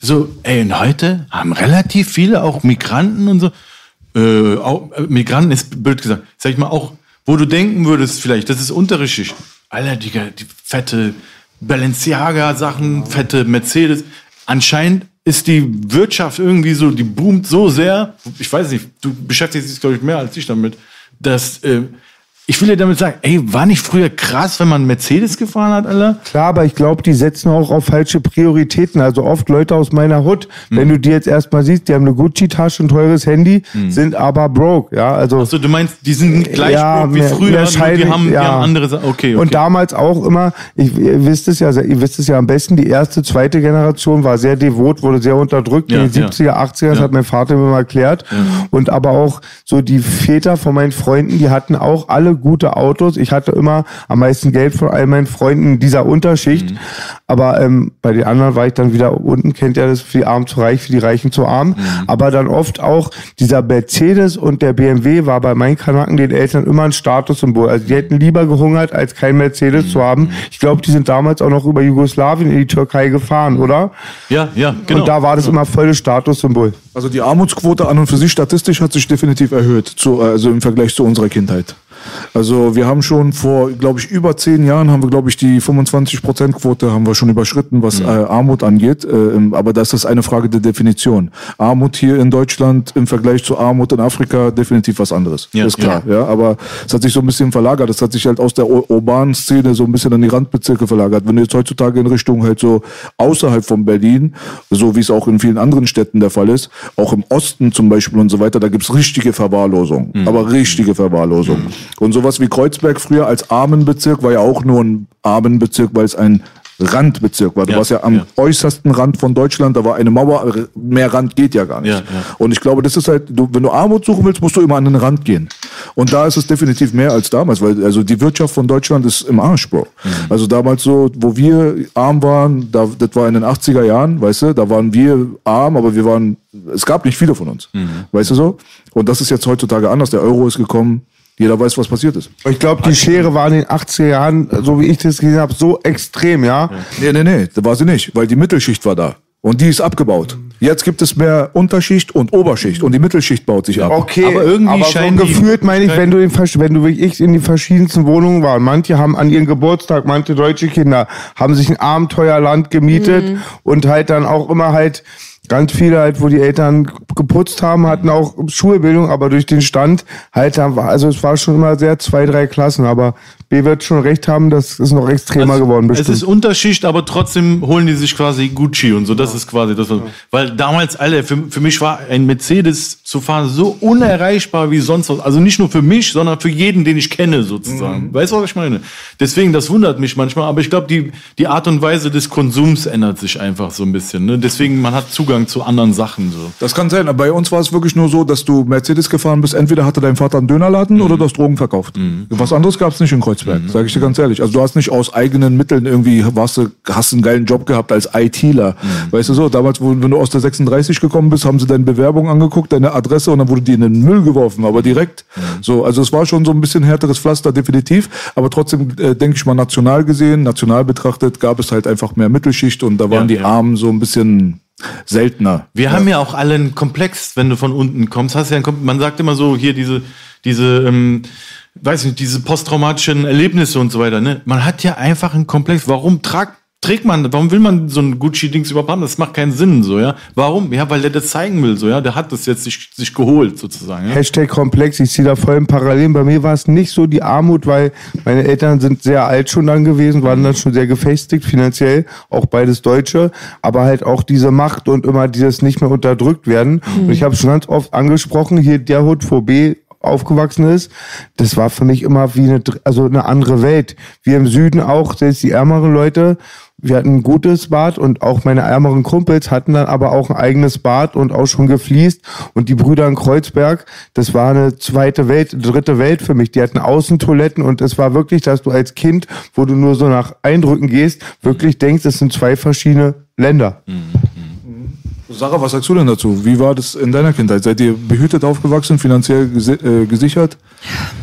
So, ey, und heute haben relativ viele, auch Migranten und so, äh, auch, äh, Migranten ist blöd gesagt, sag ich mal, auch, wo du denken würdest, vielleicht, das ist untere Schicht. Alter, die, die fette Balenciaga-Sachen, fette Mercedes. Anscheinend ist die Wirtschaft irgendwie so, die boomt so sehr, ich weiß nicht, du beschäftigst dich, glaube ich, mehr als ich damit, dass, äh, ich will dir damit sagen, ey, war nicht früher krass, wenn man Mercedes gefahren hat, Alter? Klar, aber ich glaube, die setzen auch auf falsche Prioritäten. Also oft Leute aus meiner Hut, Mhm. wenn du die jetzt erstmal siehst, die haben eine Gucci-Tasche, ein teures Handy, sind aber broke, ja. Also Also du meinst, die sind nicht gleich Ja, broke wie mehr- früher, mehr nur die haben, die ja. haben andere Sachen. Okay, okay. Und damals auch immer, ich, ihr wisst es ja, ihr wisst es ja am besten, die erste, zweite Generation war sehr devot, wurde sehr unterdrückt Ja, in den ja. 70er, 80er, das hat mein Vater mir mal erklärt. Und aber auch so die Väter von meinen Freunden, die hatten auch alle gute Autos. Ich hatte immer am meisten Geld von all meinen Freunden in dieser Unterschicht. Mhm. Aber ähm, bei den anderen war ich dann wieder unten, kennt ihr das, für die Armen zu reich, für die Reichen zu arm. Mhm. Aber dann oft auch dieser Mercedes und der BMW war bei meinen Kanaken den Eltern immer ein Statussymbol. Also die hätten lieber gehungert, als kein Mercedes zu Mhm. haben. Ich glaube, die sind damals auch noch über Jugoslawien in die Türkei gefahren, oder? ja, ja, genau. Und da war das immer voll das Statussymbol. Also die Armutsquote an und für sich statistisch hat sich definitiv erhöht, zu, also im Vergleich zu unserer Kindheit. Also wir haben schon vor, glaube ich, über zehn Jahren haben wir, glaube ich, die 25-Prozent-Quote haben wir schon überschritten, was Mhm. äh, Armut angeht. Äh, im- aber das ist eine Frage der Definition. Armut hier in Deutschland im Vergleich zu Armut in Afrika definitiv was anderes. Ja, ist klar. Ja. aber es hat sich so ein bisschen verlagert. Es hat sich halt aus der ur- urbanen Szene so ein bisschen an die Randbezirke verlagert. Wenn du jetzt heutzutage in Richtung halt so außerhalb von Berlin, so wie es auch in vielen anderen Städten der Fall ist, auch im Osten zum Beispiel und so weiter, da gibt's richtige Verwahrlosung. Aber richtige Verwahrlosung. Und sowas wie Kreuzberg früher als Armenbezirk war ja auch nur ein Armenbezirk, weil es ein Randbezirk war. Du Ja, warst ja am ja. äußersten Rand von Deutschland, da war eine Mauer, mehr Rand geht ja gar nicht. Ja. Und ich glaube, das ist halt, du, wenn du Armut suchen willst, musst du immer an den Rand gehen. Und da ist es definitiv mehr als damals, weil also die Wirtschaft von Deutschland ist im Arsch, Bro. Mhm. Also damals so, wo wir arm waren, da, das war in den 80er Jahren, weißt du, da waren wir arm, aber wir waren, es gab nicht viele von uns, Mhm. weißt du so? Und das ist jetzt heutzutage anders. Der Euro ist gekommen, jeder weiß, was passiert ist. Ich glaube, die Schere war in den 80er Jahren, so wie ich das gesehen habe, so extrem, ja. Nee, nee, nee, da war sie nicht, weil die Mittelschicht war da. Und die ist abgebaut. Jetzt gibt es mehr Unterschicht und Oberschicht und die Mittelschicht baut sich ab. Okay, Aber irgendwie aber so gefühlt meine ich, wenn du, in, wenn du wie ich in die verschiedensten Wohnungen waren. Manche haben an ihren Geburtstag, manche deutsche Kinder haben sich ein Abenteuerland gemietet und halt dann auch immer halt ganz viele halt, wo die Eltern geputzt haben, hatten auch Schulbildung, aber durch den Stand halt, also es war schon immer sehr zwei, drei Klassen, aber B wird schon recht haben, das ist noch extremer geworden Es bestimmt. ist Unterschicht, aber trotzdem holen die sich quasi Gucci und so. Das ist quasi das. Was, Weil damals, Alter, für, für mich war ein Mercedes zu fahren so unerreichbar wie sonst was. Also nicht nur für mich, sondern für jeden, den ich kenne, sozusagen. Weißt du, was ich meine? Deswegen, das wundert mich manchmal. Aber ich glaube, die, die Art und Weise des Konsums ändert sich einfach so ein bisschen. Ne? Deswegen, man hat Zugang zu anderen Sachen. So. Das kann sein, aber bei uns war es wirklich nur so, dass du Mercedes gefahren bist. Entweder hatte dein Vater einen Dönerladen oder du hast Drogen verkauft. Was anderes gab es nicht in Kreuzberg, sage ich dir ganz ehrlich. Also du hast nicht aus eigenen Mitteln irgendwie, warst du, hast einen geilen Job gehabt als ITler. Weißt du so, damals, wo, wenn du aus der 36 gekommen bist, haben sie deine Bewerbung angeguckt, deine Adresse und dann wurde die in den Müll geworfen, aber direkt. So, also es war schon so ein bisschen härteres Pflaster, definitiv. Aber trotzdem, äh, denke ich mal, national gesehen, national betrachtet, gab es halt einfach mehr Mittelschicht und da waren Ja, die ja. Armen so ein bisschen seltener. Wir haben ja auch alle einen Komplex, wenn du von unten kommst. Hast ja einen man sagt immer so, hier diese, diese, ähm, weiß nicht, diese posttraumatischen Erlebnisse und so weiter. Ne? Man hat ja einfach einen Komplex. Warum tragt, trägt man, warum will man so ein Gucci-Dings überhaupt haben? Das macht keinen Sinn, so, ja. Warum? Ja, weil der das zeigen will, so, ja. Der hat das jetzt sich, sich geholt, sozusagen. Ja? Hashtag Komplex, ich ziehe da voll im Parallelen. Bei mir war es nicht so die Armut, weil meine Eltern sind sehr alt schon dann gewesen, waren dann schon sehr gefestigt finanziell, auch beides Deutsche, aber halt auch diese Macht und immer dieses nicht mehr unterdrückt werden. Und ich habe schon ganz oft angesprochen, hier der Hut vor B aufgewachsen ist, das war für mich immer wie eine, also eine andere Welt. Wir im Süden auch, selbst die ärmeren Leute, wir hatten ein gutes Bad und auch meine ärmeren Kumpels hatten dann aber auch ein eigenes Bad und auch schon gefliest. Und die Brüder in Kreuzberg, das war eine zweite Welt, dritte Welt für mich. Die hatten Außentoiletten und es war wirklich, dass du als Kind, wo du nur so nach Eindrücken gehst, wirklich denkst, es sind zwei verschiedene Länder. Sarah, was sagst du denn dazu? Wie war das in deiner Kindheit? Seid ihr behütet aufgewachsen, finanziell äh, gesichert?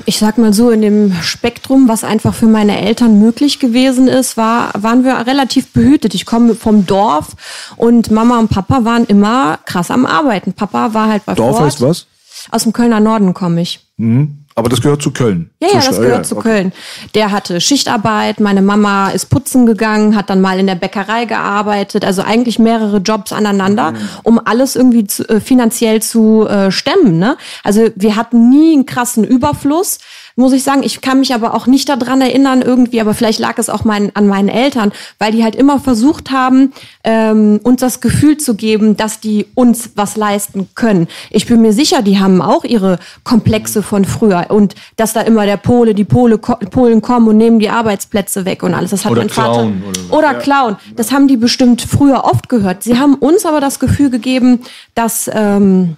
Ich sag mal so, in dem Spektrum, was einfach für meine Eltern möglich gewesen ist, war, waren wir relativ behütet. Ich komme vom Dorf und Mama und Papa waren immer krass am Arbeiten. Papa war halt bei Dorf Ford. heißt was? Aus dem Kölner Norden komme ich. Mhm. Aber das gehört zu Köln. Ja, ja, das Sch- gehört zu okay. Köln. Der hatte Schichtarbeit, meine Mama ist putzen gegangen, hat dann mal in der Bäckerei gearbeitet, also eigentlich mehrere Jobs aneinander, um alles irgendwie zu, äh, finanziell zu äh, stemmen. Ne? Also wir hatten nie einen krassen Überfluss, muss ich sagen. Ich kann mich aber auch nicht daran erinnern irgendwie, aber vielleicht lag es auch mein, an meinen Eltern, weil die halt immer versucht haben, ähm, uns das Gefühl zu geben, dass die uns was leisten können. Ich bin mir sicher, die haben auch ihre Komplexe von früher und dass da immer der Pole, die Pole, ko- Polen kommen und nehmen die Arbeitsplätze weg und alles. Das hat Oder mein Vater klauen oder oder klauen. Das haben die bestimmt früher oft gehört. Sie haben uns aber das Gefühl gegeben, dass ähm,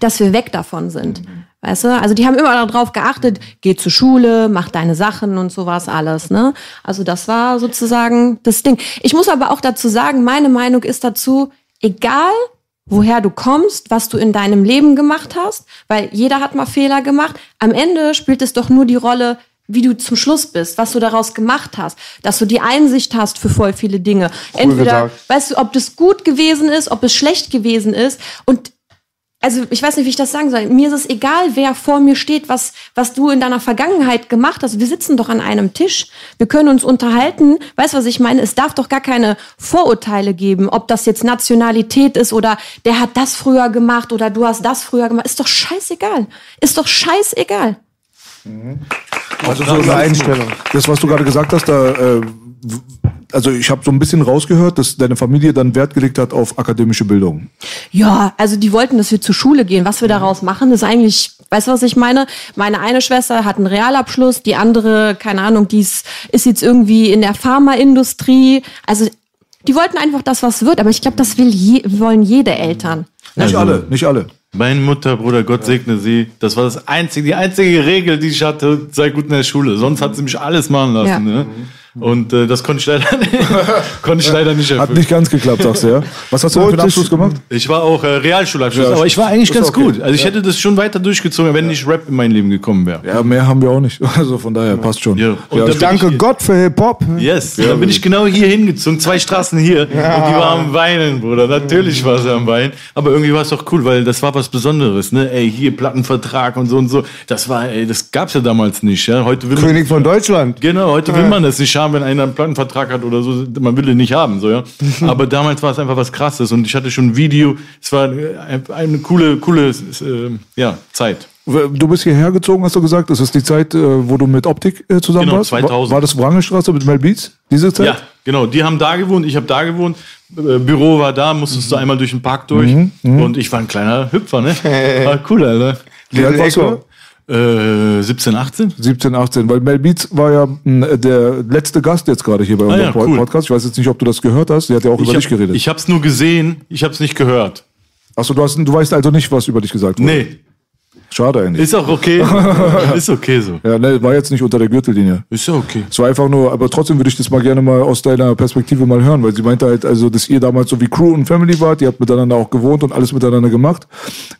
dass wir weg davon sind. Weißt du? Also die haben immer darauf geachtet, geh zur Schule, mach deine Sachen und sowas alles. Ne? Also das war sozusagen das Ding. Ich muss aber auch dazu sagen, meine Meinung ist dazu, egal woher du kommst, was du in deinem Leben gemacht hast, weil jeder hat mal Fehler gemacht. Am Ende spielt es doch nur die Rolle, wie du zum Schluss bist, was du daraus gemacht hast, dass du die Einsicht hast für voll viele Dinge. Entweder, gesagt. weißt du, ob das gut gewesen ist, ob es schlecht gewesen ist und also ich weiß nicht, wie ich das sagen soll. Mir ist es egal, wer vor mir steht, was, was du in deiner Vergangenheit gemacht hast. Wir sitzen doch an einem Tisch. Wir können uns unterhalten. Weißt du, was ich meine? Es darf doch gar keine Vorurteile geben, ob das jetzt Nationalität ist oder der hat das früher gemacht oder du hast das früher gemacht. Ist doch scheißegal. Ist doch scheißegal. Also so Eine Einstellung. Das, was du gerade gesagt hast, da, äh, also ich habe so ein bisschen rausgehört, dass deine Familie dann Wert gelegt hat auf akademische Bildung. Ja, also die wollten, dass wir zur Schule gehen. Was wir daraus machen, ist eigentlich, weißt du, was ich meine? Meine eine Schwester hat einen Realabschluss, die andere, keine Ahnung, die ist, ist jetzt irgendwie in der Pharmaindustrie. Also die wollten einfach, dass was wird. Aber ich glaube, das will je, wollen jede Eltern. Nicht Also- alle, nicht alle. Meine Mutter, Bruder, Gott segne sie. Das war das einzige, die einzige Regel, die ich hatte, sei gut in der Schule. Sonst hat sie mich alles machen lassen. Ja. Ne? Und äh, das konnte ich leider, konnte ich leider nicht Hat erfüllen. nicht ganz geklappt, sagst du, ja? Was hast du für einen Abschluss gemacht? Ich war auch äh, Realschulabschluss, Ja, aber ich war eigentlich ganz okay. gut. Also ich hätte das schon weiter durchgezogen, wenn nicht Rap in mein Leben gekommen wäre. Ja, mehr haben wir auch nicht. Also von daher passt schon. Ja. Und Ja, Danke Gott für Hip-Hop. Yes, dann bin ich genau hier hingezogen, zwei Straßen hier und die war am Weinen, Bruder. Natürlich war sie am Weinen, aber irgendwie war es doch cool, weil das war was Besonderes, ne? Ey, hier Plattenvertrag und so und so. Das war, ey, das gab's ja damals nicht, ja? Heute will man, König von Deutschland. Genau, heute will man das nicht haben, wenn einer einen Plattenvertrag hat oder so. Man will den nicht haben, so, ja. Aber damals war es einfach was Krasses und ich hatte schon ein Video. Es war eine coole, coole, äh, ja, Zeit. Du bist hierher gezogen, hast du gesagt. Das ist die Zeit, äh, wo du mit Optik äh, zusammen Genau, warst. 2000. War, war das Wrangelstraße mit Mel Beats? Diese Zeit? Ja, genau. Die haben da gewohnt, ich habe da gewohnt. Äh, Büro war da, musstest du einmal durch den Park durch. Und ich war ein kleiner Hüpfer, ne? War cool, Alter. Wie alt warst du? Äh, 17, 18? 17, 18, weil Mel Beats war ja mh, der letzte Gast jetzt gerade hier bei unserem ja, Pod- cool. Podcast. Ich weiß jetzt nicht, ob du das gehört hast. Sie hat ja auch über ich dich geredet. Ich habe es nur gesehen, ich habe es nicht gehört. Achso, du, hast, du weißt also nicht, was über dich gesagt wurde. Nee, Schade eigentlich. ist auch okay. ist okay so. ja, ne, war jetzt nicht unter der Gürtellinie. Ist ja okay. Es war einfach nur, aber trotzdem würde ich das mal gerne mal aus deiner Perspektive mal hören, weil sie meinte halt, also, dass ihr damals so wie Crew und Family wart, ihr habt miteinander auch gewohnt und alles miteinander gemacht.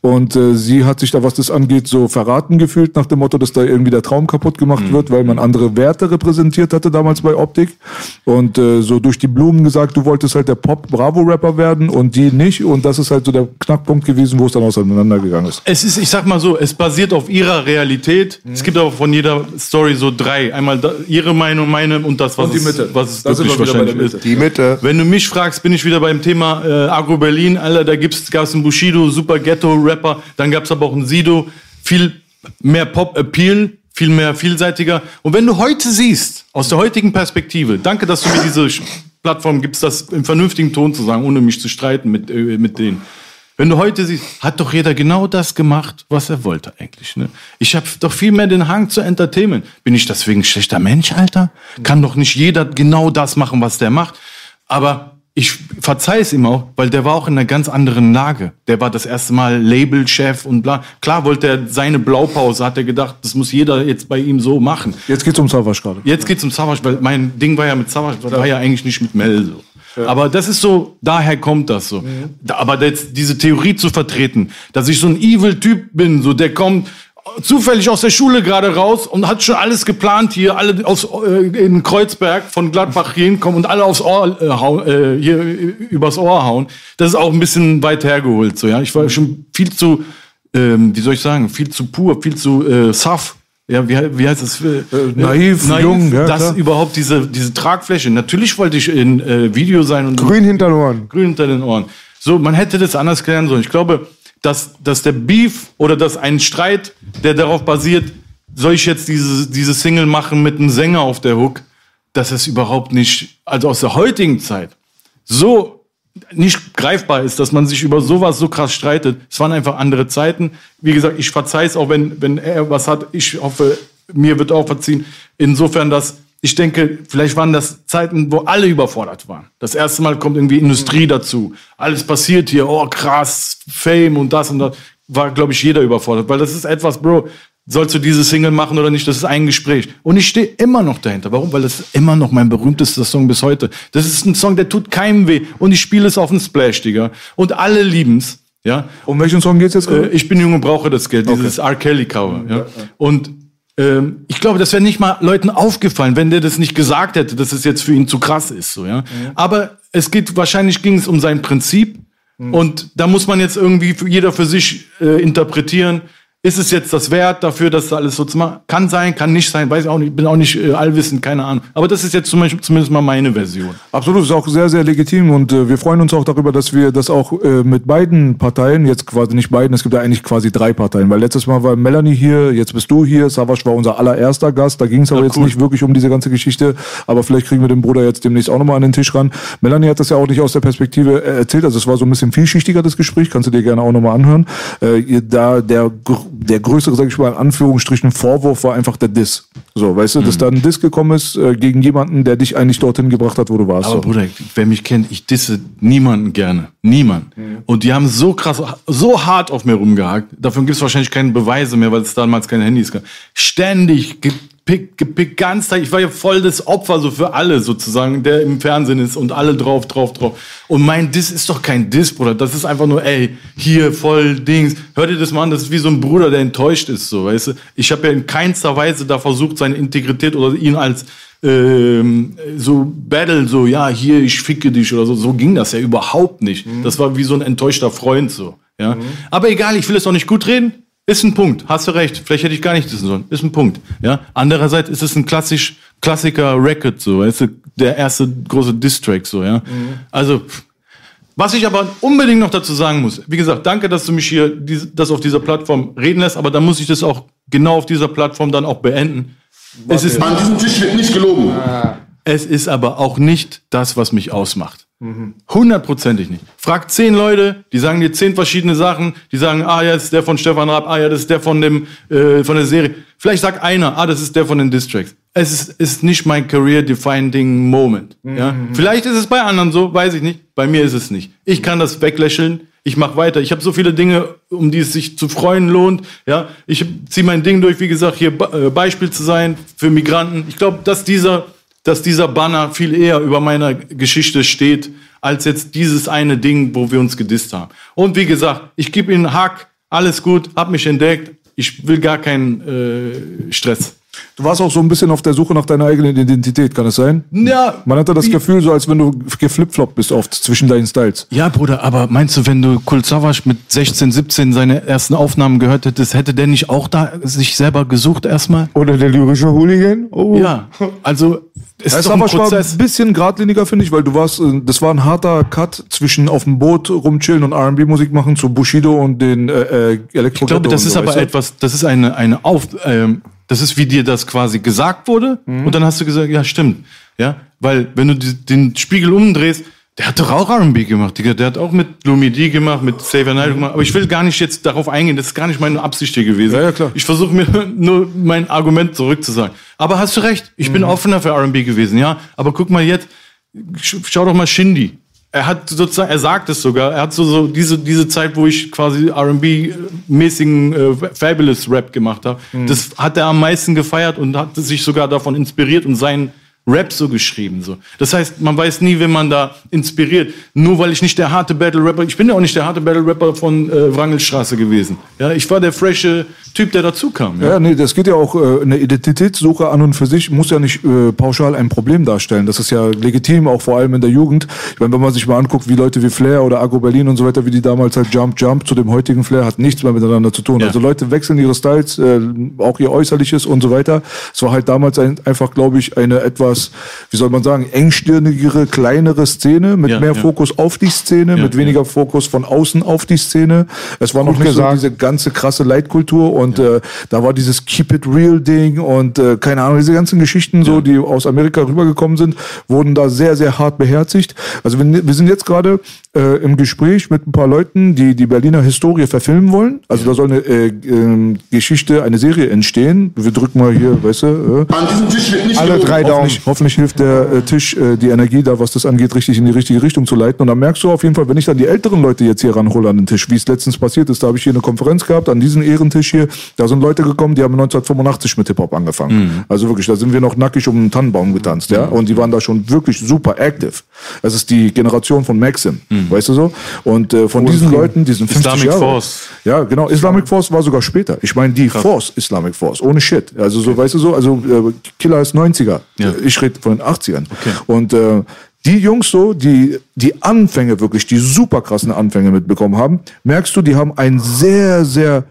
Und äh, sie hat sich da, was das angeht, so verraten gefühlt, nach dem Motto, dass da irgendwie der Traum kaputt gemacht wird, weil man andere Werte repräsentiert hatte damals bei Optik. Und äh, so durch die Blumen gesagt, du wolltest halt der Pop-Bravo-Rapper werden und die nicht. Und das ist halt so der Knackpunkt gewesen, wo es dann auseinandergegangen ist. Es ist, ich sag mal so, es basiert auf ihrer Realität. Es gibt aber von jeder Story so drei. Einmal da, ihre Meinung, meine und das, was, Und die es, Mitte. was es Da sind wirklich wahrscheinlich Mitte. ist. Die Mitte. Wenn du mich fragst, bin ich wieder beim Thema äh, Agro Berlin. Alter, da gibt's, gab's einen Bushido, super Ghetto-Rapper. Dann gab's aber auch einen Sido. Viel mehr Pop-Appeal, viel mehr vielseitiger. Und wenn du heute siehst, aus der heutigen Perspektive, danke, dass du mir diese Plattform gibst, das im vernünftigen Ton zu sagen, ohne mich zu streiten mit, äh, mit denen. Wenn du heute siehst, hat doch jeder genau das gemacht, was er wollte eigentlich. Ne? Ich habe doch viel mehr den Hang zu Entertainment. Bin ich deswegen ein schlechter Mensch, Alter? Kann doch nicht jeder genau das machen, was der macht. Aber ich verzeih es ihm auch, weil der war auch in einer ganz anderen Lage. Der war das erste Mal Labelchef und bla. Klar wollte er seine Blaupause, hat er gedacht, das muss jeder jetzt bei ihm so machen. Jetzt geht's um Savage gerade. Jetzt geht's um Savage, weil mein Ding war ja mit Savage, war ja eigentlich nicht mit Mel so. Aber das ist so, daher kommt das so. Da, aber jetzt diese Theorie zu vertreten, dass ich so ein Evil-Typ bin, so der kommt zufällig aus der Schule gerade raus und hat schon alles geplant hier, alle aufs, äh, in Kreuzberg von Gladbach hier hinkommen und alle aufs Ohr äh, hau, äh, hier übers Ohr hauen. Das ist auch ein bisschen weit hergeholt, so ja. Ich war schon viel zu, ähm, wie soll ich sagen, viel zu pur, viel zu äh, saff. Ja, wie, wie heißt das? Äh, naiv, jung, ja, das klar. überhaupt diese, diese Tragfläche. Natürlich wollte ich in äh, Video sein und Grün hinter den Ohren. grün hinter den Ohren. So, man hätte das anders klären sollen. Ich glaube, dass, dass der Beef oder dass ein Streit, der darauf basiert, soll ich jetzt diese, diese Single machen mit einem Sänger auf der Hook, dass es überhaupt nicht, also aus der heutigen Zeit, so nicht greifbar ist, dass man sich über sowas so krass streitet. Es waren einfach andere Zeiten. Wie gesagt, ich verzeih es auch, wenn, wenn er was hat. Ich hoffe, mir wird auch verziehen. Insofern, dass ich denke, vielleicht waren das Zeiten, wo alle überfordert waren. Das erste Mal kommt irgendwie Industrie dazu. Alles passiert hier, oh krass, Fame und das und das. War, glaube ich, jeder überfordert. Weil das ist etwas, Bro, sollst du diese Single machen oder nicht? Das ist ein Gespräch. Und ich stehe immer noch dahinter. Warum? Weil das ist immer noch mein berühmtester Song bis heute. Das ist ein Song, der tut keinem weh. Und ich spiele es auf dem Splash, Digga. Und alle lieben's. Ja, Um welchen Song geht's jetzt äh, gerade? ich bin jung und brauche das Geld, dieses R. Kelly Cover. Ja. Und ähm, ich glaube, das wäre nicht mal Leuten aufgefallen, wenn der das nicht gesagt hätte, dass es jetzt für ihn zu krass ist. So, ja. Aber es geht, wahrscheinlich ging es um sein Prinzip. Und da muss man jetzt irgendwie jeder für sich äh, interpretieren. Ist es jetzt das Wert dafür, dass da alles so zu machen? Kann sein, kann nicht sein, weiß ich auch nicht, bin auch nicht äh, allwissend, keine Ahnung. Aber das ist jetzt zum Beispiel, zumindest mal meine Version. Absolut, ist auch sehr, sehr legitim und äh, wir freuen uns auch darüber, dass wir das auch äh, mit beiden Parteien, jetzt quasi nicht beiden, es gibt ja eigentlich quasi drei Parteien, weil letztes Mal war Melanie hier, jetzt bist du hier, Savas war unser allererster Gast, da ging es aber Ja, jetzt cool. nicht wirklich um diese ganze Geschichte, aber vielleicht kriegen wir den Bruder jetzt demnächst auch nochmal an den Tisch ran. Melanie hat das ja auch nicht aus der Perspektive äh, erzählt, also es war so ein bisschen vielschichtiger, das Gespräch, kannst du dir gerne auch nochmal anhören. Äh, da der, der größere, sag ich mal, in Anführungsstrichen Vorwurf war einfach der Diss. So, weißt du, Mhm. dass da ein Diss gekommen ist äh, gegen jemanden, der dich eigentlich dorthin gebracht hat, wo du warst. Aber so. Bruder, wer mich kennt, ich disse niemanden gerne. Niemand. Und die haben so krass, so hart auf mir rumgehakt. Davon gibt es wahrscheinlich keine Beweise mehr, weil es damals keine Handys gab. Ständig ge gepickt, gepickt, ganz. Ich war ja voll das Opfer so für alle sozusagen, der im Fernsehen ist und alle drauf, drauf, drauf. Und mein Diss ist doch kein Diss, Bruder. Das ist einfach nur, ey, hier voll Dings. Hört ihr das mal an? Das ist wie so ein Bruder, der enttäuscht ist, so, weißt du? Ich habe ja in keinster Weise da versucht, seine Integrität oder ihn als ähm, so Battle, so, ja, hier, ich ficke dich oder so. So ging das ja überhaupt nicht. Das war wie so ein enttäuschter Freund, so. Ja. Aber egal, ich will es auch nicht gut reden. Ist ein Punkt. Hast du recht. Vielleicht hätte ich gar nicht wissen sollen. Ist ein Punkt. Ja. Andererseits ist es ein klassisch, Klassiker Record, so. Weißt du, der erste große Diss-Track, so, ja. Also, was ich aber unbedingt noch dazu sagen muss, wie gesagt, danke, dass du mich hier das auf dieser Plattform reden lässt, aber dann muss ich das auch genau auf dieser Plattform dann auch beenden. Es ist, An diesem Tisch wird nicht gelogen. es ist aber auch nicht das, was mich ausmacht. Hundertprozentig nicht. Frag zehn Leute, die sagen dir zehn verschiedene Sachen, die sagen, ah ja, das ist der von Stefan Raab, ah ja, das ist der von dem äh, von der Serie. Vielleicht sagt einer, ah, das ist der von den Distracks. Es ist, ist nicht mein career-defining Moment. Ja? Vielleicht ist es bei anderen so, weiß ich nicht. Bei mir ist es nicht. Ich kann das weglächeln. Ich mache weiter. Ich habe so viele Dinge, um die es sich zu freuen lohnt. Ja, ich ziehe mein Ding durch. Wie gesagt, hier äh, Beispiel zu sein für Migranten. Ich glaube, dass dieser dass dieser Banner viel eher über meiner Geschichte steht, als jetzt dieses eine Ding, wo wir uns gedisst haben. Und wie gesagt, ich gebe Ihnen Hack, alles gut, hab mich entdeckt, ich will gar keinen äh, Stress. Du warst auch so ein bisschen auf der Suche nach deiner eigenen Identität, kann es sein? Ja, Man hatte das Gefühl, so als wenn du geflipfloppt bist oft zwischen deinen Styles. Ja, Bruder, aber meinst du, wenn du Kul Savas mit 16, 17 seine ersten Aufnahmen gehört hättest, hätte der nicht auch da sich selber gesucht erstmal? Oder der lyrische Hooligan? Oh. Ja, also es Das ist ist doch ein aber schon ein bisschen geradliniger, finde ich, weil du warst, äh, das war ein harter Cut zwischen auf dem Boot rumchillen und R&B-Musik machen zu Bushido und den äh, äh, Elektro Ich glaube, das ist aber etwas, das ist eine, eine Auf, ähm, das ist wie dir das quasi gesagt wurde Mhm. und dann hast du gesagt, ja, stimmt. Ja, weil wenn du die, den Spiegel umdrehst, der hat doch auch R&B gemacht, Digga. Der hat auch mit Lumidi gemacht, mit Xavier Naidoo gemacht. Aber ich will gar nicht jetzt darauf eingehen. Das ist gar nicht meine Absicht hier gewesen. Ja, ja, klar. Ich versuche mir nur mein Argument zurückzusagen. Aber hast du recht. Ich Mhm. bin offener für R&B gewesen, ja. Aber guck mal jetzt, sch- schau doch mal Shindy. Er hat sozusagen, er sagt es sogar, er hat so, so diese, diese Zeit, wo ich quasi RB-mäßigen äh, Fabulous Rap gemacht habe, Mhm. das hat er am meisten gefeiert und hat sich sogar davon inspiriert und seinen Rap so geschrieben. So. Das heißt, man weiß nie, wenn man da inspiriert. Nur weil ich nicht der harte Battle-Rapper, ich bin ja auch nicht der harte Battle-Rapper von äh, Wrangelstraße gewesen. Ja, ich war der frische Typ, der dazu kam. Ja. Ja, nee, das geht ja auch, äh, eine Identitätssuche an und für sich muss ja nicht äh, pauschal ein Problem darstellen. Das ist ja legitim, auch vor allem in der Jugend. Ich meine, wenn man sich mal anguckt, wie Leute wie Flair oder Agro Berlin und so weiter, wie die damals halt Jump Jump zu dem heutigen Flair, hat nichts mehr miteinander zu tun. Ja. Also Leute wechseln ihre Styles, äh, auch ihr Äußerliches und so weiter. Es war halt damals ein, einfach, glaube ich, eine etwas, wie soll man sagen, engstirnigere, kleinere Szene mit Ja, mehr ja. Fokus auf die Szene, Ja, mit weniger Fokus von außen auf die Szene. Es war noch nicht gesagt. so diese ganze krasse Leitkultur und äh, da war dieses Keep It Real Ding und äh, keine Ahnung, diese ganzen Geschichten so, die aus Amerika rübergekommen sind, wurden da sehr, sehr hart beherzigt. Also wir, wir sind jetzt gerade äh, im Gespräch mit ein paar Leuten, die die Berliner Historie verfilmen wollen. Also da soll eine äh, ähm, Geschichte, eine Serie entstehen. Wir drücken mal hier, weißt du, äh, An diesem Tisch wird nicht Alle drei Daumen. Hoffentlich, hoffentlich hilft der äh, Tisch, äh, die Energie da, was das angeht, richtig in die richtige Richtung zu leiten. Und dann merkst du auf jeden Fall, wenn ich dann die älteren Leute jetzt hier ranhole an den Tisch, wie es letztens passiert ist, da habe ich hier eine Konferenz gehabt, an diesen Ehrentisch hier, da sind Leute gekommen, die haben 1985 mit Hip-Hop angefangen. Also wirklich, da sind wir noch nackig um einen Tannenbaum getanzt, ja. Und die waren da schon wirklich super active. Das ist die Generation von Maxim, weißt du so? Und äh, von diesen Leuten, diesen 50 Islamic Jahre, Force. ja, genau. Islamic Force war sogar später. Ich meine, die Force Islamic Force, ohne Shit. Also so, weißt du so, also äh, Killer ist 90er. Ja. Ich rede von den 80ern. Und äh, die Jungs so, die die Anfänge wirklich, die super krassen Anfänge mitbekommen haben, merkst du, die haben ein sehr, sehr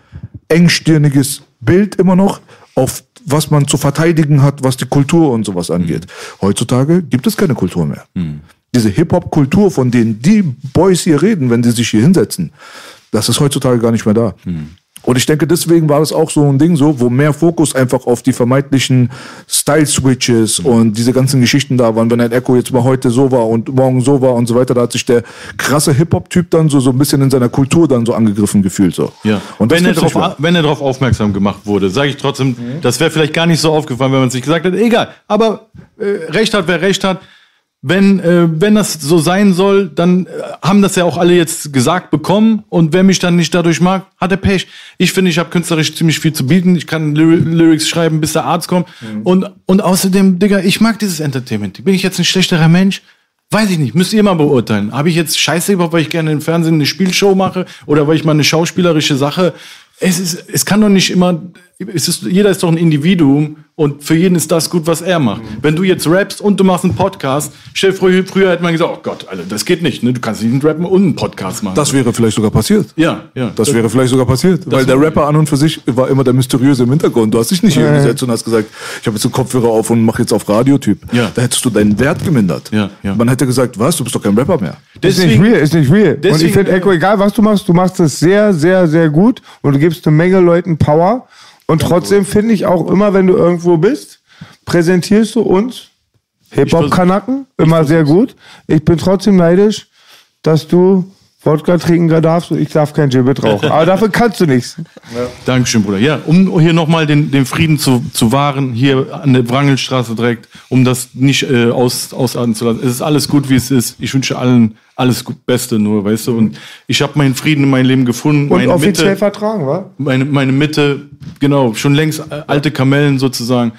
engstirniges Bild immer noch auf was man zu verteidigen hat, was die Kultur und sowas angeht. Heutzutage gibt es keine Kultur mehr. Diese Hip-Hop-Kultur, von denen die Boys hier reden, wenn sie sich hier hinsetzen, das ist heutzutage gar nicht mehr da. Und ich denke, deswegen war das auch so ein Ding so, wo mehr Fokus einfach auf die vermeintlichen Style-Switches und diese ganzen Geschichten da waren, wenn ein Echo jetzt mal heute so war und morgen so war und so weiter, da hat sich der krasse Hip-Hop-Typ dann so, so ein bisschen in seiner Kultur dann so angegriffen gefühlt. So. Ja. Und wenn, er mehr. wenn er darauf aufmerksam gemacht wurde, sage ich trotzdem, Mhm. das wäre vielleicht gar nicht so aufgefallen, wenn man sich gesagt hat, egal. Aber äh, Recht hat, wer Recht hat. Wenn, äh, wenn das so sein soll, dann äh, haben das ja auch alle jetzt gesagt bekommen. Und wer mich dann nicht dadurch mag, hat er Pech. Ich finde, ich habe künstlerisch ziemlich viel zu bieten. Ich kann Ly Lyrics schreiben, bis der Arzt kommt. Und, und außerdem, Digga, ich mag dieses Entertainment. Bin ich jetzt ein schlechterer Mensch? Weiß ich nicht, müsst ihr mal beurteilen. Habe ich jetzt Scheiße überhaupt, weil ich gerne im Fernsehen eine Spielshow mache oder weil ich mal eine schauspielerische Sache. Es, ist, es kann doch nicht immer. Es ist, jeder ist doch ein Individuum und für jeden ist das gut, was er macht. Wenn du jetzt rappst und du machst einen Podcast, stell vor, früher hätte man gesagt, oh Gott, Alter, das geht nicht. Ne? Du kannst nicht einen rappen und einen Podcast machen. Das wäre vielleicht sogar passiert. ja, ja. Das wäre vielleicht sogar passiert, weil der Rapper an und für sich war immer der Mysteriöse im Hintergrund. Du hast dich nicht hier gesetzt und hast gesagt, ich habe jetzt einen Kopfhörer auf und mache jetzt auf Radiotyp. Ja. Da hättest du deinen Wert gemindert. Ja, ja. Man hätte gesagt, was, du bist doch kein Rapper mehr. Ist nicht real, ist nicht real. und ich deswegen- finde, Echo, egal was du machst, du machst es sehr, sehr, sehr gut und du gibst eine Menge Leuten Power. Und trotzdem finde ich auch immer, wenn du irgendwo bist, präsentierst du uns Hip-Hop-Kanaken immer sehr gut. Ich bin trotzdem neidisch, dass du Wodka trinken darfst und ich darf kein Gibbet rauchen. Aber dafür kannst du nichts. Dankeschön, Bruder. Ja, um hier nochmal den, den Frieden zu, zu wahren, hier an der Wrangelstraße direkt, um das nicht äh, aus, ausarten zu lassen. Es ist alles gut, wie es ist. Ich wünsche allen alles gut, Beste nur, weißt du. Und ich habe meinen Frieden in meinem Leben gefunden. Und meine offiziell Mitte, vertragen, wa? meine, meine Mitte, genau, schon längst äh, alte Kamellen sozusagen.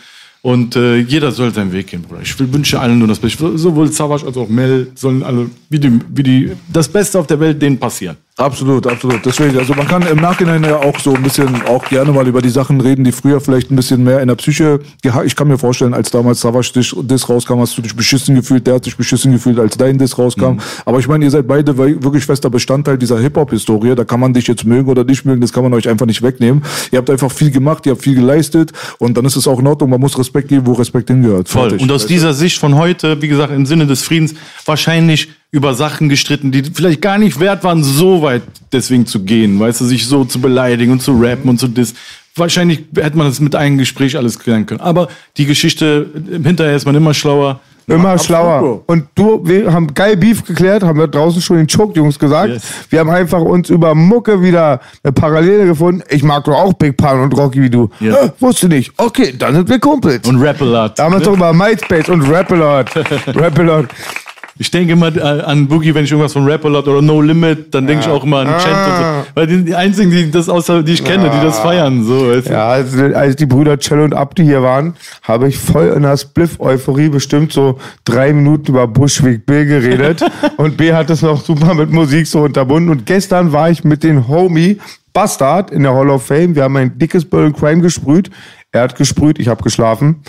Und äh, jeder soll seinen Weg gehen, Bruder. Ich wünsche allen nur das Beste. Sowohl Savage als auch Mel sollen alle, wie die, wie die, das Beste auf der Welt denen passieren. Absolut, absolut. Deswegen, also man kann im Nachhinein ja auch so ein bisschen auch gerne mal über die Sachen reden, die früher vielleicht ein bisschen mehr in der Psyche. geha- Ich kann mir vorstellen, als damals Savage Diss rauskam, hast du dich beschissen gefühlt, der hat sich beschissen gefühlt, als dein Diss rauskam. Aber ich meine, ihr seid beide wirklich fester Bestandteil dieser Hip-Hop-Historie. Da kann man dich jetzt mögen oder nicht mögen, das kann man euch einfach nicht wegnehmen. Ihr habt einfach viel gemacht, ihr habt viel geleistet und dann ist es auch in Ordnung. Man muss Respekt geben, wo Respekt hingehört. Voll. Fertig. Und aus dieser Sicht von heute, wie gesagt, im Sinne des Friedens, wahrscheinlich über Sachen gestritten, die vielleicht gar nicht wert waren, so weit deswegen zu gehen, weißt du, sich so zu beleidigen und zu rappen und zu dis. Wahrscheinlich hätte man das mit einem Gespräch alles klären können. Aber die Geschichte, hinterher ist man immer schlauer. Immer absolut, schlauer. Bro. Und du, wir haben geil Beef geklärt, haben wir draußen schon den Choke-Jungs gesagt. Yes. Wir haben einfach uns über Mucke wieder eine Parallele gefunden. Ich mag doch auch Big Pun und Rocky wie du. Ja. Äh, wusste nicht. Okay, dann sind wir Kumpels. Und Rap a lot. Damals doch über MySpace und Rap-A-Lot. Rap-A-Lot. Ich denke immer äh, an Boogie, wenn ich irgendwas von Rap a lot oder No Limit, dann denke ich auch immer an Chant und so. Weil die, die einzigen, die das außer, die ich kenne, die das feiern, so, weißt. Ja, als, als die Brüder Cello und Abdi hier waren, habe ich voll in der Spliff-Euphorie bestimmt so drei Minuten über Bushwick Bill geredet. und B hat es noch super mit Musik so unterbunden. Und gestern war ich mit den Homie Bastard in der Hall of Fame. Wir haben ein dickes Burn Crime gesprüht. Er hat gesprüht, ich habe geschlafen.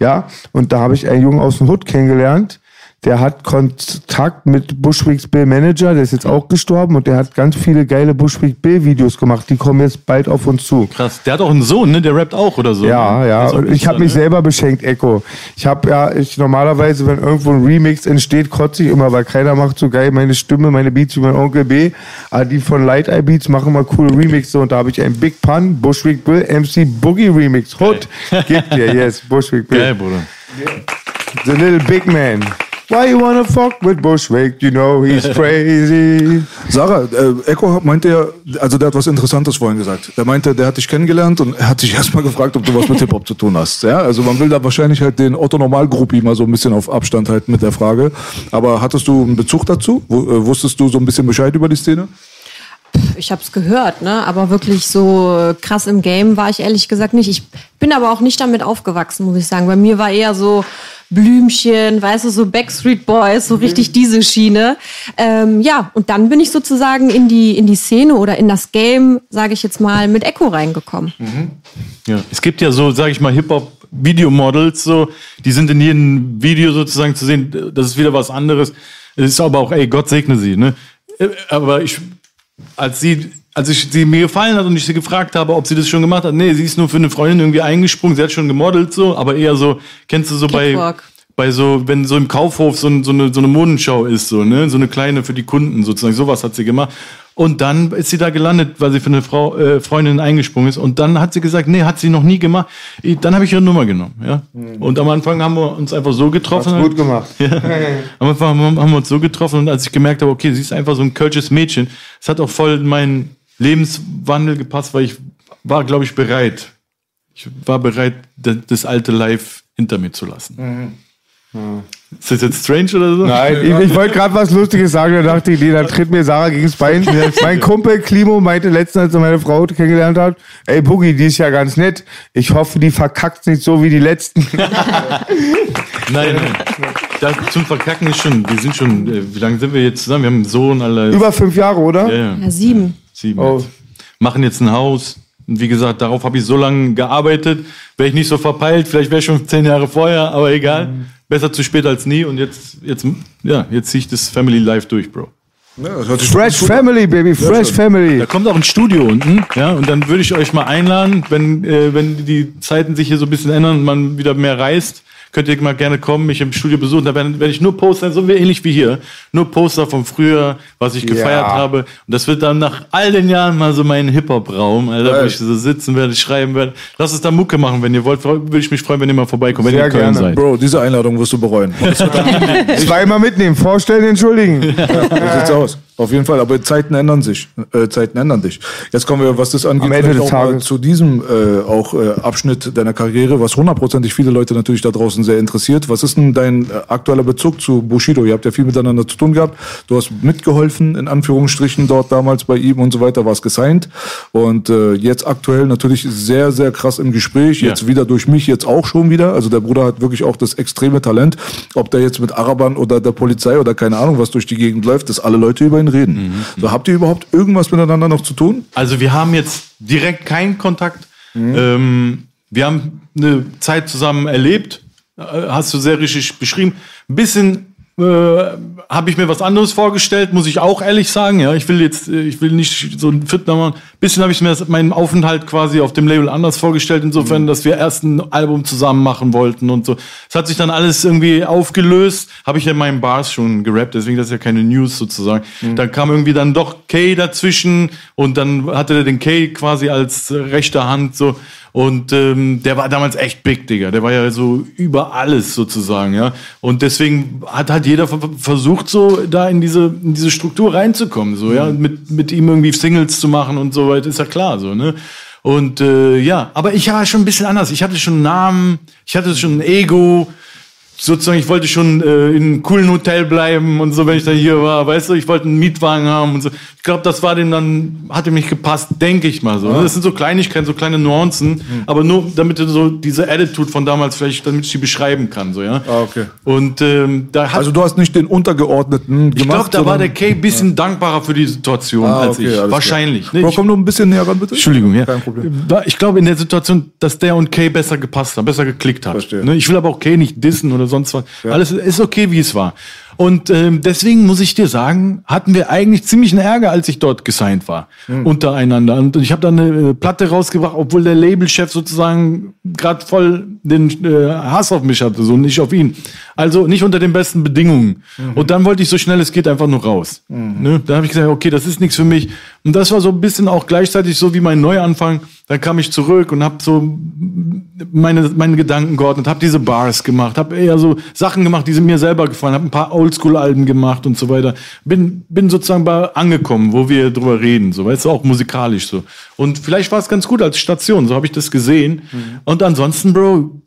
Ja, und da habe ich einen Jungen aus dem Hood kennengelernt. Der hat Kontakt mit Bushwicks Bill Manager, der ist jetzt auch gestorben und der hat ganz viele geile Bushwick Bill Videos gemacht. Die kommen jetzt bald auf uns zu. Krass. Der hat auch einen Sohn, ne? Der rappt auch oder so. Ja, ne? ja. Auch Und ich habe mich Künstler, selber beschenkt, Echo. Ich habe ja, ich normalerweise, wenn irgendwo ein Remix entsteht, kotze ich immer, weil keiner macht so geil meine Stimme, meine Beats wie mein Onkel B. Aber die von Light Eye Beats machen mal coole Remixe und da habe ich einen Big Pun, Bushwick Bill, MC Boogie Remix. Hood, gib dir, yes, Bushwick ne? Geil, Bill. Bruder. The little big man. Why you wanna fuck with Bushwick? You know he's crazy. Sarah, äh, Echo meinte ja, also der hat was Interessantes vorhin gesagt. Der meinte, der hat dich kennengelernt und er hat sich erstmal gefragt, ob du was mit Hip-Hop zu tun hast. Ja, also man will da wahrscheinlich halt den Otto Normalgruppi mal so ein bisschen auf Abstand halten mit der Frage. Aber hattest du einen Bezug dazu? Wu- äh, Wusstest du so ein bisschen Bescheid über die Szene? Ich habe es gehört, ne? aber wirklich so krass im Game war ich ehrlich gesagt nicht. Ich bin aber auch nicht damit aufgewachsen, muss ich sagen. Bei mir war eher so Blümchen, weißt du, so Backstreet Boys, so richtig diese Schiene. Ähm, ja, und dann bin ich sozusagen in die, in die Szene oder in das Game, sage ich jetzt mal, mit Echo reingekommen. Ja. Es gibt ja so, sage ich mal, Hip-Hop-Videomodels, so, die sind in jedem Video sozusagen zu sehen, das ist wieder was anderes. Es ist aber auch, ey, Gott segne sie, ne? Äh, Aber ich, als sie, als ich sie mir gefallen hat und ich sie gefragt habe, ob sie das schon gemacht hat, nee, sie ist nur für eine Freundin irgendwie eingesprungen, sie hat schon gemodelt, so, aber eher so, kennst du so bei, Catwalk. Bei so, wenn so im Kaufhof so, so, eine, so eine Modenschau ist, so, ne, so eine kleine für die Kunden sozusagen, sowas hat sie gemacht. Und dann ist sie da gelandet, weil sie für eine Frau, äh, Freundin eingesprungen ist. Und dann hat sie gesagt, nee, hat sie noch nie gemacht. Dann habe ich ihre Nummer genommen, ja. Und am Anfang haben wir uns einfach so getroffen. Hast gut gemacht. Ja. Am Anfang haben wir uns so getroffen und als ich gemerkt habe, okay, sie ist einfach so ein kölsches Mädchen, es hat auch voll in meinen Lebenswandel gepasst, weil ich war, glaube ich, bereit. Ich war bereit, das alte Life hinter mir zu lassen. Ist das jetzt strange oder so? Nein, ich, ich wollte gerade was Lustiges sagen, da dachte ich, nee, da tritt mir Sarah gegens Bein. mein Kumpel Klimo meinte letztens, als er meine Frau kennengelernt hat, ey Boogie, die ist ja ganz nett. Ich hoffe, die verkackt nicht so wie die letzten. Nein, nein. Das zum Verkacken ist schon, wir sind schon, äh, wie lange sind wir jetzt zusammen? Wir haben einen Sohn, alle. Über fünf Jahre, oder? ja, ja, Ja, sieben. sieben. Oh. Machen jetzt ein Haus. Und wie gesagt, darauf habe ich so lange gearbeitet. Wäre ich nicht so verpeilt, vielleicht wäre ich schon zehn Jahre vorher, aber egal. Besser zu spät als nie. Und jetzt, jetzt, ja, jetzt ziehe ich das Family Life durch, Bro. Ja, Fresh. Family, Baby, fresh Da Family. kommt auch ein Studio unten, ja, und dann würde ich euch mal einladen, wenn, äh, wenn die Zeiten sich hier so ein bisschen ändern und man wieder mehr reist, könnt ihr mal gerne kommen, mich im Studio besuchen. Da werde werd ich nur Poster, so wie ähnlich wie hier, nur Poster vom Früher, was ich gefeiert habe. Und das wird dann nach all den Jahren mal so mein Hip-Hop-Raum, Alter, wo Geil. ich so sitzen werde, schreiben werde. Lasst uns da Mucke machen, wenn ihr wollt. Würde ich mich freuen, wenn ihr mal vorbeikommt, wenn Sehr ihr in Köln gerne. seid. Bro, diese Einladung wirst du bereuen. Zweimal mitnehmen, vorstellen, entschuldigen. so sieht's aus. Auf jeden Fall, aber Zeiten ändern sich. Äh, Zeiten ändern dich. Jetzt kommen wir, was das angeht, auch zu diesem äh, auch äh, Abschnitt deiner Karriere, was hundertprozentig viele Leute natürlich da draußen sehr interessiert. Was ist denn dein äh, aktueller Bezug zu Bushido? Ihr habt ja viel miteinander zu tun gehabt. Du hast mitgeholfen, in Anführungsstrichen, dort damals bei ihm und so weiter, warst gesigned. Und äh, jetzt aktuell natürlich sehr, sehr krass im Gespräch. Ja. Jetzt wieder durch mich, jetzt auch schon wieder. Also der Bruder hat wirklich auch das extreme Talent. Ob der jetzt mit Arabern oder der Polizei oder keine Ahnung was durch die Gegend läuft, dass alle Leute über ihn reden. So, habt ihr überhaupt irgendwas miteinander noch zu tun? Also wir haben jetzt direkt keinen Kontakt. Ähm, wir haben eine Zeit zusammen erlebt. Äh, Hast du sehr richtig beschrieben. Ein bisschen äh, habe ich mir was anderes vorgestellt, muss ich auch ehrlich sagen. Ja, ich will jetzt, äh, ich will nicht so ein Fitner machen. Bisschen habe ich mir das- meinen Aufenthalt quasi auf dem Label anders vorgestellt, insofern, dass wir erst ein Album zusammen machen wollten und so. Es hat sich dann alles irgendwie aufgelöst. Habe ich ja in meinen Bars schon gerappt, deswegen das ist ja keine News sozusagen. Dann kam irgendwie dann doch Kay dazwischen und dann hatte er den Kay quasi als rechte Hand so. Und ähm, der war damals echt big, Digga. Der war ja so über alles sozusagen, ja. Und deswegen hat halt jeder ver- versucht, so da in diese, in diese Struktur reinzukommen, so, ja. Mit, mit ihm irgendwie Singles zu machen und so weiter, ist ja klar, so, ne. Und äh, ja, aber ich war schon ein bisschen anders. Ich hatte schon einen Namen, ich hatte schon ein Ego, sozusagen, ich wollte schon äh, in einem coolen Hotel bleiben und so, wenn ich da hier war, weißt du, ich wollte einen Mietwagen haben und so. Ich glaube, das war dem dann, hatte mich gepasst, denke ich mal so. ne? Das sind so Kleinigkeiten, so kleine Nuancen, aber nur damit du so diese Attitude von damals vielleicht, damit ich die beschreiben kann, so, ja. Ah, okay. Und ähm, da hat Also du hast nicht den Untergeordneten gemacht. ich glaube, da war der Kay ein bisschen dankbarer für die Situation Ah, als okay, ich. alles klar. Wahrscheinlich. ne? Ich- komm nur ein bisschen näher ran, bitte. Entschuldigung, ja. Kein Problem. Ich glaube in der Situation, dass der und Kay besser gepasst haben, besser geklickt hat. Verstehe. Ne, Ich will aber auch Kay nicht dissen oder sonst was. Alles ist okay, wie es war. Und ähm, deswegen muss ich dir sagen, hatten wir eigentlich ziemlichen Ärger, als ich dort gesigned war, Hm. untereinander. Und ich habe dann eine äh, Platte rausgebracht, obwohl der Labelchef sozusagen gerade voll den äh, Hass auf mich hatte, so nicht auf ihn. Also nicht unter den besten Bedingungen. Mhm. Und dann wollte ich so schnell es geht einfach nur raus. Ne? Da habe ich gesagt, okay, das ist nichts für mich. Und das war so ein bisschen auch gleichzeitig so wie mein Neuanfang. Dann kam ich zurück und habe so meine, meine Gedanken geordnet, habe diese Bars gemacht, habe eher so Sachen gemacht, die mir selber gefallen, habe ein paar Oldschool-Alben gemacht und so weiter. Bin, bin sozusagen bei angekommen, wo wir drüber reden, so weißt du, auch musikalisch so. Und vielleicht war es ganz gut als Station, so habe ich das gesehen. Und ansonsten, Bro,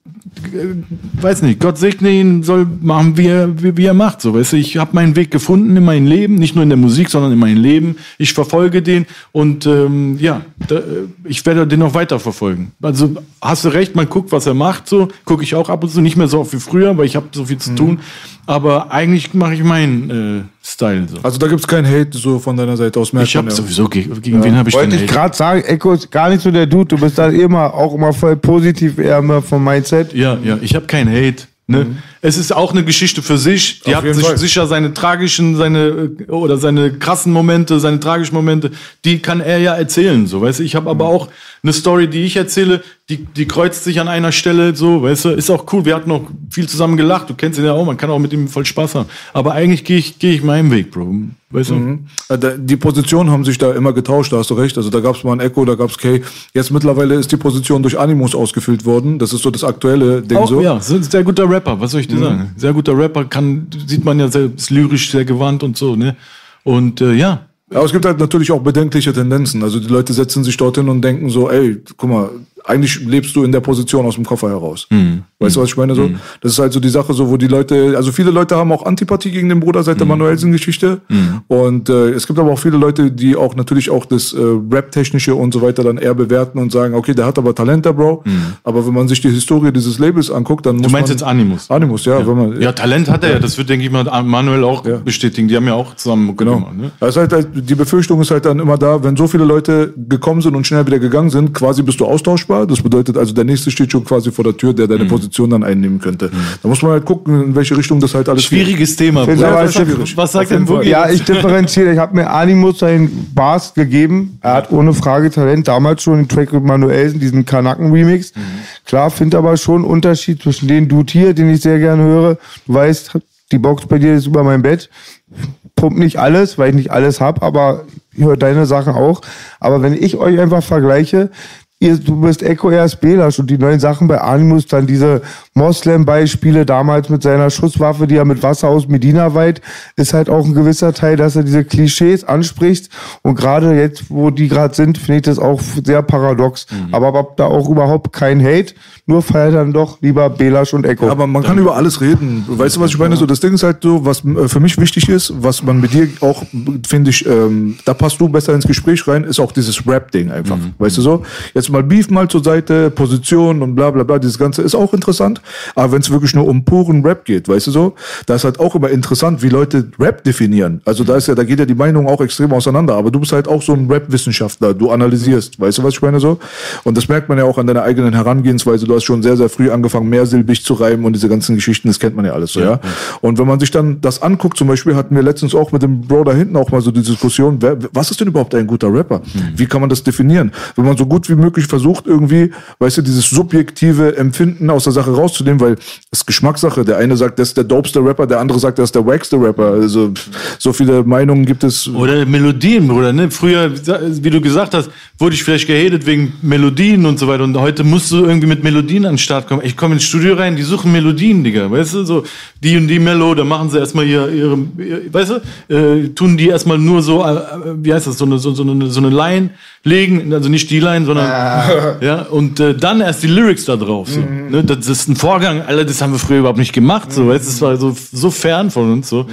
weiß nicht, Gott segne ihn, soll machen, wie er, wie, wie er macht. So, weißt du, ich habe meinen Weg gefunden in mein Leben, nicht nur in der Musik, sondern in mein Leben. Ich verfolge den und ähm, ja, da, äh, ich werde den noch weiter verfolgen. Also hast du recht, man guckt, was er macht, so gucke ich auch ab und zu, nicht mehr so oft wie früher, weil ich habe so viel zu tun. Aber eigentlich mache ich meinen äh, Style so. Also da gibt's keinen Hate so von deiner Seite aus. merkt Ich habe ja. sowieso gegen, gegen wen habe ich Wollte ich gerade sagen, Echo ist gar nicht so der Dude. Du bist da immer, auch immer voll positiv, eher immer vom Mindset. Ja, ja, ich habe keinen Hate. Ne? Es ist auch eine Geschichte für sich. Die Auf hat sich Fall. sicher seine tragischen, seine äh, oder seine krassen Momente, seine tragischen Momente, die kann er ja erzählen. So, weißt du, ich habe aber auch eine Story, die ich erzähle, die, die kreuzt sich an einer Stelle, so, weißt du, ist auch cool. Wir hatten auch viel zusammen gelacht. Du kennst ihn ja auch, man kann auch mit ihm voll Spaß haben. Aber eigentlich gehe ich, gehe ich meinen Weg, Bro. Weißt du? Äh, da- Die Positionen haben sich da immer getauscht, da hast du recht. Also da gab's mal ein Echo, da gab's Kay. Jetzt mittlerweile ist die Position durch Animus ausgefüllt worden. Das ist so das aktuelle Ding Auch, so. ja, sehr guter Rapper, was soll ich dir sagen? Sehr guter Rapper, kann, sieht man ja selbst lyrisch sehr gewandt und so, ne? Und äh, ja, Aber es gibt halt natürlich auch bedenkliche Tendenzen. Also die Leute setzen sich dorthin und denken so, ey, guck mal, eigentlich lebst du in der Position aus dem Koffer heraus. Mhm. Weißt du, was ich meine? So, das ist halt so die Sache, so wo die Leute, also viele Leute haben auch Antipathie gegen den Bruder seit der Manuelsen-Geschichte. Und äh, es gibt aber auch viele Leute, die auch natürlich auch das äh, Rap-technische und so weiter dann eher bewerten und sagen, okay, der hat aber Talent, der Bro. Aber wenn man sich die Historie dieses Labels anguckt, dann muss Du meinst man, jetzt Animus? Animus, ja, wenn man Ja, Talent hat er ja. Das wird, denke ich mal, Manuel auch bestätigen. Die haben ja auch zusammen Genau. gemacht. Ne? Ist halt, halt, die Befürchtung ist halt dann immer da, wenn so viele Leute gekommen sind und schnell wieder gegangen sind, quasi bist du austauschbar. Das bedeutet also, der nächste steht schon quasi vor der Tür, der Mhm. deine Position dann einnehmen könnte. Da muss man halt gucken, in welche Richtung das halt alles Schwieriges Thema. Bruder. aber Was- schwierig. Was sagt denn Boogie? Ja, ich differenziere. Ich habe mir Animus seinen Bars gegeben. Er hat ohne Frage Talent. Damals schon den Track mit Manuelsen, diesen Kanaken-Remix. Klar, finde aber schon einen Unterschied zwischen den Dude hier, den ich sehr gerne höre. Du weißt, die Box bei dir ist über mein Bett. Pumpt nicht alles, weil ich nicht alles hab, aber ich höre deine Sachen auch. Aber wenn ich euch einfach vergleiche, ihr, du bist Echo erst Belasch und die neuen Sachen bei Animus, dann diese Moslem-Beispiele damals mit seiner Schusswaffe, die er mit Wasser aus Medina weiht, ist halt auch ein gewisser Teil, dass er diese Klischees anspricht. Und gerade jetzt, wo die gerade sind, finde ich das auch sehr paradox. Aber hab da auch überhaupt kein Hate, nur feiert dann doch lieber Belasch und Echo. Aber man kann über alles reden. Weißt du, was ich meine? So, das Ding ist halt so, was äh, für mich wichtig ist, was man mit dir auch, finde ich, ähm, da passt du besser ins Gespräch rein, ist auch dieses Rap-Ding einfach. Weißt du so? Jetzt mal Beef mal zur Seite, Position und bla bla bla, dieses Ganze ist auch interessant. Aber wenn es wirklich nur um puren Rap geht, weißt du so, da ist halt auch immer interessant, wie Leute Rap definieren. Also da ist ja, da geht ja die Meinung auch extrem auseinander. Aber du bist halt auch so ein Rap-Wissenschaftler. Du analysierst, weißt du, was ich meine so? Und das merkt man ja auch an deiner eigenen Herangehensweise. Du hast schon sehr, sehr früh angefangen, mehrsilbig zu reimen und diese ganzen Geschichten, das kennt man ja alles so, ja. Und wenn man sich dann das anguckt, zum Beispiel hatten wir letztens auch mit dem Bro da hinten auch mal so die Diskussion, wer, was ist denn überhaupt ein guter Rapper? Wie kann man das definieren? Wenn man so gut wie möglich versucht, irgendwie, weißt du, dieses subjektive Empfinden aus der Sache rauszunehmen, weil es Geschmackssache. Der eine sagt, das ist der dopeste Rapper, der andere sagt, das ist der wackste Rapper. Also so viele Meinungen gibt es. Oder Melodien, Bruder. Ne? Früher, wie du gesagt hast, wurde ich vielleicht gehatet wegen Melodien und so weiter. Und heute musst du irgendwie mit Melodien an den Start kommen. Ich komme ins Studio rein, die suchen Melodien, Digga. Weißt du, so die und die Melo, da machen sie erstmal ihre, ihre, ihre weißt du, äh, tun die erstmal nur so, äh, wie heißt das, so eine, so, so eine, so eine Line legen, also nicht die Line, sondern, ja, und äh, dann erst die Lyrics da drauf. So. Ne? Das ist ein Vorgang, Alter, das haben wir früher überhaupt nicht gemacht. So, weißt, du, das war so, so fern von uns. So.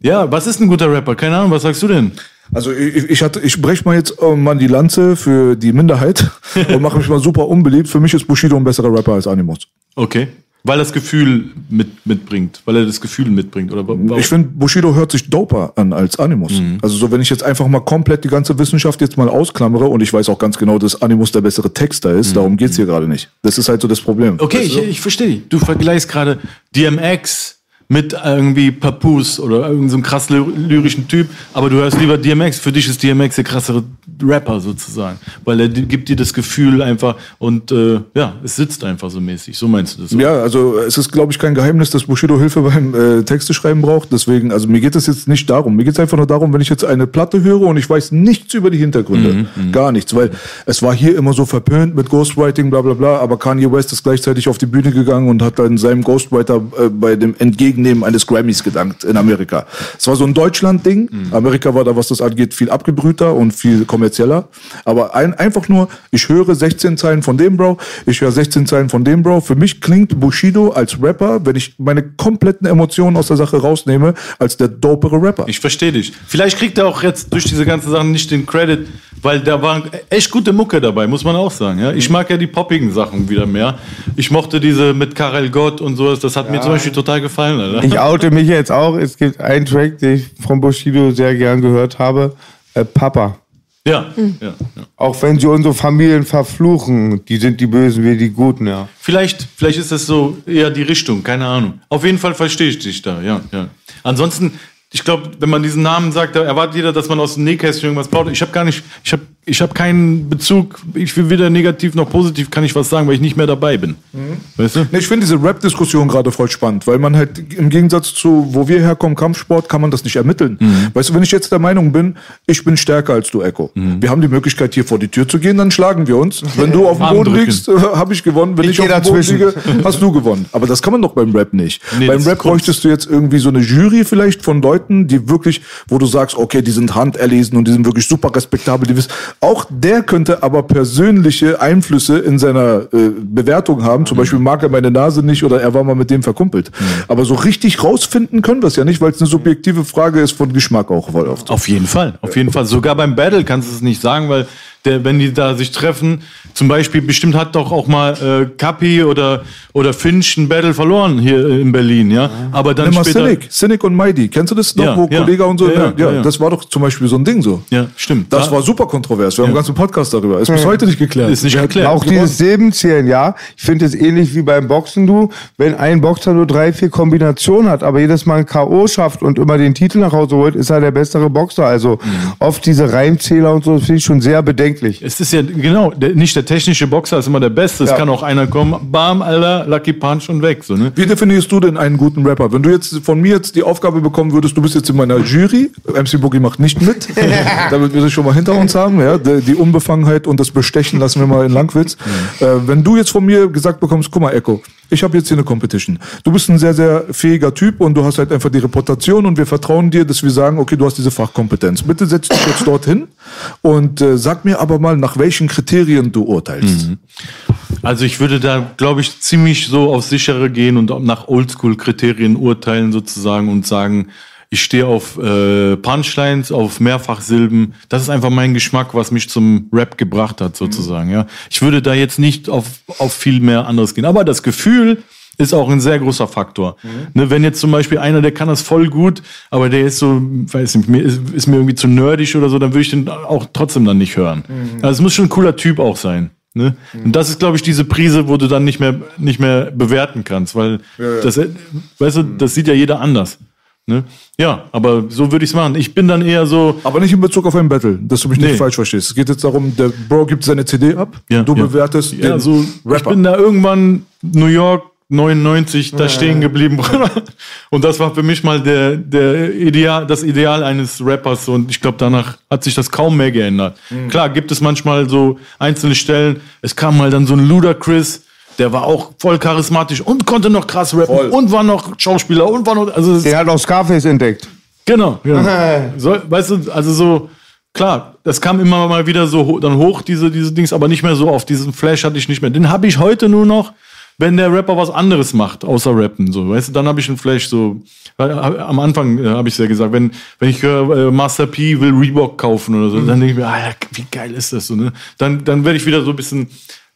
Ja, was ist ein guter Rapper? Keine Ahnung, was sagst du denn? Also ich, ich hatte, ich breche mal jetzt äh, mal die Lanze für die Minderheit und mache mich mal super unbeliebt. Für mich ist Bushido ein besserer Rapper als Animus. Okay. Weil er das Gefühl mit, mitbringt, weil er das Gefühl mitbringt, oder warum? Ich finde, Bushido hört sich doper an als Animus. Also so, wenn ich jetzt einfach mal komplett die ganze Wissenschaft jetzt mal ausklammere und ich weiß auch ganz genau, dass Animus der bessere Texter ist, darum geht's hier gerade nicht. Das ist halt so das Problem. Okay, ich, ich verstehe. Du vergleichst gerade DMX mit irgendwie Papoose oder irgendeinem so einem krass ly- lyrischen Typ, aber du hörst lieber DMX. Für dich ist DMX der krassere Rapper sozusagen, weil er gibt dir das Gefühl einfach und äh, ja, es sitzt einfach so mäßig. So meinst du das? oder? Ja, also es ist, glaube ich, kein Geheimnis, dass Bushido Hilfe beim äh, Texte schreiben braucht. Deswegen, also mir geht es jetzt nicht darum. Mir geht es einfach nur darum, wenn ich jetzt eine Platte höre und ich weiß nichts über die Hintergründe. Gar nichts, weil es war hier immer so verpönt mit Ghostwriting, bla bla bla, aber Kanye West ist gleichzeitig auf die Bühne gegangen und hat dann seinem Ghostwriter äh, bei dem Entgegennehmen eines Grammys gedankt in Amerika. Es war so ein Deutschland-Ding. Amerika war da, was das angeht, viel abgebrühter und viel kommerzieller. Aber ein, einfach nur, ich höre 16 Zeilen von dem Bro, ich höre 16 Zeilen von dem Bro. Für mich klingt Bushido als Rapper, wenn ich meine kompletten Emotionen aus der Sache rausnehme, als der dopere Rapper. Ich verstehe dich. Vielleicht kriegt er auch jetzt durch diese ganzen Sachen nicht den Credit, weil da war echt gute Mucke dabei, muss man auch sagen. Ja? Ich mag ja die poppigen Sachen wieder mehr. Ich mochte diese mit Karel Gott und sowas, das hat mir zum Beispiel total gefallen. Alter. Ich oute mich jetzt auch. Es gibt einen Track, den ich von Bushido sehr gern gehört habe. Äh, Papa. Ja, ja, ja. Auch wenn sie unsere Familien verfluchen, die sind die Bösen, wir die Guten, ja. Vielleicht, vielleicht ist das so eher die Richtung, keine Ahnung. Auf jeden Fall verstehe ich dich da, ja, ja. Ansonsten, ich glaube, wenn man diesen Namen sagt, da erwartet jeder, dass man aus dem Nähkästchen irgendwas baut. Ich habe gar nicht, ich habe ich hab keinen Bezug, ich will weder negativ noch positiv kann ich was sagen, weil ich nicht mehr dabei bin. Weißt du? Nee, ich finde diese Rap-Diskussion gerade voll spannend, weil man halt im Gegensatz zu, wo wir herkommen, Kampfsport, kann man das nicht ermitteln. Weißt du, wenn ich jetzt der Meinung bin, ich bin stärker als du, Echo. Wir haben die Möglichkeit, hier vor die Tür zu gehen, dann schlagen wir uns. Wenn du auf dem Boden liegst, äh, habe ich gewonnen. Wenn ich, Ich auf dem Boden liege, hast du gewonnen. Aber das kann man doch beim Rap nicht. Nee, beim Rap bräuchtest du jetzt irgendwie so eine Jury vielleicht von Leuten, die wirklich, wo du sagst, okay, die sind handerlesen und die sind wirklich super respektabel, die wissen, Auch der könnte aber persönliche Einflüsse in seiner äh, Bewertung haben. Zum Beispiel mag er meine Nase nicht oder er war mal mit dem verkumpelt. Aber so richtig rausfinden können wir es ja nicht, weil es eine subjektive Frage ist von Geschmack auch voll oft. Auf jeden Fall, auf jeden Fall. Sogar beim Battle kannst du es nicht sagen, weil der, wenn die da sich treffen, zum Beispiel, bestimmt hat doch auch mal äh, Kapi oder, oder Finch ein Battle verloren hier in Berlin, ja. Aber dann Nimm mal später. Cynic, Cynic und Mighty. Kennst du das noch, Ja, wo ja. Kollege und so? Ja, Ja, ja, ja, ja, ja. das war doch zum Beispiel so ein Ding so. Ja, stimmt. Das Da- war super kontrovers. Wir haben einen ganzen Podcast darüber. Ist bis heute nicht geklärt. Ist nicht geklärt. Auch dieses Silbenzählen, ja. Ich finde es ähnlich wie beim Boxen, du. Wenn ein Boxer nur drei, vier Kombinationen hat, aber jedes Mal ein K.O. schafft und immer den Titel nach Hause holt, ist er der bessere Boxer. Also oft diese Reimzähler und so, das finde ich schon sehr bedenklich. Es ist ja, genau, der, nicht der technische Boxer ist immer der Beste. Es Ja. kann auch einer kommen, bam, Alter, Lucky Punch und weg, so, ne? Wie definierst du denn einen guten Rapper? Wenn du jetzt von mir jetzt die Aufgabe bekommen würdest, du bist jetzt in meiner Jury, MC Boogie macht nicht mit, damit wir das schon mal hinter uns haben, ja, die, die Unbefangenheit und das Bestechen lassen wir mal in Langwitz. Äh, wenn du jetzt von mir gesagt bekommst, guck mal, Echo, ich habe jetzt hier eine Competition. Du bist ein sehr, sehr fähiger Typ und du hast halt einfach die Reputation und wir vertrauen dir, dass wir sagen, okay, du hast diese Fachkompetenz. Bitte setz dich jetzt dorthin und äh, sag mir aber mal, nach welchen Kriterien du urteilst. Also ich würde da, glaube ich, ziemlich so auf sichere gehen und nach Oldschool-Kriterien urteilen sozusagen und sagen, ich stehe auf äh, Punchlines, auf Mehrfachsilben. Das ist einfach mein Geschmack, was mich zum Rap gebracht hat sozusagen. Ja, ich würde da jetzt nicht auf auf viel mehr anderes gehen. Aber das Gefühl ist auch ein sehr großer Faktor. Ne, wenn jetzt zum Beispiel einer, der kann das voll gut, aber der ist so, weiß nicht, mir ist, ist mir irgendwie zu nerdig oder so, dann würde ich den auch trotzdem dann nicht hören. Also es muss schon ein cooler Typ auch sein. Ne? Und das ist, glaube ich, diese Prise, wo du dann nicht mehr, nicht mehr bewerten kannst, weil das, weißt du, das sieht ja jeder anders. Ne? Ja, aber so würde ich es machen. Ich bin dann eher so, Aber nicht in Bezug auf ein Battle, dass du mich Nee. nicht falsch verstehst. Es geht jetzt darum, der Bro gibt seine CD ab, Ja, du ja. bewertest ja, den so, ich Rapper. bin da irgendwann New York 99 da stehen geblieben, Bruder. Und das war für mich mal der, der Ideal, das Ideal eines Rappers. Und ich glaube, danach hat sich das kaum mehr geändert. Mhm. Klar, gibt es manchmal so einzelne Stellen. Es kam mal dann so ein Ludacris, der war auch voll charismatisch und konnte noch krass rappen Voll. und war noch Schauspieler und war noch, also Den hat auch Scarface entdeckt. Genau, genau. so, weißt du, also so, klar, das kam immer mal wieder so ho dann hoch, diese, diese Dings, aber nicht mehr so auf diesen Flash hatte ich nicht mehr. Den habe ich heute nur noch, wenn der Rapper was anderes macht, außer rappen, so, weißt du, dann habe ich einen Flash, so, weil, äh, am Anfang äh, habe ich ja gesagt, wenn, wenn ich höre, äh, Master P will Reebok kaufen oder so, dann denke ich mir, ah, ja, wie geil ist das so, ne? Dann, dann werde ich wieder so ein bisschen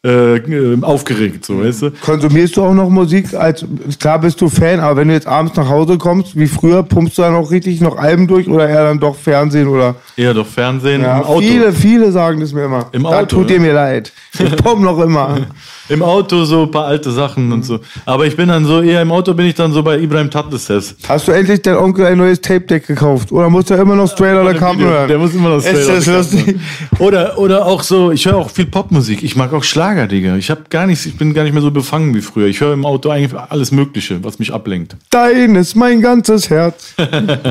äh, äh, aufgeregt, so, weißt du? Konsumierst du auch noch Musik? Als, klar bist du Fan, aber wenn du jetzt abends nach Hause kommst, wie früher, pumpst du dann auch richtig noch Alben durch oder eher dann doch Fernsehen oder? Eher doch Fernsehen Ja, im Auto. viele, viele sagen das mir immer. Im da Auto, tut ja. dir mir leid. Ich pump noch immer. Im Auto so ein paar alte Sachen und so. Aber ich bin dann so, eher im Auto bin ich dann so bei Ibrahim Tatlises. Hast du endlich dein Onkel ein neues Tape-Deck gekauft? Oder musst du immer noch Straight Outta Compton hören? Der muss immer noch Ist Straight das Outta lustig? Oder, oder auch so, ich höre auch viel Popmusik. Ich mag auch Schlager, Digga. Ich hab gar nichts, ich bin gar nicht mehr so befangen wie früher. Ich höre im Auto eigentlich alles Mögliche, was mich ablenkt. Dein ist mein ganzes Herz.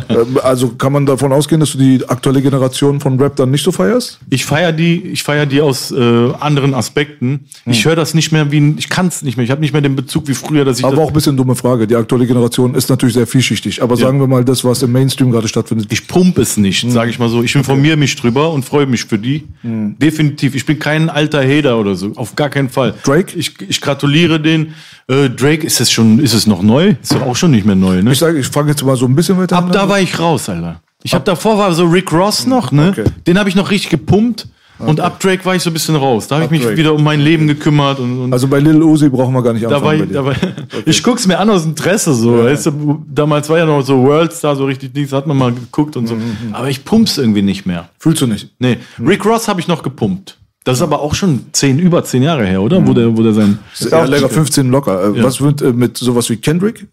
Ähm, Also kann man davon ausgehen, dass du die aktuelle Generation von Rap dann nicht so feierst? Ich feiere die, ich feier die aus äh, anderen Aspekten. Ich höre das nicht mehr wie, ich kann es nicht mehr. Ich habe nicht mehr den Bezug wie früher, dass ich Aber auch ein bisschen dumme Frage. Die aktuelle Generation ist natürlich sehr vielschichtig. Aber sagen wir mal, das, was im Mainstream gerade stattfindet. ich pump es nicht, sage ich mal so. Ich informiere mich drüber und freue mich für die. Definitiv. Ich bin kein alter Hater oder so. Auf gar keinen Fall. Drake? Ich, ich gratuliere den. Äh, Drake, ist es schon, ist es noch neu? Ist ja auch schon nicht mehr neu, ne? Ich sage, ich fange jetzt mal so ein bisschen weiter Ab an. da war ich raus, Alter. Ich habe davor war so Rick Ross noch, ne? Okay. Den habe ich noch richtig gepumpt. Und ab Drake war ich so ein bisschen raus. Da habe ich mich Drake. wieder um mein Leben gekümmert und, und Also bei Lil Uzi brauchen wir gar nicht da war anfangen. ich, da war, ich guck's mir an aus Interesse so, weißt du, damals war ja noch so Worldstar so richtig Dings, hat man mal geguckt und so, aber ich pump's irgendwie nicht mehr. Fühlst du nicht? Nee, Rick Ross habe ich noch gepumpt. Das ist aber auch schon zehn, über zehn Jahre her, oder? Wo der, wo der sein, Ja, länger 15 locker. Äh, Was wird äh, mit sowas wie Kendrick?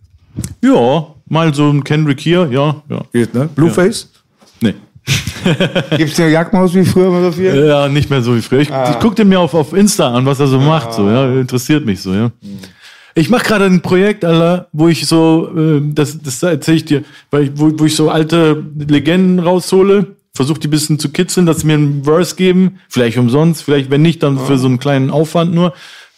ja, mal so ein Kendrick hier, ja, ja, Geht, ne? Blueface? nee. Gibt's eine Jagdmaus wie früher immer so viel? Ja, nicht mehr so wie früher. Ich, ich guck den mir auf, auf Insta an, was er so macht, so, ja, interessiert mich so, ja. Ich mache gerade ein Projekt, Alter, wo ich so, äh, das, das erzähle ich dir, weil ich, wo, wo ich so alte Legenden raushole, versuche die ein bisschen zu kitzeln, dass sie mir einen Verse geben, vielleicht umsonst, vielleicht wenn nicht, dann für so einen kleinen Aufwand nur.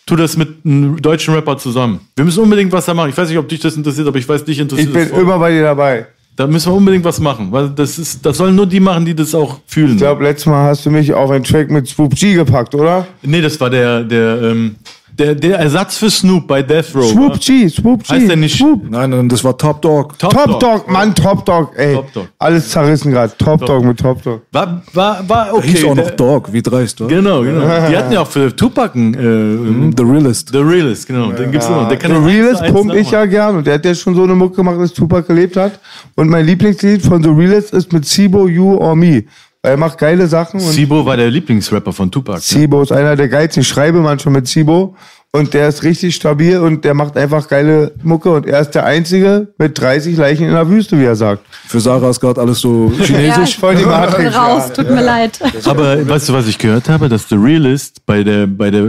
Tu das mit einem deutschen Rapper zusammen. Wir müssen unbedingt was da machen. Ich weiß nicht, ob dich das interessiert, aber ich weiß, dich interessiert Ich bin immer bei dir dabei. Da müssen wir unbedingt was machen. Weil das ist, das sollen nur die machen, die das auch fühlen. Ich glaube, letztes Mal hast du mich auf einen Track mit Swoop G gepackt, oder? nee, das war der, der, ähm, der, der Ersatz für Snoop bei Death Row. Swoop G, Swoop G. Heißt der nicht Swoop. Nein, nein, das war Top Dog. Top, Top Dog, Mann, Top Dog, ey. Top Dog. Alles zerrissen gerade. Top Dog mit Top Dog. War, war, war okay. Hieß auch noch der- Dog, wie dreist, oder? Genau, genau. Die hatten ja auch für Tupac einen, äh, The Realist. The Realist, genau. Den gibt's immer. Der kann The Realist zu eins pump ich ja gern und der hat ja schon so eine Mucke gemacht, dass Tupac gelebt hat. Und mein Lieblingslied von The Realist ist mit Sibo, You or Me. Er macht geile Sachen und Sibo war der Lieblingsrapper von Tupac. ne? Sibo ist einer der geilsten. Ich schreibe manchmal mit Sibo und der ist richtig stabil und der macht einfach geile Mucke und er ist der Einzige mit 30 Leichen in der Wüste, wie er sagt. Für Sarah ist gerade alles so Ja, chinesisch. ich Voll die bin Matrix, raus, ja. tut mir leid. Aber weißt du, was ich gehört habe? Dass The Realist bei der, bei der, äh,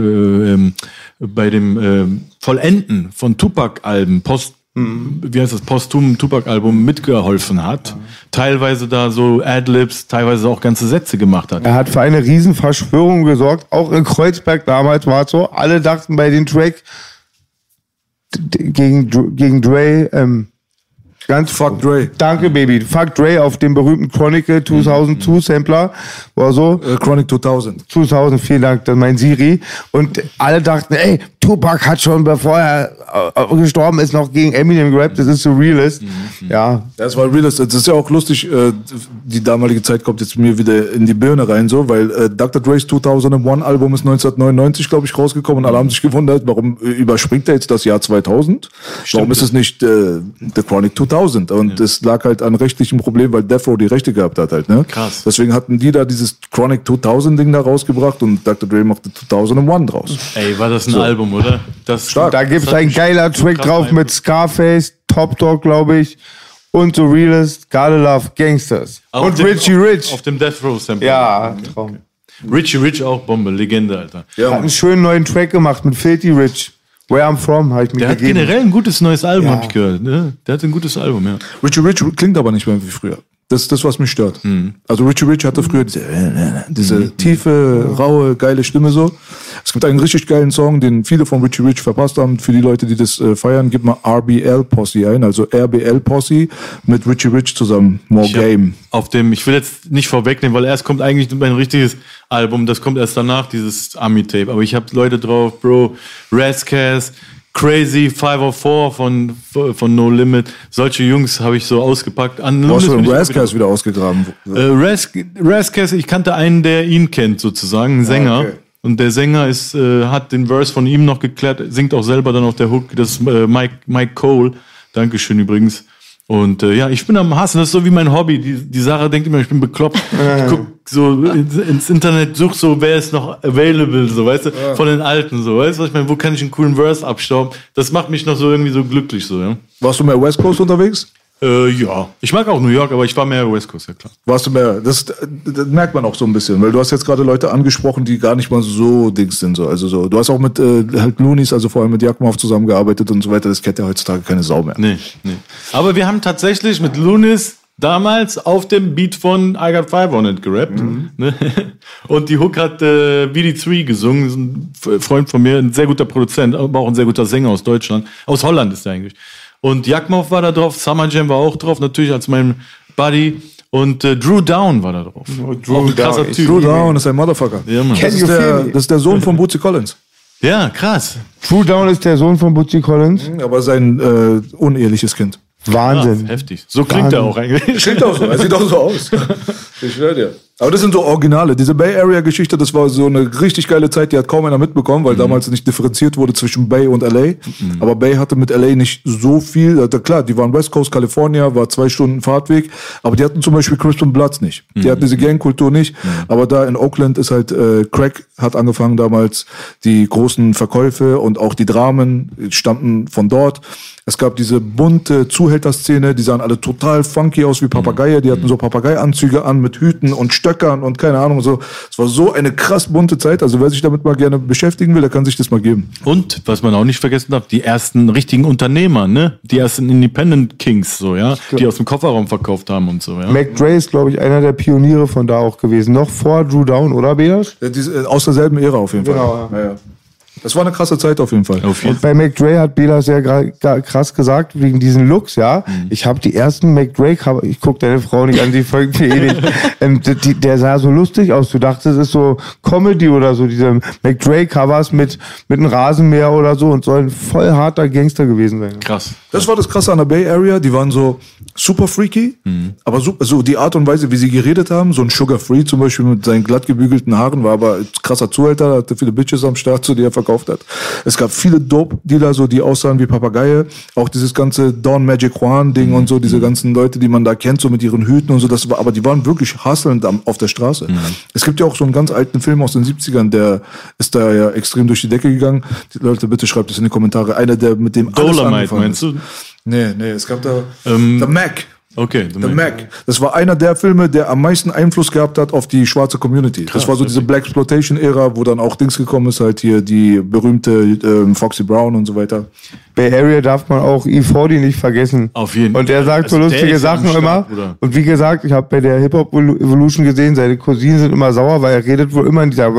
ähm, bei dem ähm, Vollenden von Tupac-Alben, Post, wie heißt das, posthum Tupac-Album mitgeholfen hat. Teilweise da so Adlibs, teilweise auch ganze Sätze gemacht hat. Er hat für eine Riesenverschwörung gesorgt. Auch in Kreuzberg damals war es so. Alle dachten bei dem Track gegen, gegen Dre, ähm, ganz Fuck Dre. Danke, Baby. Fuck Dre auf dem berühmten Chronicle 2002 Sampler. War so. Äh, Chronic 2000. 2000, vielen Dank, das ist mein Siri. Und alle dachten, ey, Tupac hat schon, bevor er äh, gestorben ist, noch gegen Eminem gerappt. Das ist so Realist. Ja, Das war Realist. Das ist ja auch lustig, äh, die damalige Zeit kommt jetzt mir wieder in die Birne rein, so, weil äh, Dr. Dre's 2001 Album ist 1999, glaube ich, rausgekommen und alle haben sich gewundert, warum überspringt er jetzt das Jahr 2000? Warum ist es nicht äh, The Chronic 2000? Und das lag halt an rechtlichen Problemen, weil Death Row die Rechte gehabt hat halt, ne? Krass. Deswegen hatten die da dieses Chronic 2000 Ding da rausgebracht und Dr. Dre machte 2001 draus. Ey, war das ein Album, oder? Das, Stark. da gibt's hat ein geiler Track drauf mit Scarface, Top Dog, glaube ich. Und The Realist, Gotta Love Gangsters. Auf und dem- Richie auf, Rich. Auf dem Death Row Sample. ja, Traum. Richie Rich auch Bombe, Legende, Alter. Hat einen schönen neuen Track gemacht mit Filthy Rich. Where I'm From, habe ich mir Der hat generell ein gutes neues Album, Ja. hab ich gehört. Ne? Der hat ein gutes Album, ja. Richie Rich klingt aber nicht mehr wie früher. Das ist das, was mich stört. Also Richie Rich hatte früher diese, diese tiefe, raue, geile Stimme so. Es gibt einen richtig geilen Song, den viele von Richie Rich verpasst haben. Für die Leute, die das äh, feiern, gib mal RBL Posse ein, also RBL Posse mit Richie Rich zusammen. More Ich Game. Auf dem, ich will jetzt nicht vorwegnehmen, weil erst kommt eigentlich mein richtiges Album, das kommt erst danach, dieses Ami-Tape. Aber ich habe Leute drauf, Bro, Razzcast, Crazy 504 von, von No Limit. Solche Jungs habe ich so ausgepackt. An Du hast auch Razzcast wieder ausgegraben. Äh, Razzcast, ich kannte einen, der ihn kennt, sozusagen, einen Sänger. okay. Und der Sänger ist, äh, hat den Verse von ihm noch geklärt, singt auch selber dann auf der Hook. Das ist äh, Mike, Mike Cole. Dankeschön übrigens. Und äh, ja, ich bin am Hassen, das ist so wie mein Hobby. Die, die Sarah denkt immer, ich bin bekloppt. Ich guck so ins, ins Internet, such so, wer ist noch available, so, weißt du, von den Alten, so, weißt du, was ich meine, wo kann ich einen coolen Verse abstauben? Das macht mich noch so irgendwie so glücklich, so, ja. Warst du mehr West Coast unterwegs? Äh, ja. Ich mag auch New York, aber ich war mehr West Coast, ja klar. Warst du mehr, das, das merkt man auch so ein bisschen, weil du hast jetzt gerade Leute angesprochen, die gar nicht mal so Dings sind, so. Also so, du hast auch mit äh, halt Loonies, also vor allem mit Jakmov zusammengearbeitet und so weiter, das kennt ja heutzutage keine Sau mehr. Nee, nee. Aber wir haben tatsächlich mit Lunis damals auf dem Beat von I Got Five on It gerappt. Ne? Und die Hook hat äh, BD3 gesungen, ein Freund von mir, ein sehr guter Produzent, aber auch ein sehr guter Sänger aus Deutschland. Aus Holland ist er eigentlich. Und Jakmov war da drauf, Summer Jam war auch drauf, natürlich als mein Buddy. Und äh, Drew Down war da drauf. Drew auch ein krasser Down, Typ. Drew Down ist ein Motherfucker. Ja, Mann. Das ist, der, das ist der Sohn von Bootsy Collins. ja, krass. True Down ist der Sohn von Bootsy Collins. Aber sein äh, uneheliches Kind. Wahnsinn. Ja, heftig. So klingt er auch eigentlich. Klingt auch so, er sieht auch so aus. Ich schwör dir. Aber das sind so Originale. Diese Bay Area Geschichte, das war so eine richtig geile Zeit, die hat kaum einer mitbekommen, weil damals nicht differenziert wurde zwischen Bay und LA. Aber Bay hatte mit LA nicht so viel. Also klar, die waren West Coast, California, war zwei Stunden Fahrtweg. Aber die hatten zum Beispiel Crispin Bloods nicht. Die hatten diese Gangkultur nicht. Aber da in Oakland ist halt, äh, Crack hat angefangen damals. Die großen Verkäufe und auch die Dramen stammten von dort. Es gab diese bunte Zuhälterszene, die sahen alle total funky aus wie Papageie. Die hatten so Papageianzüge an mit Hüten und Stöckern und keine Ahnung so. Es war so eine krass bunte Zeit. Also wer sich damit mal gerne beschäftigen will, der kann sich das mal geben. Und was man auch nicht vergessen darf, die ersten richtigen Unternehmer, ne? Die ersten Independent Kings, so, ja, die aus dem Kofferraum verkauft haben und so, ja. Mac Dre ist, glaube ich, einer der Pioniere von da auch gewesen. Noch vor Drew Down, oder, Beas? Ja, diese, äh, aus derselben Ära auf jeden Fall. Genau, Ja, ja. Das war eine krasse Zeit auf jeden Fall. Auf jeden Und bei McDre hat Bela sehr krass gesagt, wegen diesen Looks, ja. Mhm. Ich habe die ersten McDre-Cover, ich guck deine Frau nicht an, die folgt mir eh nicht. ähm, die, der sah so lustig aus. Du dachtest, es ist so Comedy oder so, diese McDre-Covers mit, mit einem Rasenmäher oder so und soll ein voll harter Gangster gewesen sein. Krass. Das war das Krasse an der Bay Area. Die waren so super freaky, aber so, so die Art und Weise, wie sie geredet haben. So ein Sugar Free zum Beispiel mit seinen glatt gebügelten Haaren war aber ein krasser Zuhälter, hatte viele Bitches am Start, so die er verkauft hat. Es gab viele Dope-Dealer, so die aussahen wie Papageie. Auch dieses ganze Dawn Magic Juan Ding und so, diese ganzen Leute, die man da kennt, so mit ihren Hüten und so. Das war, aber die waren wirklich am, auf der Straße. Es gibt ja auch so einen ganz alten Film aus den 70ern, der ist da ja extrem durch die Decke gegangen. Die Leute, bitte schreibt es in die Kommentare. Einer, der mit dem alles Dolomite, angefangen meinst du? Nee, nee, es gab da Ähm, The Mac. Okay, The Mac. Das war einer der Filme, der am meisten Einfluss gehabt hat auf die schwarze Community. das war so diese Black Exploitation-Ära, wo dann auch Dings gekommen ist, halt hier die berühmte ähm, Foxy Brown und so weiter. Bay Area darf man auch E40 nicht vergessen. Auf jeden Und der Fall. sagt so Also der lustige Sachen Start, immer. Bruder. Und wie gesagt, ich habe bei der Hip Hop Evolution gesehen, seine Cousinen sind immer sauer, weil er redet wohl immer in dieser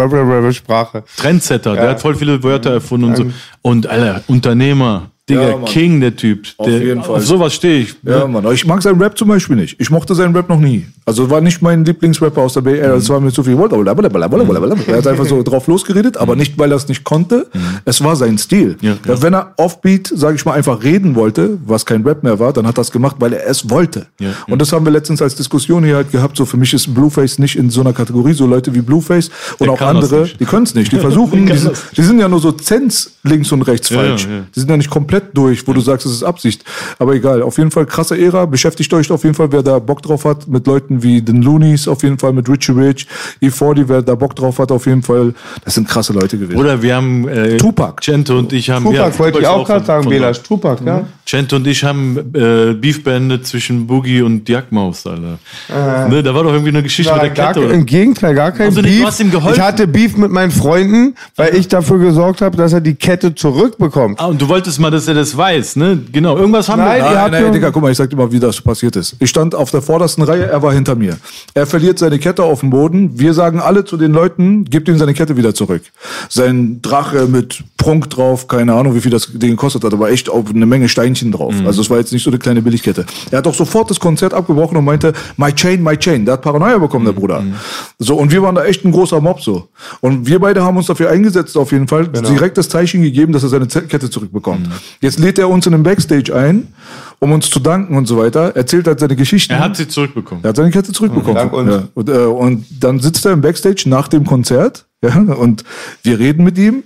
Sprache. Trendsetter, der hat voll viele Wörter erfunden und so. Und Alter, Unternehmer, Digga, Ja. King, der Typ. Auf der, jeden Fall. Auf sowas stehe ich. Ja, Mann. Ich mag seinen Rap zum Beispiel nicht. Ich mochte seinen Rap noch nie. Also war nicht mein Lieblingsrapper aus der Bay Area. Es war mir zu viel. Er hat einfach so drauf losgeredet, aber nicht, weil er es nicht konnte. Es war sein Stil. Ja, Ja, Wenn er offbeat, sage ich mal, einfach reden wollte, was kein Rap mehr war, dann hat er es gemacht, weil er es wollte. Ja. Und das haben wir letztens als Diskussion hier halt gehabt. So für mich ist Blueface nicht in so einer Kategorie. So Leute wie Blueface und auch andere, die können es nicht. Die versuchen, die, die sind ja nur so Zens links und rechts falsch. Die sind ja nicht komplett durch, wo du sagst, es ist Absicht. Aber egal, auf jeden Fall krasse Ära. Beschäftigt euch auf jeden Fall, wer da Bock drauf hat, mit Leuten wie den Loonies, auf jeden Fall mit Richie Rich, E40, wer da Bock drauf hat, auf jeden Fall. Das sind krasse Leute gewesen. Oder wir haben äh, Tupac. Cento und ich haben. Tupac wollte ich auch gerade sagen, von Bela. dort. Tupac, ja. Cento und ich haben äh, Beef beendet zwischen Boogie und Jackmaus, Alter. Ne, da war doch irgendwie eine Geschichte Ja, mit der gar, Kette. Oder? Im Gegenteil, gar kein Also nicht, du Beef. hast ihm geholfen? Ich hatte Beef mit meinen Freunden, weil ich dafür gesorgt habe, dass er die Kette zurückbekommt. Ah, und du wolltest mal, dass er das weiß, ne? Genau, irgendwas haben Nein, wir. Nein, nein, nur- Digga, guck mal, ich sag dir mal, wie das passiert ist. Ich stand auf der vordersten Reihe, er war hinter mir. Er verliert seine Kette auf dem Boden. Wir sagen alle zu den Leuten, gebt ihm seine Kette wieder zurück. Sein Drache mit Prunk drauf, keine Ahnung, wie viel das Ding gekostet hat, aber echt auch eine Menge Steinchen drauf. Also es war jetzt nicht so eine kleine Billigkette. Er hat auch sofort das Konzert abgebrochen und meinte, my chain, my chain. Der hat Paranoia bekommen, der Bruder. So, und wir waren da echt ein großer Mob so. Und wir beide haben uns dafür eingesetzt, auf jeden Fall, direkt das Zeichen gegeben, dass er seine Kette zurückbekommt. Jetzt lädt er uns in den Backstage ein, um uns zu danken und so weiter. Erzählt halt seine Geschichten. Er hat sie zurückbekommen. Er hat seine Kette zurückbekommen. Dank uns. Ja. Und, äh, und dann sitzt er im Backstage nach dem Konzert ja, und wir reden mit ihm.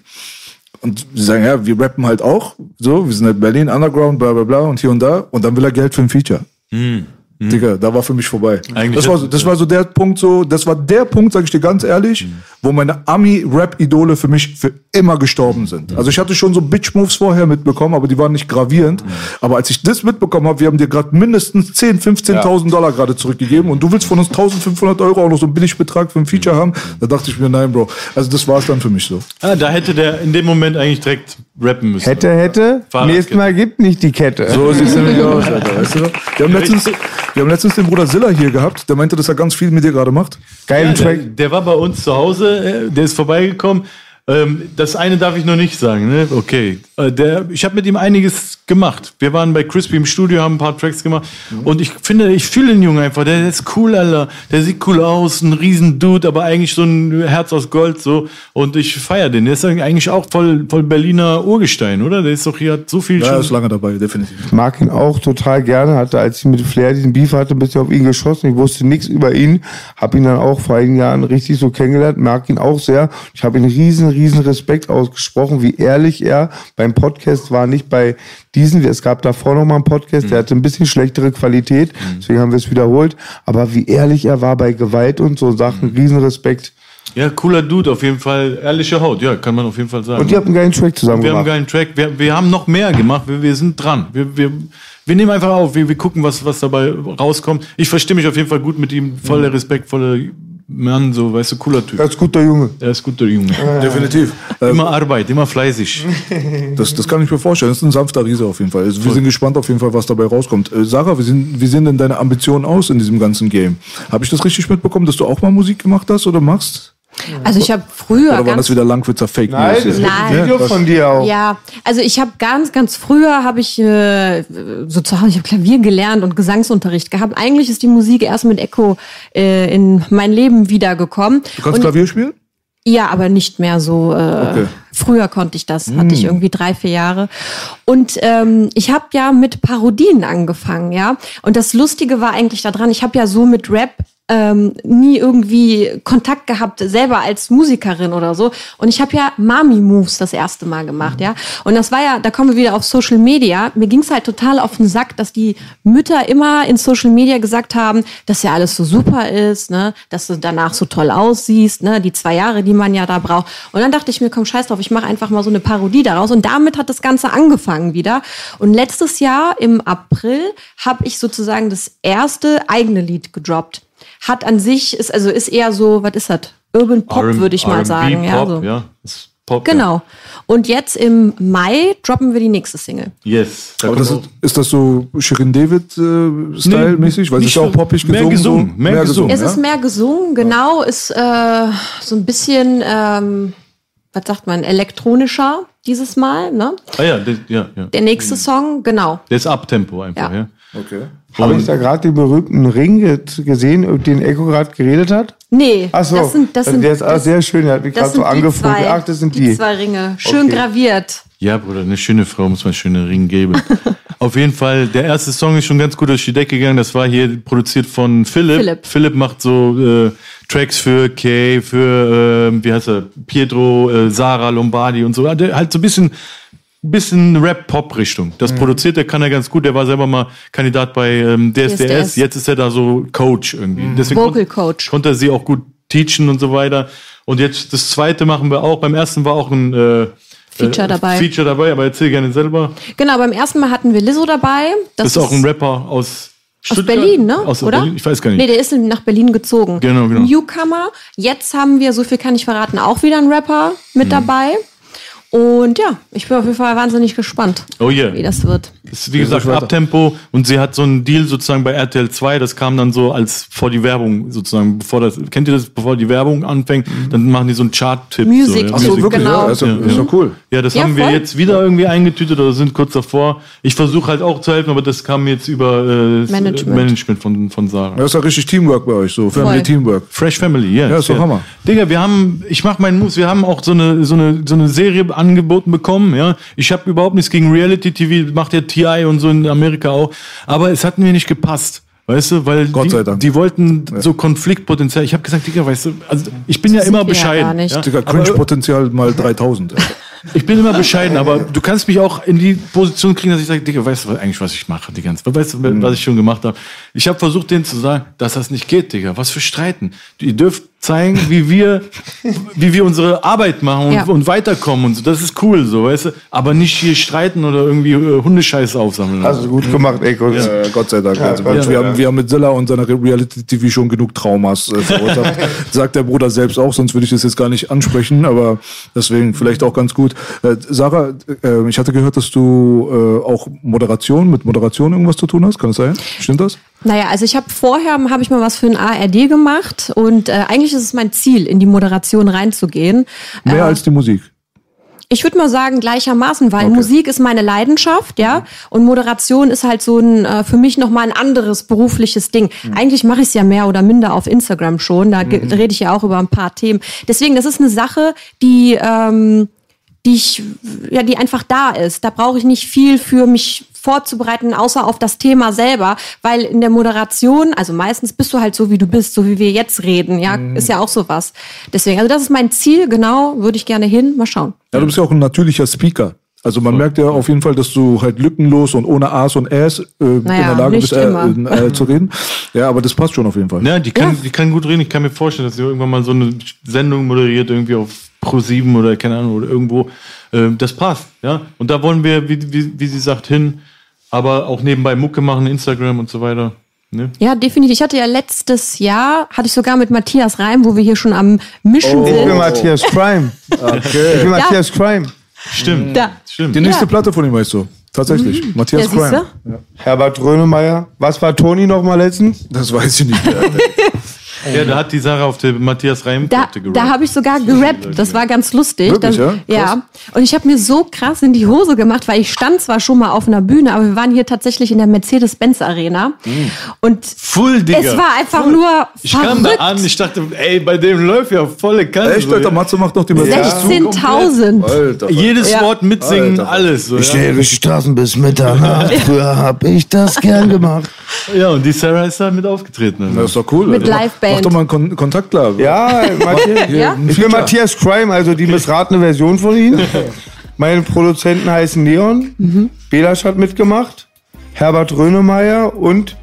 Und wir sagen, ja, wir rappen halt auch. So, wir sind halt Berlin, Underground, bla bla bla und hier und da. Und dann will er Geld für ein Feature. Digga, da war für mich vorbei. Eigentlich das, war, das war so der Punkt, so, das war der Punkt, sag ich dir ganz ehrlich, wo meine Ami-Rap-Idole für mich für immer gestorben sind. Also ich hatte schon so Bitch-Moves vorher mitbekommen, aber die waren nicht gravierend. Aber als ich das mitbekommen habe, wir haben dir gerade mindestens 10, 15.000 Dollar gerade zurückgegeben und du willst von uns 1500 Euro auch noch so einen Billigbetrag für ein Feature haben, da dachte ich mir, nein, Bro. Also das war es dann für mich so. Ah, da hätte der in dem Moment eigentlich direkt rappen müssen. Hätte, hätte. Fahrradkette. Nächstes Mal gibt nicht die Kette. So sieht's nämlich aus, Alter, weißt du? Wir haben letztens, wir haben letztens den Bruder Silla hier gehabt, der meinte, dass er ganz viel mit dir gerade macht. Geilen Ja, der, Track. der war bei uns zu Hause, äh, der ist vorbeigekommen. Ähm, das eine darf ich noch nicht sagen, ne? Okay. Äh, der, ich habe mit ihm einiges gemacht. Wir waren bei Crispy im Studio, haben ein paar Tracks gemacht. Und ich finde, ich fühle den Jungen einfach. Der, der ist cool, Alter. Der sieht cool aus, ein riesen Dude, aber eigentlich so ein Herz aus Gold so. Und ich feiere den. Der ist eigentlich auch voll, voll Berliner Urgestein, oder? Der ist doch hier, hat so viel Ja, schon- ist lange dabei, definitiv. Ich mag ihn auch total gerne. Hatte, als ich mit Flair diesen Beef hatte, ein bisschen auf ihn geschossen. Ich wusste nichts über ihn. Hab ihn dann auch vor einigen Jahren richtig so kennengelernt. Mag ihn auch sehr. Ich habe ihn riesen, riesen Respekt ausgesprochen, wie ehrlich er beim Podcast war. Nicht bei diesen. Es gab davor noch mal einen Podcast, der hatte ein bisschen schlechtere Qualität. Deswegen haben wir es wiederholt. Aber wie ehrlich er war bei Gewalt und so Sachen. Riesen Respekt. Ja, cooler Dude, auf jeden Fall. Ehrliche Haut, ja, kann man auf jeden Fall sagen. Und ihr habt einen geilen Track zusammen Wir haben einen gemacht. geilen Track. Wir, wir haben noch mehr gemacht. Wir, wir sind dran. Wir, wir, wir nehmen einfach auf. Wir, wir gucken, was, was dabei rauskommt. Ich verstehe mich auf jeden Fall gut mit ihm. Voller Respekt, voller Mann, so, weißt du, cooler Typ. Er ist guter Junge. Er ist guter Junge. Definitiv. Immer Arbeit, immer fleißig. Das, das kann ich mir vorstellen. Das ist ein sanfter Riese auf jeden Fall. Also wir sind gespannt auf jeden Fall, was dabei rauskommt. Äh, Sarah, wie, sind, wie sehen denn deine Ambitionen aus in diesem ganzen Game? Habe ich das richtig mitbekommen, dass du auch mal Musik gemacht hast oder machst? Also ich habe früher Oder waren ganz das wieder Langwitzer Fake Nein, News? Nein. ein Video von dir auch. Ja, also ich habe ganz, ganz früher habe ich äh, so zu Hause, ich habe Klavier gelernt und Gesangsunterricht gehabt. Eigentlich ist die Musik erst mit Echo äh, in mein Leben wiedergekommen. Du kannst und, Klavier spielen? Ja, aber nicht mehr so. Äh, Okay. Früher konnte ich das, hatte ich irgendwie drei, vier Jahre. Und ähm, ich habe ja mit Parodien angefangen, ja. Und das Lustige war eigentlich daran, ich habe ja so mit Rap ähm, nie irgendwie Kontakt gehabt, selber als Musikerin oder so. Und ich habe ja Mami-Moves das erste Mal gemacht, ja. Und das war ja, da kommen wir wieder auf Social Media. Mir ging's halt total auf den Sack, dass die Mütter immer in Social Media gesagt haben, dass ja alles so super ist, ne, dass du danach so toll aussiehst, ne, die zwei Jahre, die man ja da braucht. Und dann dachte ich mir, komm, scheiß drauf, ich mache einfach mal so eine Parodie daraus. Und damit hat das Ganze angefangen wieder. Und letztes Jahr im April habe ich sozusagen das erste eigene Lied gedroppt. Hat an sich, ist also ist eher so, was ist das? Urban Pop, würde ich mal sagen. Ja, Pop, so. ja. Ist Pop, Genau. Und jetzt im Mai droppen wir die nächste Single. Ja. Yes. Da das ist, ist das so Shirin David-Style mäßig? Weil es ist ja auch poppig mehr gesungen. gesungen, so. mehr gesungen. Es ja? ist mehr gesungen, genau, ist äh, so ein bisschen, ähm, was sagt man, elektronischer dieses Mal, ne? ah ja, der, ja, ja. Der nächste Song, genau. Der ist Abtempo einfach, Ja. Okay. Habe ich da gerade den berühmten Ring ge- gesehen, über den Echo gerade geredet hat? Nee, Ach so, das sind, das sind, der ist auch das, sehr schön, der hat mich gerade so zwei, Ach, das sind die die. zwei Ringe, schön Okay. graviert. Ja, Bruder, eine schöne Frau muss man schöne Ring geben. Auf jeden Fall, der erste Song ist schon ganz gut durch die Decke gegangen. Das war hier produziert von Philipp. Philipp. Philipp macht so äh, Tracks für Kay, für, äh, wie heißt er, Pietro, äh, Sarah Lombardi und so. Der- Halt so ein bisschen, bisschen Rap-Pop-Richtung. Das Mhm. produziert, der kann er ganz gut. Der war selber mal Kandidat bei ähm, DSDS. DSDS. Jetzt ist er da so Coach irgendwie. Deswegen Vocal kon- Coach. Konnte er sie auch gut teachen und so weiter. Und jetzt das zweite machen wir auch. Beim ersten war auch ein äh, Feature äh, dabei. Feature dabei, aber erzähl gerne selber. Genau, beim ersten Mal hatten wir Lizzo dabei. Das, ist auch ein Rapper aus Aus Stuttgart? Berlin, ne? Aus Oder? Berlin? Ich weiß gar nicht. Nee, der ist nach Berlin gezogen. Genau, genau. Newcomer. Jetzt haben wir, so viel kann ich verraten, auch wieder einen Rapper Mhm. mit dabei. Und ja, ich bin auf jeden Fall wahnsinnig gespannt, oh yeah. wie das wird. Ist wie gesagt. Abtempo und sie hat so einen Deal sozusagen bei RTL 2, das kam dann so als vor die Werbung sozusagen, bevor das, kennt ihr das, bevor die Werbung anfängt, dann machen die so einen Chart-Tipp. Music so, Ach so, Music- Wirklich, Genau. ja? Ist, doch- ist doch cool. Ja, das Ja, haben wir voll. jetzt wieder irgendwie eingetütet oder sind kurz davor. Ich versuche halt auch zu helfen, aber das kam jetzt über äh, das Management. Management von, von Sarah. Das ist ja richtig Teamwork bei euch, so Family Voll. Teamwork. Fresh Family, yes, Ja, ist doch. Hammer. Digga, wir haben, ich mach meinen Moves, wir haben auch so eine, so eine, so eine Serie angeboten bekommen, ja. Ich habe überhaupt nichts gegen Reality TV, macht ja TI und so in Amerika auch. Aber es hat mir nicht gepasst. Weißt du, weil Gott die, sei Dank. die wollten so Konfliktpotenzial. Ich habe gesagt, Digga, weißt du, also ich bin ja sind immer ja bescheiden. Ja? Digga, Cringe-Potenzial mal 3000. ey. ich bin immer bescheiden, aber du kannst mich auch in die Position kriegen, dass ich sage, Digga, weißt du eigentlich, was ich mache die ganze Zeit? Weißt du, was ich schon gemacht habe? Ich habe versucht, denen zu sagen, dass das nicht geht, Digga. Was für Streiten. Ihr dürft zeigen, wie wir, wie wir unsere Arbeit machen und, Ja. und weiterkommen und so. Das ist cool, so, weißt du? Aber nicht hier streiten oder irgendwie äh, Hundescheiße aufsammeln. Hast du gut gemacht, Echo. Äh, Gott sei Dank. also, Gott wir, haben, wir haben mit Zilla und seiner Reality-TV schon genug Traumas äh, verursacht. Sagt der Bruder selbst auch, sonst würde ich das jetzt gar nicht ansprechen, aber deswegen vielleicht auch ganz gut. Äh, Sarah, äh, ich hatte gehört, dass du äh, auch Moderation, mit Moderation irgendwas zu tun hast. Kann das sein? Stimmt das? Naja, also ich habe vorher habe ich mal was für ein ARD gemacht und äh, eigentlich ist es mein Ziel, in die Moderation reinzugehen. Mehr Äh, als die Musik. Ich würde mal sagen gleichermaßen, weil Okay. Musik ist meine Leidenschaft, ja, und Moderation ist halt so ein äh, für mich noch mal ein anderes berufliches Ding. Eigentlich mache ich es ja mehr oder minder auf Instagram schon, da ge- rede ich ja auch über ein paar Themen. Deswegen, das ist eine Sache, die ähm, die ich ja die einfach da ist. Da brauche ich nicht viel für mich vorzubereiten, außer auf das Thema selber, weil in der Moderation, also meistens bist du halt so, wie du bist, so wie wir jetzt reden, ja, ist ja auch sowas. Deswegen, also das ist mein Ziel, genau, würde ich gerne hin, mal schauen. Ja, du bist ja auch ein natürlicher Speaker. Also man merkt ja auf jeden Fall, dass du halt lückenlos und ohne A's und Äs äh, in Naja, der Lage bist, äh, äh, zu reden. Ja, aber das passt schon auf jeden Fall. Ja, die kann, Ja. die kann gut reden. Ich kann mir vorstellen, dass sie irgendwann mal so eine Sendung moderiert, irgendwie auf Pro7 oder keine Ahnung, oder irgendwo. Ähm, das passt, ja. Und da wollen wir, wie, wie, wie sie sagt, hin. Aber auch nebenbei Mucke machen, Instagram und so weiter. Ne? Ja, definitiv. Ich hatte ja letztes Jahr, hatte ich sogar mit Matthias Reim, wo wir hier schon am Mischen Ich bin sind. Matthias Crime. Ich Okay. bin Matthias Crime. Stimmt. Da. Stimmt. Die nächste Platte von ihm weißt du. Tatsächlich. Ja, Matthias siehst Crime. du? Herbert Grönemeyer. Was war Toni noch mal letztens? Das weiß ich nicht mehr. Ja, da hat die Sarah auf der Matthias Reim Da, da habe ich sogar gerappt. Das war ganz lustig. Wirklich, Dann- ja? ja. Und ich habe mir so krass in die Hose gemacht, weil ich stand zwar schon mal auf einer Bühne, aber wir waren hier tatsächlich in der Mercedes-Benz Arena. Und Full, Digga. es war einfach Full. nur Ich kam da verrückt. an, ich dachte, ey, bei dem läuft ja volle Kanne. Echt, so, Alter. Matze macht noch die Musik. 16.000. Alter. Jedes Ja. Wort mitsingen, Alter. alles. So, Ich ja. stehe durch die Straßen bis Mitternacht. Früher hab ich das gern gemacht. ja, und die Sarah ist da mit aufgetreten. Das ist doch cool. Mit Liveband. Mach doch mal einen Kon Kontakt klar. Ja, Matthias. Ja? Ich bin Matthias Crime, also die missratene Version von ihm. Meine Produzenten heißen Neon. Mhm. Belasch hat mitgemacht. Herbert Rönemeyer und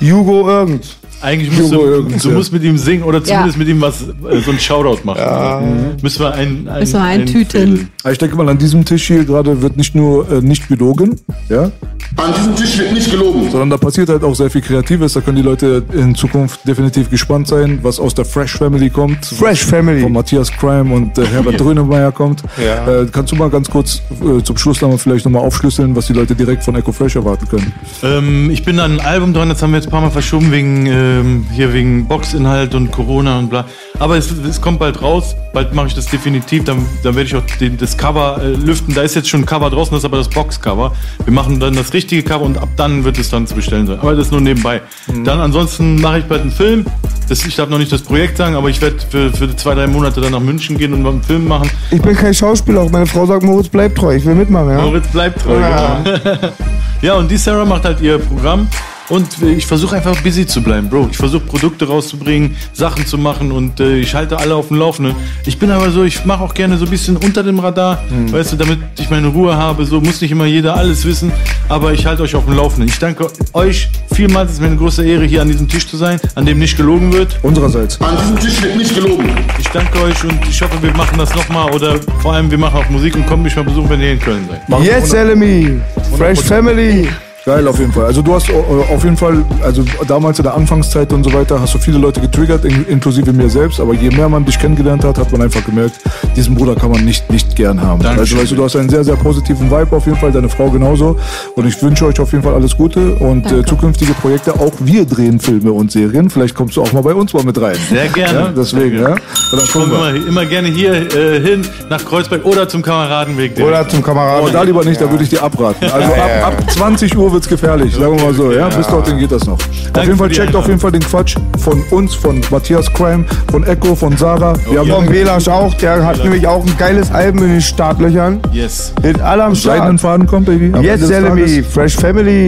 Hugo Irgend. Eigentlich musst Hugo du, du ja. musst mit ihm singen oder zumindest Ja. mit ihm was, äh, so ein Shoutout machen. Mhm. Müssen wir ein, ein, Müssen wir ein eintüten. Aber Ich denke mal, an diesem Tisch hier gerade wird nicht nur äh, nicht gelogen, ja, An diesem Tisch wird nicht gelogen. sondern da passiert halt auch sehr viel Kreatives. Da können die Leute in Zukunft definitiv gespannt sein, was aus der Fresh Family kommt. Fresh Family. Von Matthias Crime und äh, Herbert Drönemeyer kommt. Ja. Äh, kannst du mal ganz kurz äh, zum Schluss nochmal vielleicht nochmal aufschlüsseln, was die Leute direkt von Echo Fresh erwarten können? Ähm, ich bin an ein Album dran, das haben wir jetzt ein paar Mal verschoben, wegen, ähm, hier wegen Boxinhalt und Corona und bla. Aber es, es kommt bald raus, bald mache ich das definitiv, dann, dann werde ich auch den, das Cover äh, lüften. Da ist jetzt schon ein Cover draußen, das ist aber das Boxcover. Wir machen dann das richtige Cover und ab dann wird es dann zu bestellen sein. Aber das nur nebenbei. Dann ansonsten mache ich bald einen Film. Das, ich darf noch nicht das Projekt sagen, aber ich werde für, für zwei, drei Monate dann nach München gehen und mal einen Film machen. Ich bin kein Schauspieler, auch meine Frau sagt, Moritz bleibt treu. Ich will mitmachen, ja? Moritz bleibt treu. Ja. Genau. ja, und die Sarah macht halt ihr Programm. Und ich versuche einfach busy zu bleiben, Bro. Ich versuche Produkte rauszubringen, Sachen zu machen und äh, ich halte alle auf dem Laufenden. Ich bin aber so, ich mache auch gerne so ein bisschen unter dem Radar, weißt du, damit ich meine Ruhe habe. So muss nicht immer jeder alles wissen, aber ich halte euch auf dem Laufenden. Ich danke euch vielmals. Es ist mir eine große Ehre, hier an diesem Tisch zu sein, an dem nicht gelogen wird. Unsererseits. An diesem Tisch wird nicht gelogen. Ich danke euch und ich hoffe, wir machen das nochmal oder vor allem wir machen auch Musik und kommt mich mal besuchen, wenn ihr in Köln seid. Yes, Elemi. Fresh Family. Geil, auf jeden Fall. Also du hast äh, auf jeden Fall, also damals in der Anfangszeit und so weiter, hast du viele Leute getriggert, in, inklusive mir selbst. Aber je mehr man dich kennengelernt hat, hat man einfach gemerkt, diesen Bruder kann man nicht nicht gern haben. Dankeschön. Also weißt du, du hast einen sehr, sehr positiven Vibe auf jeden Fall, deine Frau genauso. Und ich wünsche euch auf jeden Fall alles Gute und äh, zukünftige Projekte. Auch wir drehen Filme und Serien. Vielleicht kommst du auch mal bei uns mal mit rein. Sehr gerne. Ja, deswegen, Sehr ja. gerne. Und dann Ich komme immer, immer gerne hier äh, hin, nach Kreuzberg oder zum Kameradenweg. direkt. Oder zum Oh, Kameraden. da lieber nicht, da würde ich dir abraten. Also ab, ab 20 Uhr wird's gefährlich, sagen wir mal so. Ja, bis dorthin geht das noch. Auf jeden Fall checkt auf jeden Fall den Quatsch von uns, von Matthias Crime, von Echo, von Sarah. Wir Von haben Belasch auch, der hat nämlich auch ein geiles Album in den Startlöchern. Yes. Mit allem seidenen Start. Faden kommt, Baby. Yes. Tages- Fresh Family.